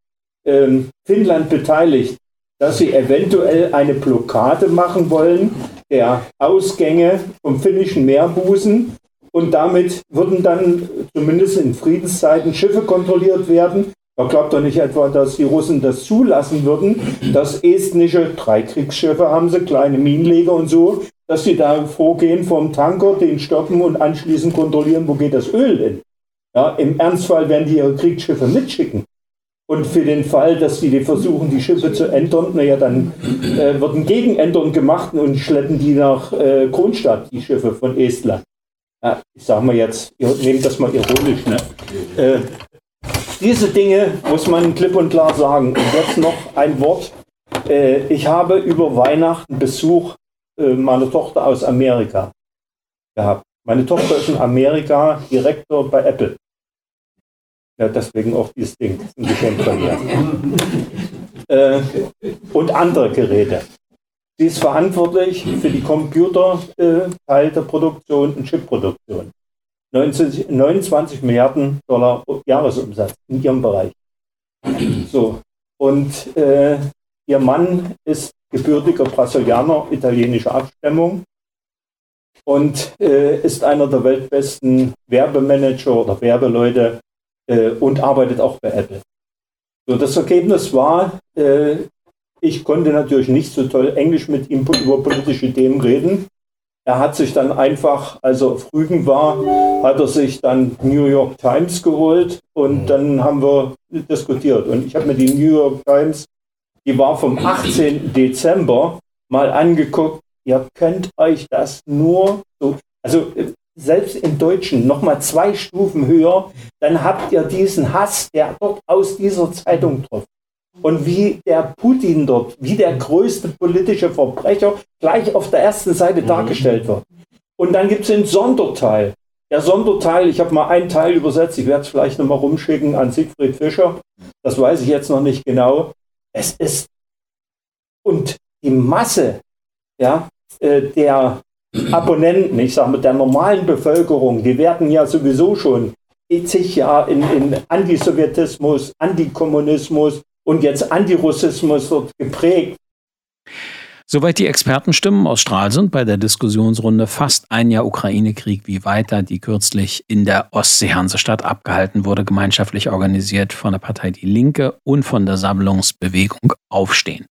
ähm, Finnland beteiligt, dass sie eventuell eine Blockade machen wollen der Ausgänge vom finnischen Meerbusen und damit würden dann zumindest in Friedenszeiten Schiffe kontrolliert werden. Man glaubt doch nicht etwa, dass die Russen das zulassen würden, dass estnische, drei Kriegsschiffe haben sie, kleine Minenleger und so, dass sie da vorgehen vom Tanker, den stoppen und anschließend kontrollieren, wo geht das Öl hin. Ja, Im Ernstfall werden die ihre Kriegsschiffe mitschicken. Und für den Fall, dass die versuchen, die Schiffe zu ändern, naja, dann äh, wird ein Gegenändern gemacht und schleppen die nach äh, Kronstadt, die Schiffe von Estland. Ja, ich sage mal jetzt, ihr nehmt das mal ironisch. Ne? Äh, diese Dinge muss man klipp und klar sagen. Und jetzt noch ein Wort. Äh, ich habe über Weihnachten Besuch äh, meiner Tochter aus Amerika gehabt. Meine Tochter ist in Amerika Direktor bei Apple. Ja, deswegen auch dieses Ding, ein Geschenk von mir. äh, und andere Geräte. Sie ist verantwortlich für die Computer-Teil äh, der Produktion und Chip-Produktion. 29, 29 Milliarden Dollar Jahresumsatz in ihrem Bereich. So. Und äh, ihr Mann ist gebürtiger Brasilianer italienischer Abstammung und äh, ist einer der weltbesten Werbemanager oder Werbeleute äh, und arbeitet auch bei Apple. So, das Ergebnis war, äh, ich konnte natürlich nicht so toll Englisch mit ihm über politische Themen reden. Er hat sich dann einfach, als er auf Rügen war, hat er sich dann New York Times geholt und mhm. dann haben wir diskutiert. Und ich habe mir die New York Times, die war vom 18. Dezember, mal angeguckt. Ihr könnt euch das nur so, also selbst im Deutschen noch mal zwei Stufen höher, dann habt ihr diesen Hass, der dort aus dieser Zeitung drauf und wie der Putin dort, wie der größte politische Verbrecher gleich auf der ersten Seite mhm. dargestellt wird. Und dann gibt es den Sonderteil. Der Sonderteil, ich habe mal einen Teil übersetzt, ich werde es vielleicht nochmal rumschicken an Siegfried Fischer, das weiß ich jetzt noch nicht genau. Es ist, und die Masse ja, äh, der Abonnenten, ich sage mal der normalen Bevölkerung, die werden ja sowieso schon zig Jahre in, in Antisowjetismus, Antikommunismus, und jetzt Antirussismus wird geprägt. Soweit die Expertenstimmen aus Stralsund bei der Diskussionsrunde Fast ein Jahr Ukraine-Krieg wie weiter, die kürzlich in der Ostsee-Hansestadt abgehalten wurde, gemeinschaftlich organisiert von der Partei Die Linke und von der Sammlungsbewegung Aufstehen.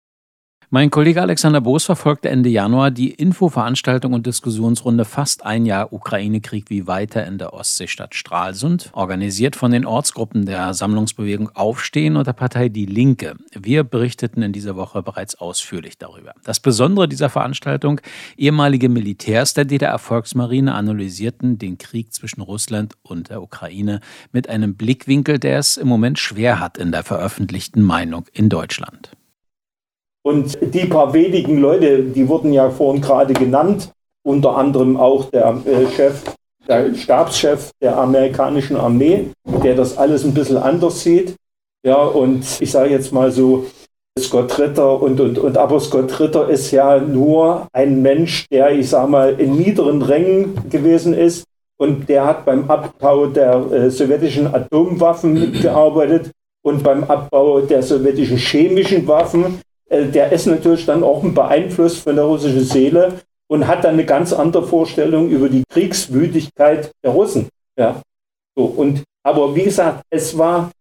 Mein Kollege Alexander Boos verfolgte Ende Januar die Infoveranstaltung und Diskussionsrunde Fast ein Jahr Ukraine-Krieg wie weiter in der Ostseestadt Stralsund, organisiert von den Ortsgruppen der Sammlungsbewegung Aufstehen und der Partei Die Linke. Wir berichteten in dieser Woche bereits ausführlich darüber. Das Besondere dieser Veranstaltung, ehemalige Militärs der DDR-Volksmarine analysierten den Krieg zwischen Russland und der Ukraine mit einem Blickwinkel, der es im Moment schwer hat in der veröffentlichten Meinung in Deutschland. Und die paar wenigen Leute, die wurden ja vorhin gerade genannt, unter anderem auch der äh, Chef, der Stabschef der amerikanischen Armee, der das alles ein bisschen anders sieht. Ja, und ich sage jetzt mal so, Scott Ritter und, und, und, aber Scott Ritter ist ja nur ein Mensch, der, ich sage mal, in niederen Rängen gewesen ist und der hat beim Abbau der äh, sowjetischen Atomwaffen mitgearbeitet und beim Abbau der sowjetischen chemischen Waffen der ist natürlich dann auch beeinflusst von der russischen Seele und hat dann eine ganz andere Vorstellung über die Kriegswütigkeit der Russen. Ja. So, und, aber wie gesagt, es war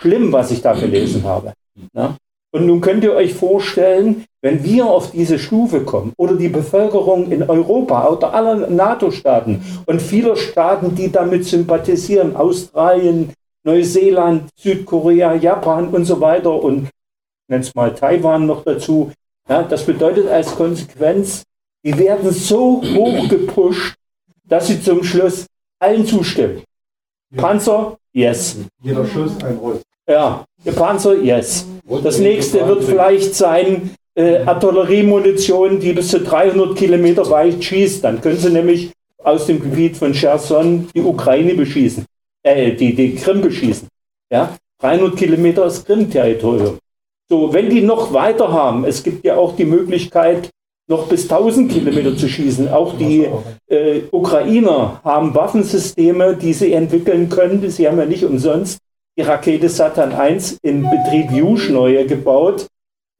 schlimm, was ich da gelesen habe. Ja. Und nun könnt ihr euch vorstellen, wenn wir auf diese Stufe kommen oder die Bevölkerung in Europa oder aller NATO-Staaten und viele Staaten, die damit sympathisieren, Australien, Neuseeland, Südkorea, Japan und so weiter und nenne es mal Taiwan noch dazu. Ja, das bedeutet als Konsequenz, die werden so hoch gepusht, dass sie zum Schluss allen zustimmen. Ja. Panzer, yes. Jeder Schuss ein Rost. Ja, der Panzer, yes. Das nächste wird vielleicht sein äh, Artilleriemunition, die bis zu 300 Kilometer weit schießt. Dann können sie nämlich aus dem Gebiet von Cherson die Ukraine beschießen, äh, die, die Krim beschießen. Ja, 300 Kilometer ist Krim-Territorium. So, wenn die noch weiter haben, es gibt ja auch die Möglichkeit, noch bis 1000 Kilometer zu schießen. Auch die äh, Ukrainer haben Waffensysteme, die sie entwickeln können. Sie haben ja nicht umsonst die Rakete Satan 1 in Betrieb Juschneue gebaut,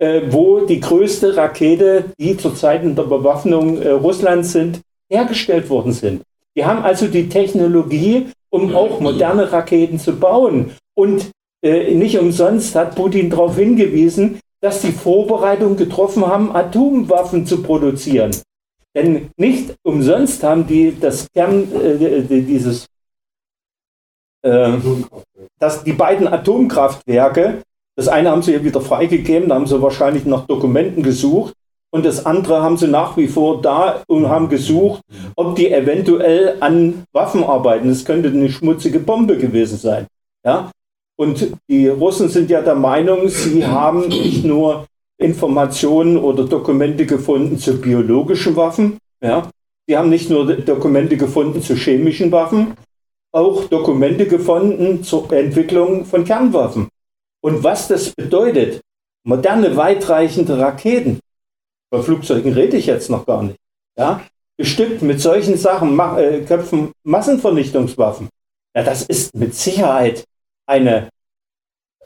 äh, wo die größte Rakete, die zurzeit in der Bewaffnung äh, Russlands sind, hergestellt worden sind. Die haben also die Technologie, um auch moderne Raketen zu bauen. Und nicht umsonst hat Putin darauf hingewiesen, dass die Vorbereitungen getroffen haben, Atomwaffen zu produzieren. Denn nicht umsonst haben die das Kern, äh, dieses, äh, dass die beiden Atomkraftwerke, das eine haben sie ja wieder freigegeben, da haben sie wahrscheinlich nach Dokumenten gesucht, und das andere haben sie nach wie vor da und haben gesucht, ob die eventuell an Waffen arbeiten. Das könnte eine schmutzige Bombe gewesen sein. Ja? Und die Russen sind ja der Meinung, sie haben nicht nur Informationen oder Dokumente gefunden zu biologischen Waffen, ja, sie haben nicht nur Dokumente gefunden zu chemischen Waffen, auch Dokumente gefunden zur Entwicklung von Kernwaffen. Und was das bedeutet, moderne, weitreichende Raketen, bei Flugzeugen rede ich jetzt noch gar nicht, ja, bestückt mit solchen Sachen, äh, Köpfen Massenvernichtungswaffen, ja, das ist mit Sicherheit eine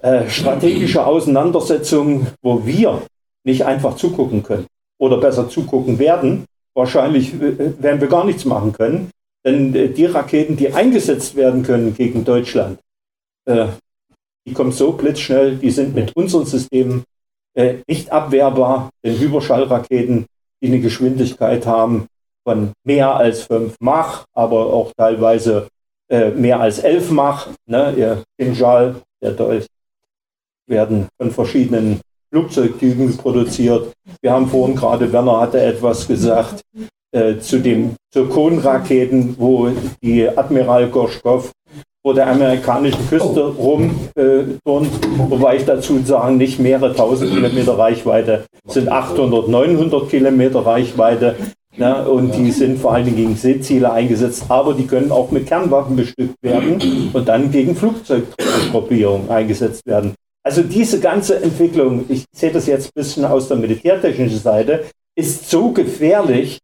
äh, strategische Auseinandersetzung, wo wir nicht einfach zugucken können oder besser zugucken werden. Wahrscheinlich äh, werden wir gar nichts machen können, denn äh, die Raketen, die eingesetzt werden können gegen Deutschland, äh, die kommen so blitzschnell, die sind mit unseren Systemen äh, nicht abwehrbar, denn Überschallraketen, die eine Geschwindigkeit haben von mehr als 5 Mach, aber auch teilweise äh, mehr als 11 Mach, ne, ihr Kinjal, der Dolch, werden von verschiedenen Flugzeugtypen produziert. Wir haben vorhin gerade, Werner hatte etwas gesagt, äh, zu den Zirkonraketen, wo die Admiral Gorschkow vor der amerikanischen Küste rumturnt, äh, wobei ich dazu sagen, nicht mehrere tausend Kilometer Reichweite, sind 800, 900 Kilometer Reichweite. Ne, und die sind vor allen Dingen gegen Seeziele eingesetzt, aber die können auch mit Kernwaffen bestückt werden und dann gegen Flugzeugtruppierungen eingesetzt werden. Also diese ganze Entwicklung, ich sehe das jetzt ein bisschen aus der militärtechnischen Seite, ist so gefährlich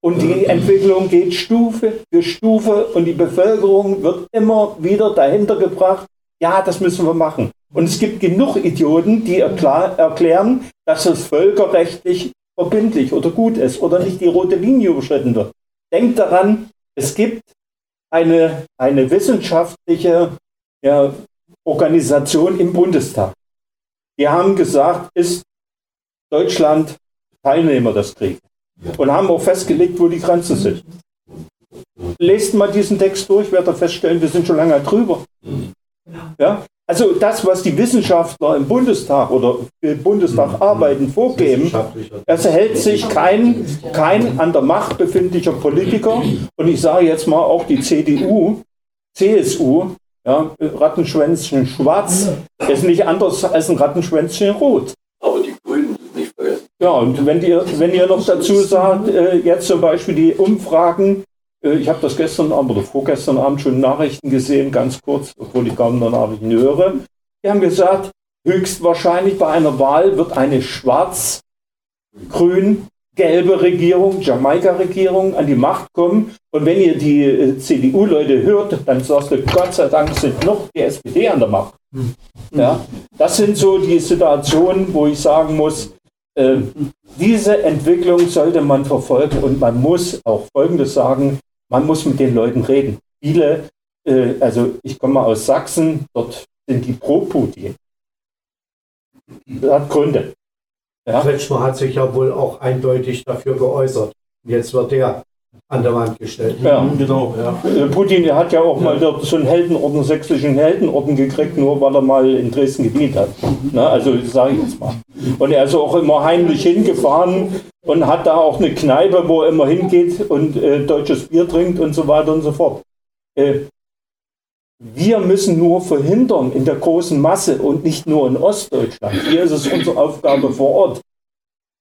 und die Entwicklung geht Stufe für Stufe und die Bevölkerung wird immer wieder dahinter gebracht, ja, das müssen wir machen. Und es gibt genug Idioten, die erklären, dass es völkerrechtlich verbindlich oder gut ist oder nicht die rote Linie überschritten wird. Denkt daran, es gibt eine, eine wissenschaftliche ja, Organisation im Bundestag. Die haben gesagt, ist Deutschland Teilnehmer des Krieges und haben auch festgelegt, wo die Grenzen sind. Lest mal diesen Text durch, werdet ihr feststellen, wir sind schon lange drüber. Ja? Also das, was die Wissenschaftler im Bundestag oder im Bundestag mhm. arbeiten, vorgeben, es hält sich kein, kein an der Macht befindlicher Politiker und ich sage jetzt mal auch die CDU, CSU, ja, Rattenschwänzchen schwarz ist nicht anders als ein Rattenschwänzchen rot. Aber die Grünen sind nicht vergessen. Ja, und wenn ihr, wenn ihr noch dazu sagt, äh, jetzt zum Beispiel die Umfragen, ich habe das gestern Abend oder vorgestern Abend schon Nachrichten gesehen, ganz kurz, obwohl ich kaum noch Nachrichten höre. Die haben gesagt, höchstwahrscheinlich bei einer Wahl wird eine schwarz-grün gelbe Regierung, Jamaika-Regierung an die Macht kommen. Und wenn ihr die äh, CDU-Leute hört, dann sagst du, Gott sei Dank sind noch die SPD an der Macht. Hm. Ja, das sind so die Situationen, wo ich sagen muss, äh, diese Entwicklung sollte man verfolgen und man muss auch Folgendes sagen, man muss mit den Leuten reden. Viele, äh, also ich komme aus Sachsen, dort sind die pro Putin. Das hat Gründe. Ja? Kretschmer hat sich ja wohl auch eindeutig dafür geäußert. Jetzt wird er an der Wand gestellt. Ja, genau. Ja. Äh, Putin der hat ja auch mal so einen Heldenorden, sächsischen Heldenorden gekriegt, nur weil er mal in Dresden gedient hat. Na, also sage ich jetzt mal. Und er ist auch immer heimlich hingefahren und hat da auch eine Kneipe, wo er immer hingeht und äh, deutsches Bier trinkt und so weiter und so fort. Äh, wir müssen nur verhindern in der großen Masse und nicht nur in Ostdeutschland. Hier ist es unsere Aufgabe vor Ort,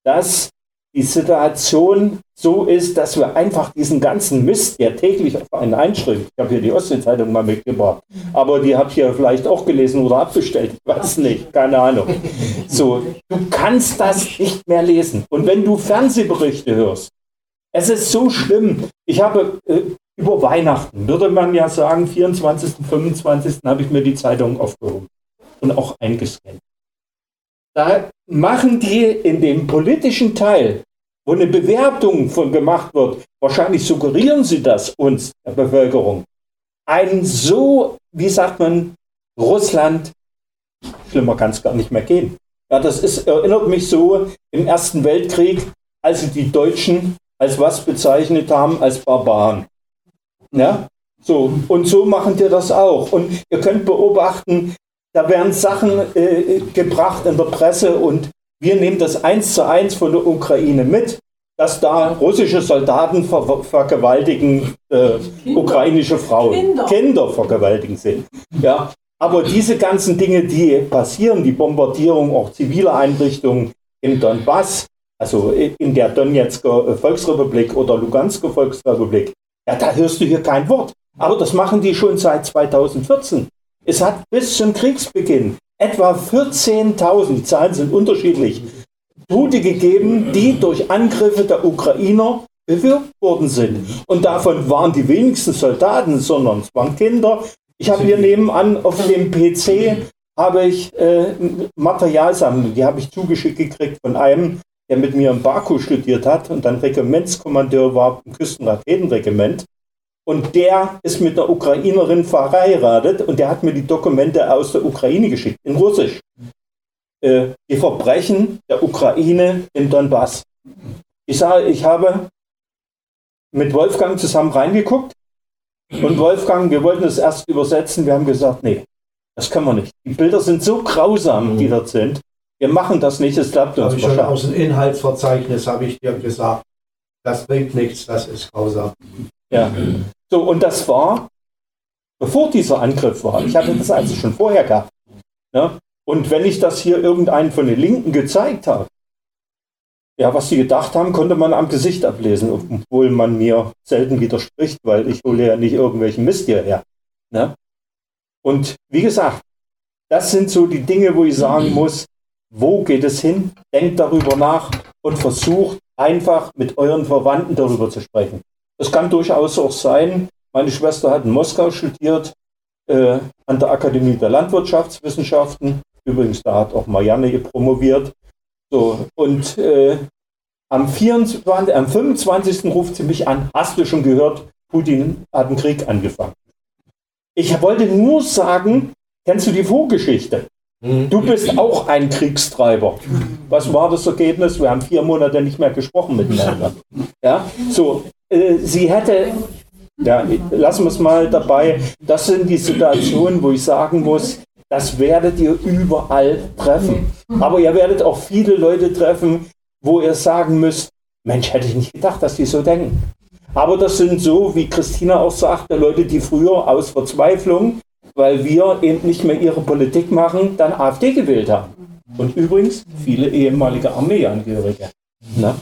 dass die Situation so ist, dass wir einfach diesen ganzen Mist, der täglich auf einen einschreibt, ich habe hier die Ostsee-Zeitung mal mitgebracht, aber die habt ihr vielleicht auch gelesen oder abbestellt, ich weiß nicht, keine Ahnung. So, du kannst das nicht mehr lesen. Und wenn du Fernsehberichte hörst, es ist so schlimm. Ich habe äh, über Weihnachten, würde man ja sagen, 24., 25. habe ich mir die Zeitung aufgehoben und auch eingescannt. Da machen die in dem politischen Teil, wo eine Bewertung von gemacht wird, wahrscheinlich suggerieren sie das uns, der Bevölkerung, ein so, wie sagt man, Russland, schlimmer kann es gar nicht mehr gehen. Ja, das ist, erinnert mich so im Ersten Weltkrieg, als sie die Deutschen als was bezeichnet haben, als Barbaren. Ja? So, und so machen die das auch. Und ihr könnt beobachten, da werden Sachen äh, gebracht in der Presse und wir nehmen das eins zu eins von der Ukraine mit, dass da russische Soldaten ver vergewaltigen äh, ukrainische Frauen, Kinder. Kinder vergewaltigen sind. Ja, aber diese ganzen Dinge, die passieren, die Bombardierung auch ziviler Einrichtungen im Donbass, also in der Donetsker Volksrepublik oder Lugansker Volksrepublik, ja, da hörst du hier kein Wort. Aber das machen die schon seit 2014. Es hat bis zum Kriegsbeginn etwa 14.000, die Zahlen sind unterschiedlich, Tote gegeben, die durch Angriffe der Ukrainer bewirkt worden sind. Und davon waren die wenigsten Soldaten, sondern es waren Kinder. Ich habe hier nebenan auf dem PC habe ich äh, Materialsammlung, die habe ich zugeschickt gekriegt von einem, der mit mir in Baku studiert hat und dann Regimentskommandeur war im Küstenraketenregiment. Und der ist mit einer Ukrainerin verheiratet und der hat mir die Dokumente aus der Ukraine geschickt, in Russisch. Äh, die Verbrechen der Ukraine im Donbass. Ich sage, ich habe mit Wolfgang zusammen reingeguckt und Wolfgang, wir wollten es erst übersetzen, wir haben gesagt, nee, das können wir nicht. Die Bilder sind so grausam, die dort sind. Wir machen das nicht, es klappt uns Hab ich schon aus dem Inhaltsverzeichnis habe ich dir gesagt, das bringt nichts, das ist grausam. Ja. So, und das war, bevor dieser Angriff war. Ich hatte das also schon vorher gehabt. Ja? Und wenn ich das hier irgendeinen von den Linken gezeigt habe, ja, was sie gedacht haben, konnte man am Gesicht ablesen, obwohl man mir selten widerspricht, weil ich hole ja nicht irgendwelchen Mist hierher. Ne? Und wie gesagt, das sind so die Dinge, wo ich sagen muss, wo geht es hin? Denkt darüber nach und versucht einfach mit euren Verwandten darüber zu sprechen. Es kann durchaus auch sein, meine Schwester hat in Moskau studiert, äh, an der Akademie der Landwirtschaftswissenschaften. Übrigens, da hat auch Marianne promoviert. So, und äh, am, 24, am 25. ruft sie mich an, hast du schon gehört, Putin hat einen Krieg angefangen. Ich wollte nur sagen, kennst du die Vorgeschichte? Mhm. Du bist auch ein Kriegstreiber. Was war das Ergebnis? Wir haben vier Monate nicht mehr gesprochen miteinander. Ja, so, äh, sie hätte, ja, lassen wir es mal dabei. Das sind die Situationen, wo ich sagen muss, das werdet ihr überall treffen. Aber ihr werdet auch viele Leute treffen, wo ihr sagen müsst, Mensch, hätte ich nicht gedacht, dass die so denken. Aber das sind so, wie Christina auch sagte, Leute, die früher aus Verzweiflung, weil wir eben nicht mehr ihre Politik machen, dann AfD gewählt haben. Und übrigens viele ehemalige Armeeangehörige. Na?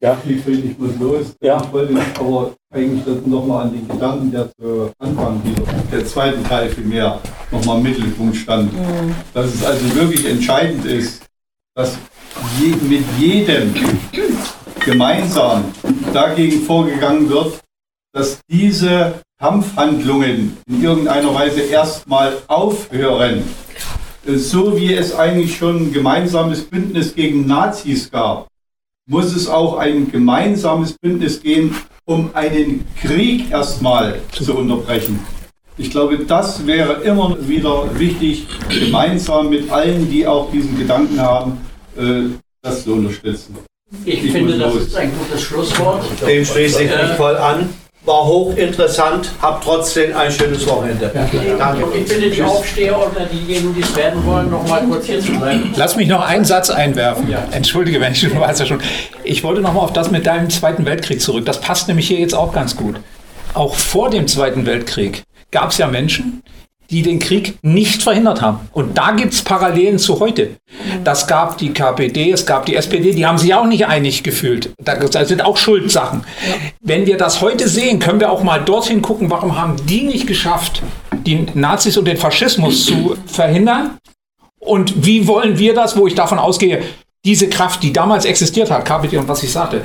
Ja. Ich will nicht bloß los. Ja. Ich wollte aber eigentlich nochmal an den Gedanken, der zu Anfang dieser, der zweiten Teil vielmehr nochmal im Mittelpunkt stand. Mhm. Dass es also wirklich entscheidend ist, dass je, mit jedem gemeinsam dagegen vorgegangen wird, dass diese Kampfhandlungen in irgendeiner Weise erstmal aufhören. So wie es eigentlich schon ein gemeinsames Bündnis gegen Nazis gab, muss es auch ein gemeinsames Bündnis geben, um einen Krieg erstmal zu unterbrechen. Ich glaube, das wäre immer wieder wichtig, gemeinsam mit allen, die auch diesen Gedanken haben, äh, das zu unterstützen. Ich, ich finde, das ist ein gutes Schlusswort. Dem schließe ich mich voll an. War hochinteressant. Habt trotzdem ein schönes Wochenende. Ja. Danke. Ich bitte die Aufsteher oder diejenigen, die es werden wollen, noch mal kurz hier zu bleiben. Lass mich noch einen Satz einwerfen. Ja. Entschuldige, wenn ich schon weiß ja schon. Ich wollte noch mal auf das mit deinem Zweiten Weltkrieg zurück. Das passt nämlich hier jetzt auch ganz gut. Auch vor dem Zweiten Weltkrieg gab es ja Menschen, die den Krieg nicht verhindert haben. Und da gibt es Parallelen zu heute. Das gab die KPD, es gab die SPD, die haben sich auch nicht einig gefühlt. Da sind auch Schuldsachen. Wenn wir das heute sehen, können wir auch mal dorthin gucken, warum haben die nicht geschafft, die Nazis und den Faschismus zu verhindern? Und wie wollen wir das, wo ich davon ausgehe, diese Kraft, die damals existiert hat, KPD und was ich sagte,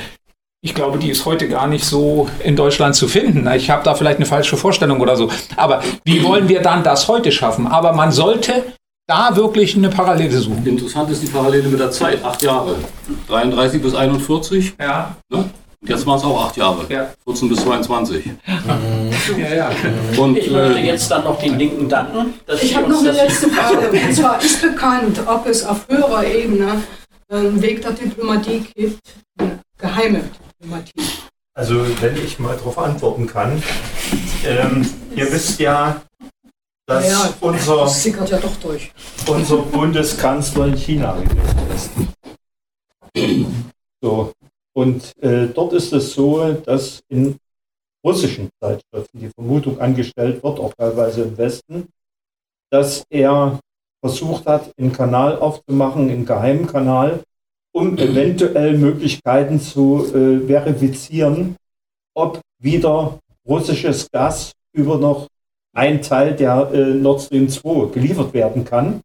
ich glaube, die ist heute gar nicht so in Deutschland zu finden. Ich habe da vielleicht eine falsche Vorstellung oder so. Aber wie wollen wir dann das heute schaffen? Aber man sollte da wirklich eine Parallele suchen. Interessant ist die Parallele mit der Zeit. Acht Jahre. 33 bis 41. Ja. Ne? Jetzt waren es auch acht Jahre. Ja. 14 bis 22. Ja, ja. Und, ich möchte äh, jetzt dann noch den Linken danken. ich habe noch eine letzte Frage. Und zwar ist bekannt, ob es auf höherer Ebene einen Weg der Diplomatie gibt, geheime also wenn ich mal darauf antworten kann. Ähm, ihr wisst ja, dass ja, unser, ja unser Bundeskanzler in China gewesen ist. So. Und äh, dort ist es so, dass in russischen Zeitschriften die Vermutung angestellt wird, auch teilweise im Westen, dass er versucht hat, einen Kanal aufzumachen, einen geheimen Kanal, um eventuell Möglichkeiten zu äh, verifizieren, ob wieder russisches Gas über noch ein Teil der äh, Nord Stream 2 geliefert werden kann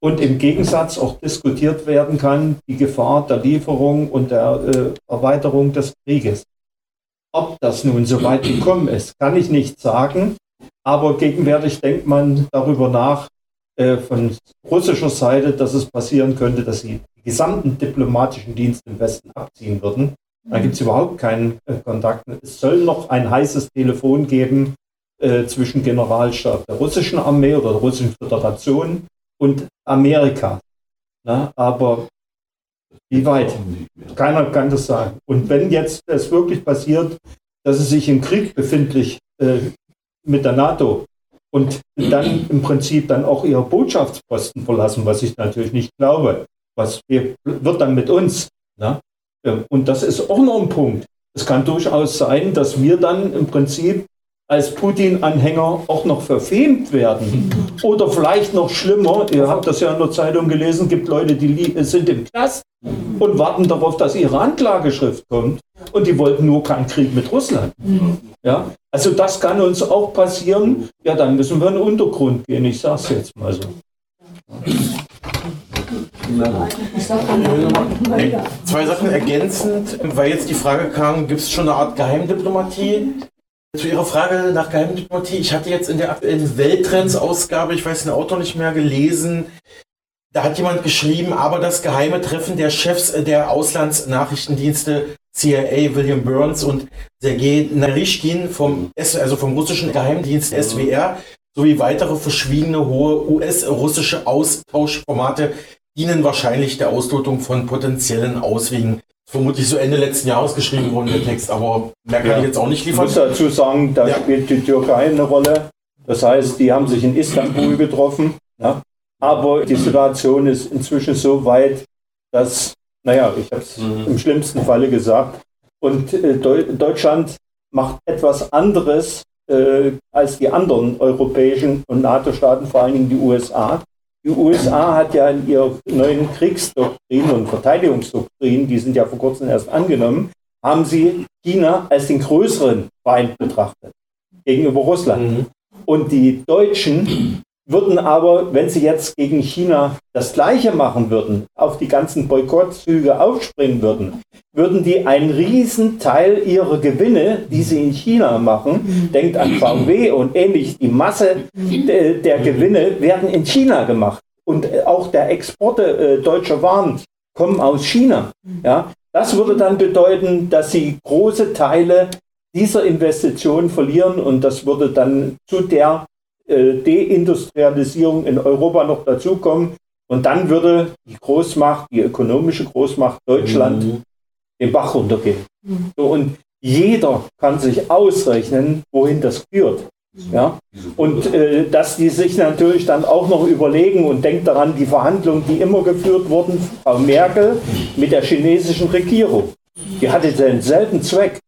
und im Gegensatz auch diskutiert werden kann, die Gefahr der Lieferung und der äh, Erweiterung des Krieges. Ob das nun so weit gekommen ist, kann ich nicht sagen. Aber gegenwärtig denkt man darüber nach, äh, von russischer Seite, dass es passieren könnte, dass sie die gesamten diplomatischen Dienste im Westen abziehen würden. Da gibt es überhaupt keinen äh, Kontakt. Es soll noch ein heißes Telefon geben äh, zwischen Generalstab der russischen Armee oder der russischen Föderation und Amerika. Na, aber wie weit? Keiner kann das sagen. Und wenn jetzt es wirklich passiert, dass es sich im Krieg befindlich äh, mit der NATO und dann im Prinzip dann auch ihre Botschaftsposten verlassen, was ich natürlich nicht glaube. Was wird dann mit uns? Ne? Und das ist auch noch ein Punkt. Es kann durchaus sein, dass wir dann im Prinzip als Putin-Anhänger auch noch verfemt werden. Oder vielleicht noch schlimmer, ihr habt das ja in der Zeitung gelesen, gibt Leute, die sind im Knast und warten darauf, dass ihre Anklageschrift kommt. Und die wollten nur keinen Krieg mit Russland. Ja? Also das kann uns auch passieren. Ja, dann müssen wir in den Untergrund gehen. Ich sage es jetzt mal so. Zwei Sachen ergänzend, weil jetzt die Frage kam, gibt es schon eine Art Geheimdiplomatie? Zu Ihrer Frage nach Geheimdiplomatie, ich hatte jetzt in der aktuellen Welttrends-Ausgabe, ich weiß den Autor nicht mehr, gelesen, da hat jemand geschrieben, aber das geheime Treffen der Chefs der Auslandsnachrichtendienste CIA, William Burns und Sergei Narishkin vom, also vom russischen Geheimdienst SWR sowie weitere verschwiegene hohe US-russische Austauschformate dienen wahrscheinlich der Auslotung von potenziellen Auswegen vermutlich so Ende letzten Jahres geschrieben worden, der Text, aber mehr kann ja. ich jetzt auch nicht liefern. Ich muss dazu sagen, da ja. spielt die Türkei eine Rolle. Das heißt, die haben sich in Istanbul getroffen. Ja? Aber die Situation ist inzwischen so weit, dass, naja, ich habe es mhm. im schlimmsten Falle gesagt, und äh, Deutschland macht etwas anderes äh, als die anderen europäischen und NATO-Staaten, vor allen Dingen die USA. Die USA hat ja in ihrer neuen Kriegsdoktrin und Verteidigungsdoktrin, die sind ja vor kurzem erst angenommen, haben sie China als den größeren Feind betrachtet gegenüber Russland. Mhm. Und die Deutschen würden aber, wenn sie jetzt gegen China das Gleiche machen würden, auf die ganzen Boykottzüge aufspringen würden, würden die einen riesen Teil ihrer Gewinne, die sie in China machen, denkt an VW und ähnlich, die Masse de, der Gewinne werden in China gemacht. Und auch der Exporte äh, deutscher Waren kommen aus China. Ja? Das würde dann bedeuten, dass sie große Teile dieser Investitionen verlieren und das würde dann zu der Deindustrialisierung in Europa noch dazukommen. Und dann würde die Großmacht, die ökonomische Großmacht Deutschland mhm. den Bach runtergehen. Mhm. So, und jeder kann sich ausrechnen, wohin das führt. Ja? Und äh, dass die sich natürlich dann auch noch überlegen und denkt daran, die Verhandlungen, die immer geführt wurden, Frau Merkel mit der chinesischen Regierung, die hatte denselben Zweck.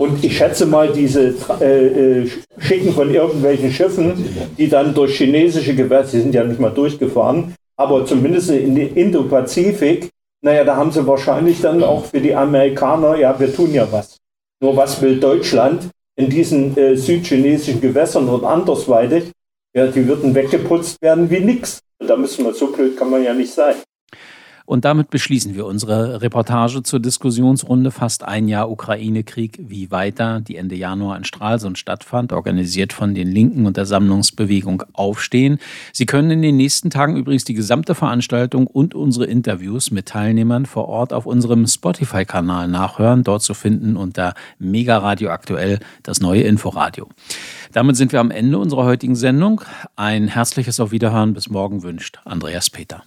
Und ich schätze mal, diese äh, äh, Schicken von irgendwelchen Schiffen, die dann durch chinesische Gewässer, sie sind ja nicht mal durchgefahren, aber zumindest in den Indo-Pazifik, naja, da haben sie wahrscheinlich dann auch für die Amerikaner, ja, wir tun ja was. Nur was will Deutschland in diesen äh, südchinesischen Gewässern und andersweitig? Ja, die würden weggeputzt werden wie nix. Da müssen wir, so blöd kann man ja nicht sein. Und damit beschließen wir unsere Reportage zur Diskussionsrunde Fast ein Jahr Ukraine-Krieg, wie weiter, die Ende Januar in Stralsund stattfand, organisiert von den Linken und der Sammlungsbewegung Aufstehen. Sie können in den nächsten Tagen übrigens die gesamte Veranstaltung und unsere Interviews mit Teilnehmern vor Ort auf unserem Spotify-Kanal nachhören, dort zu finden unter Mega Radio Aktuell, das neue Inforadio. Damit sind wir am Ende unserer heutigen Sendung. Ein herzliches Auf Wiederhören bis morgen wünscht Andreas Peter.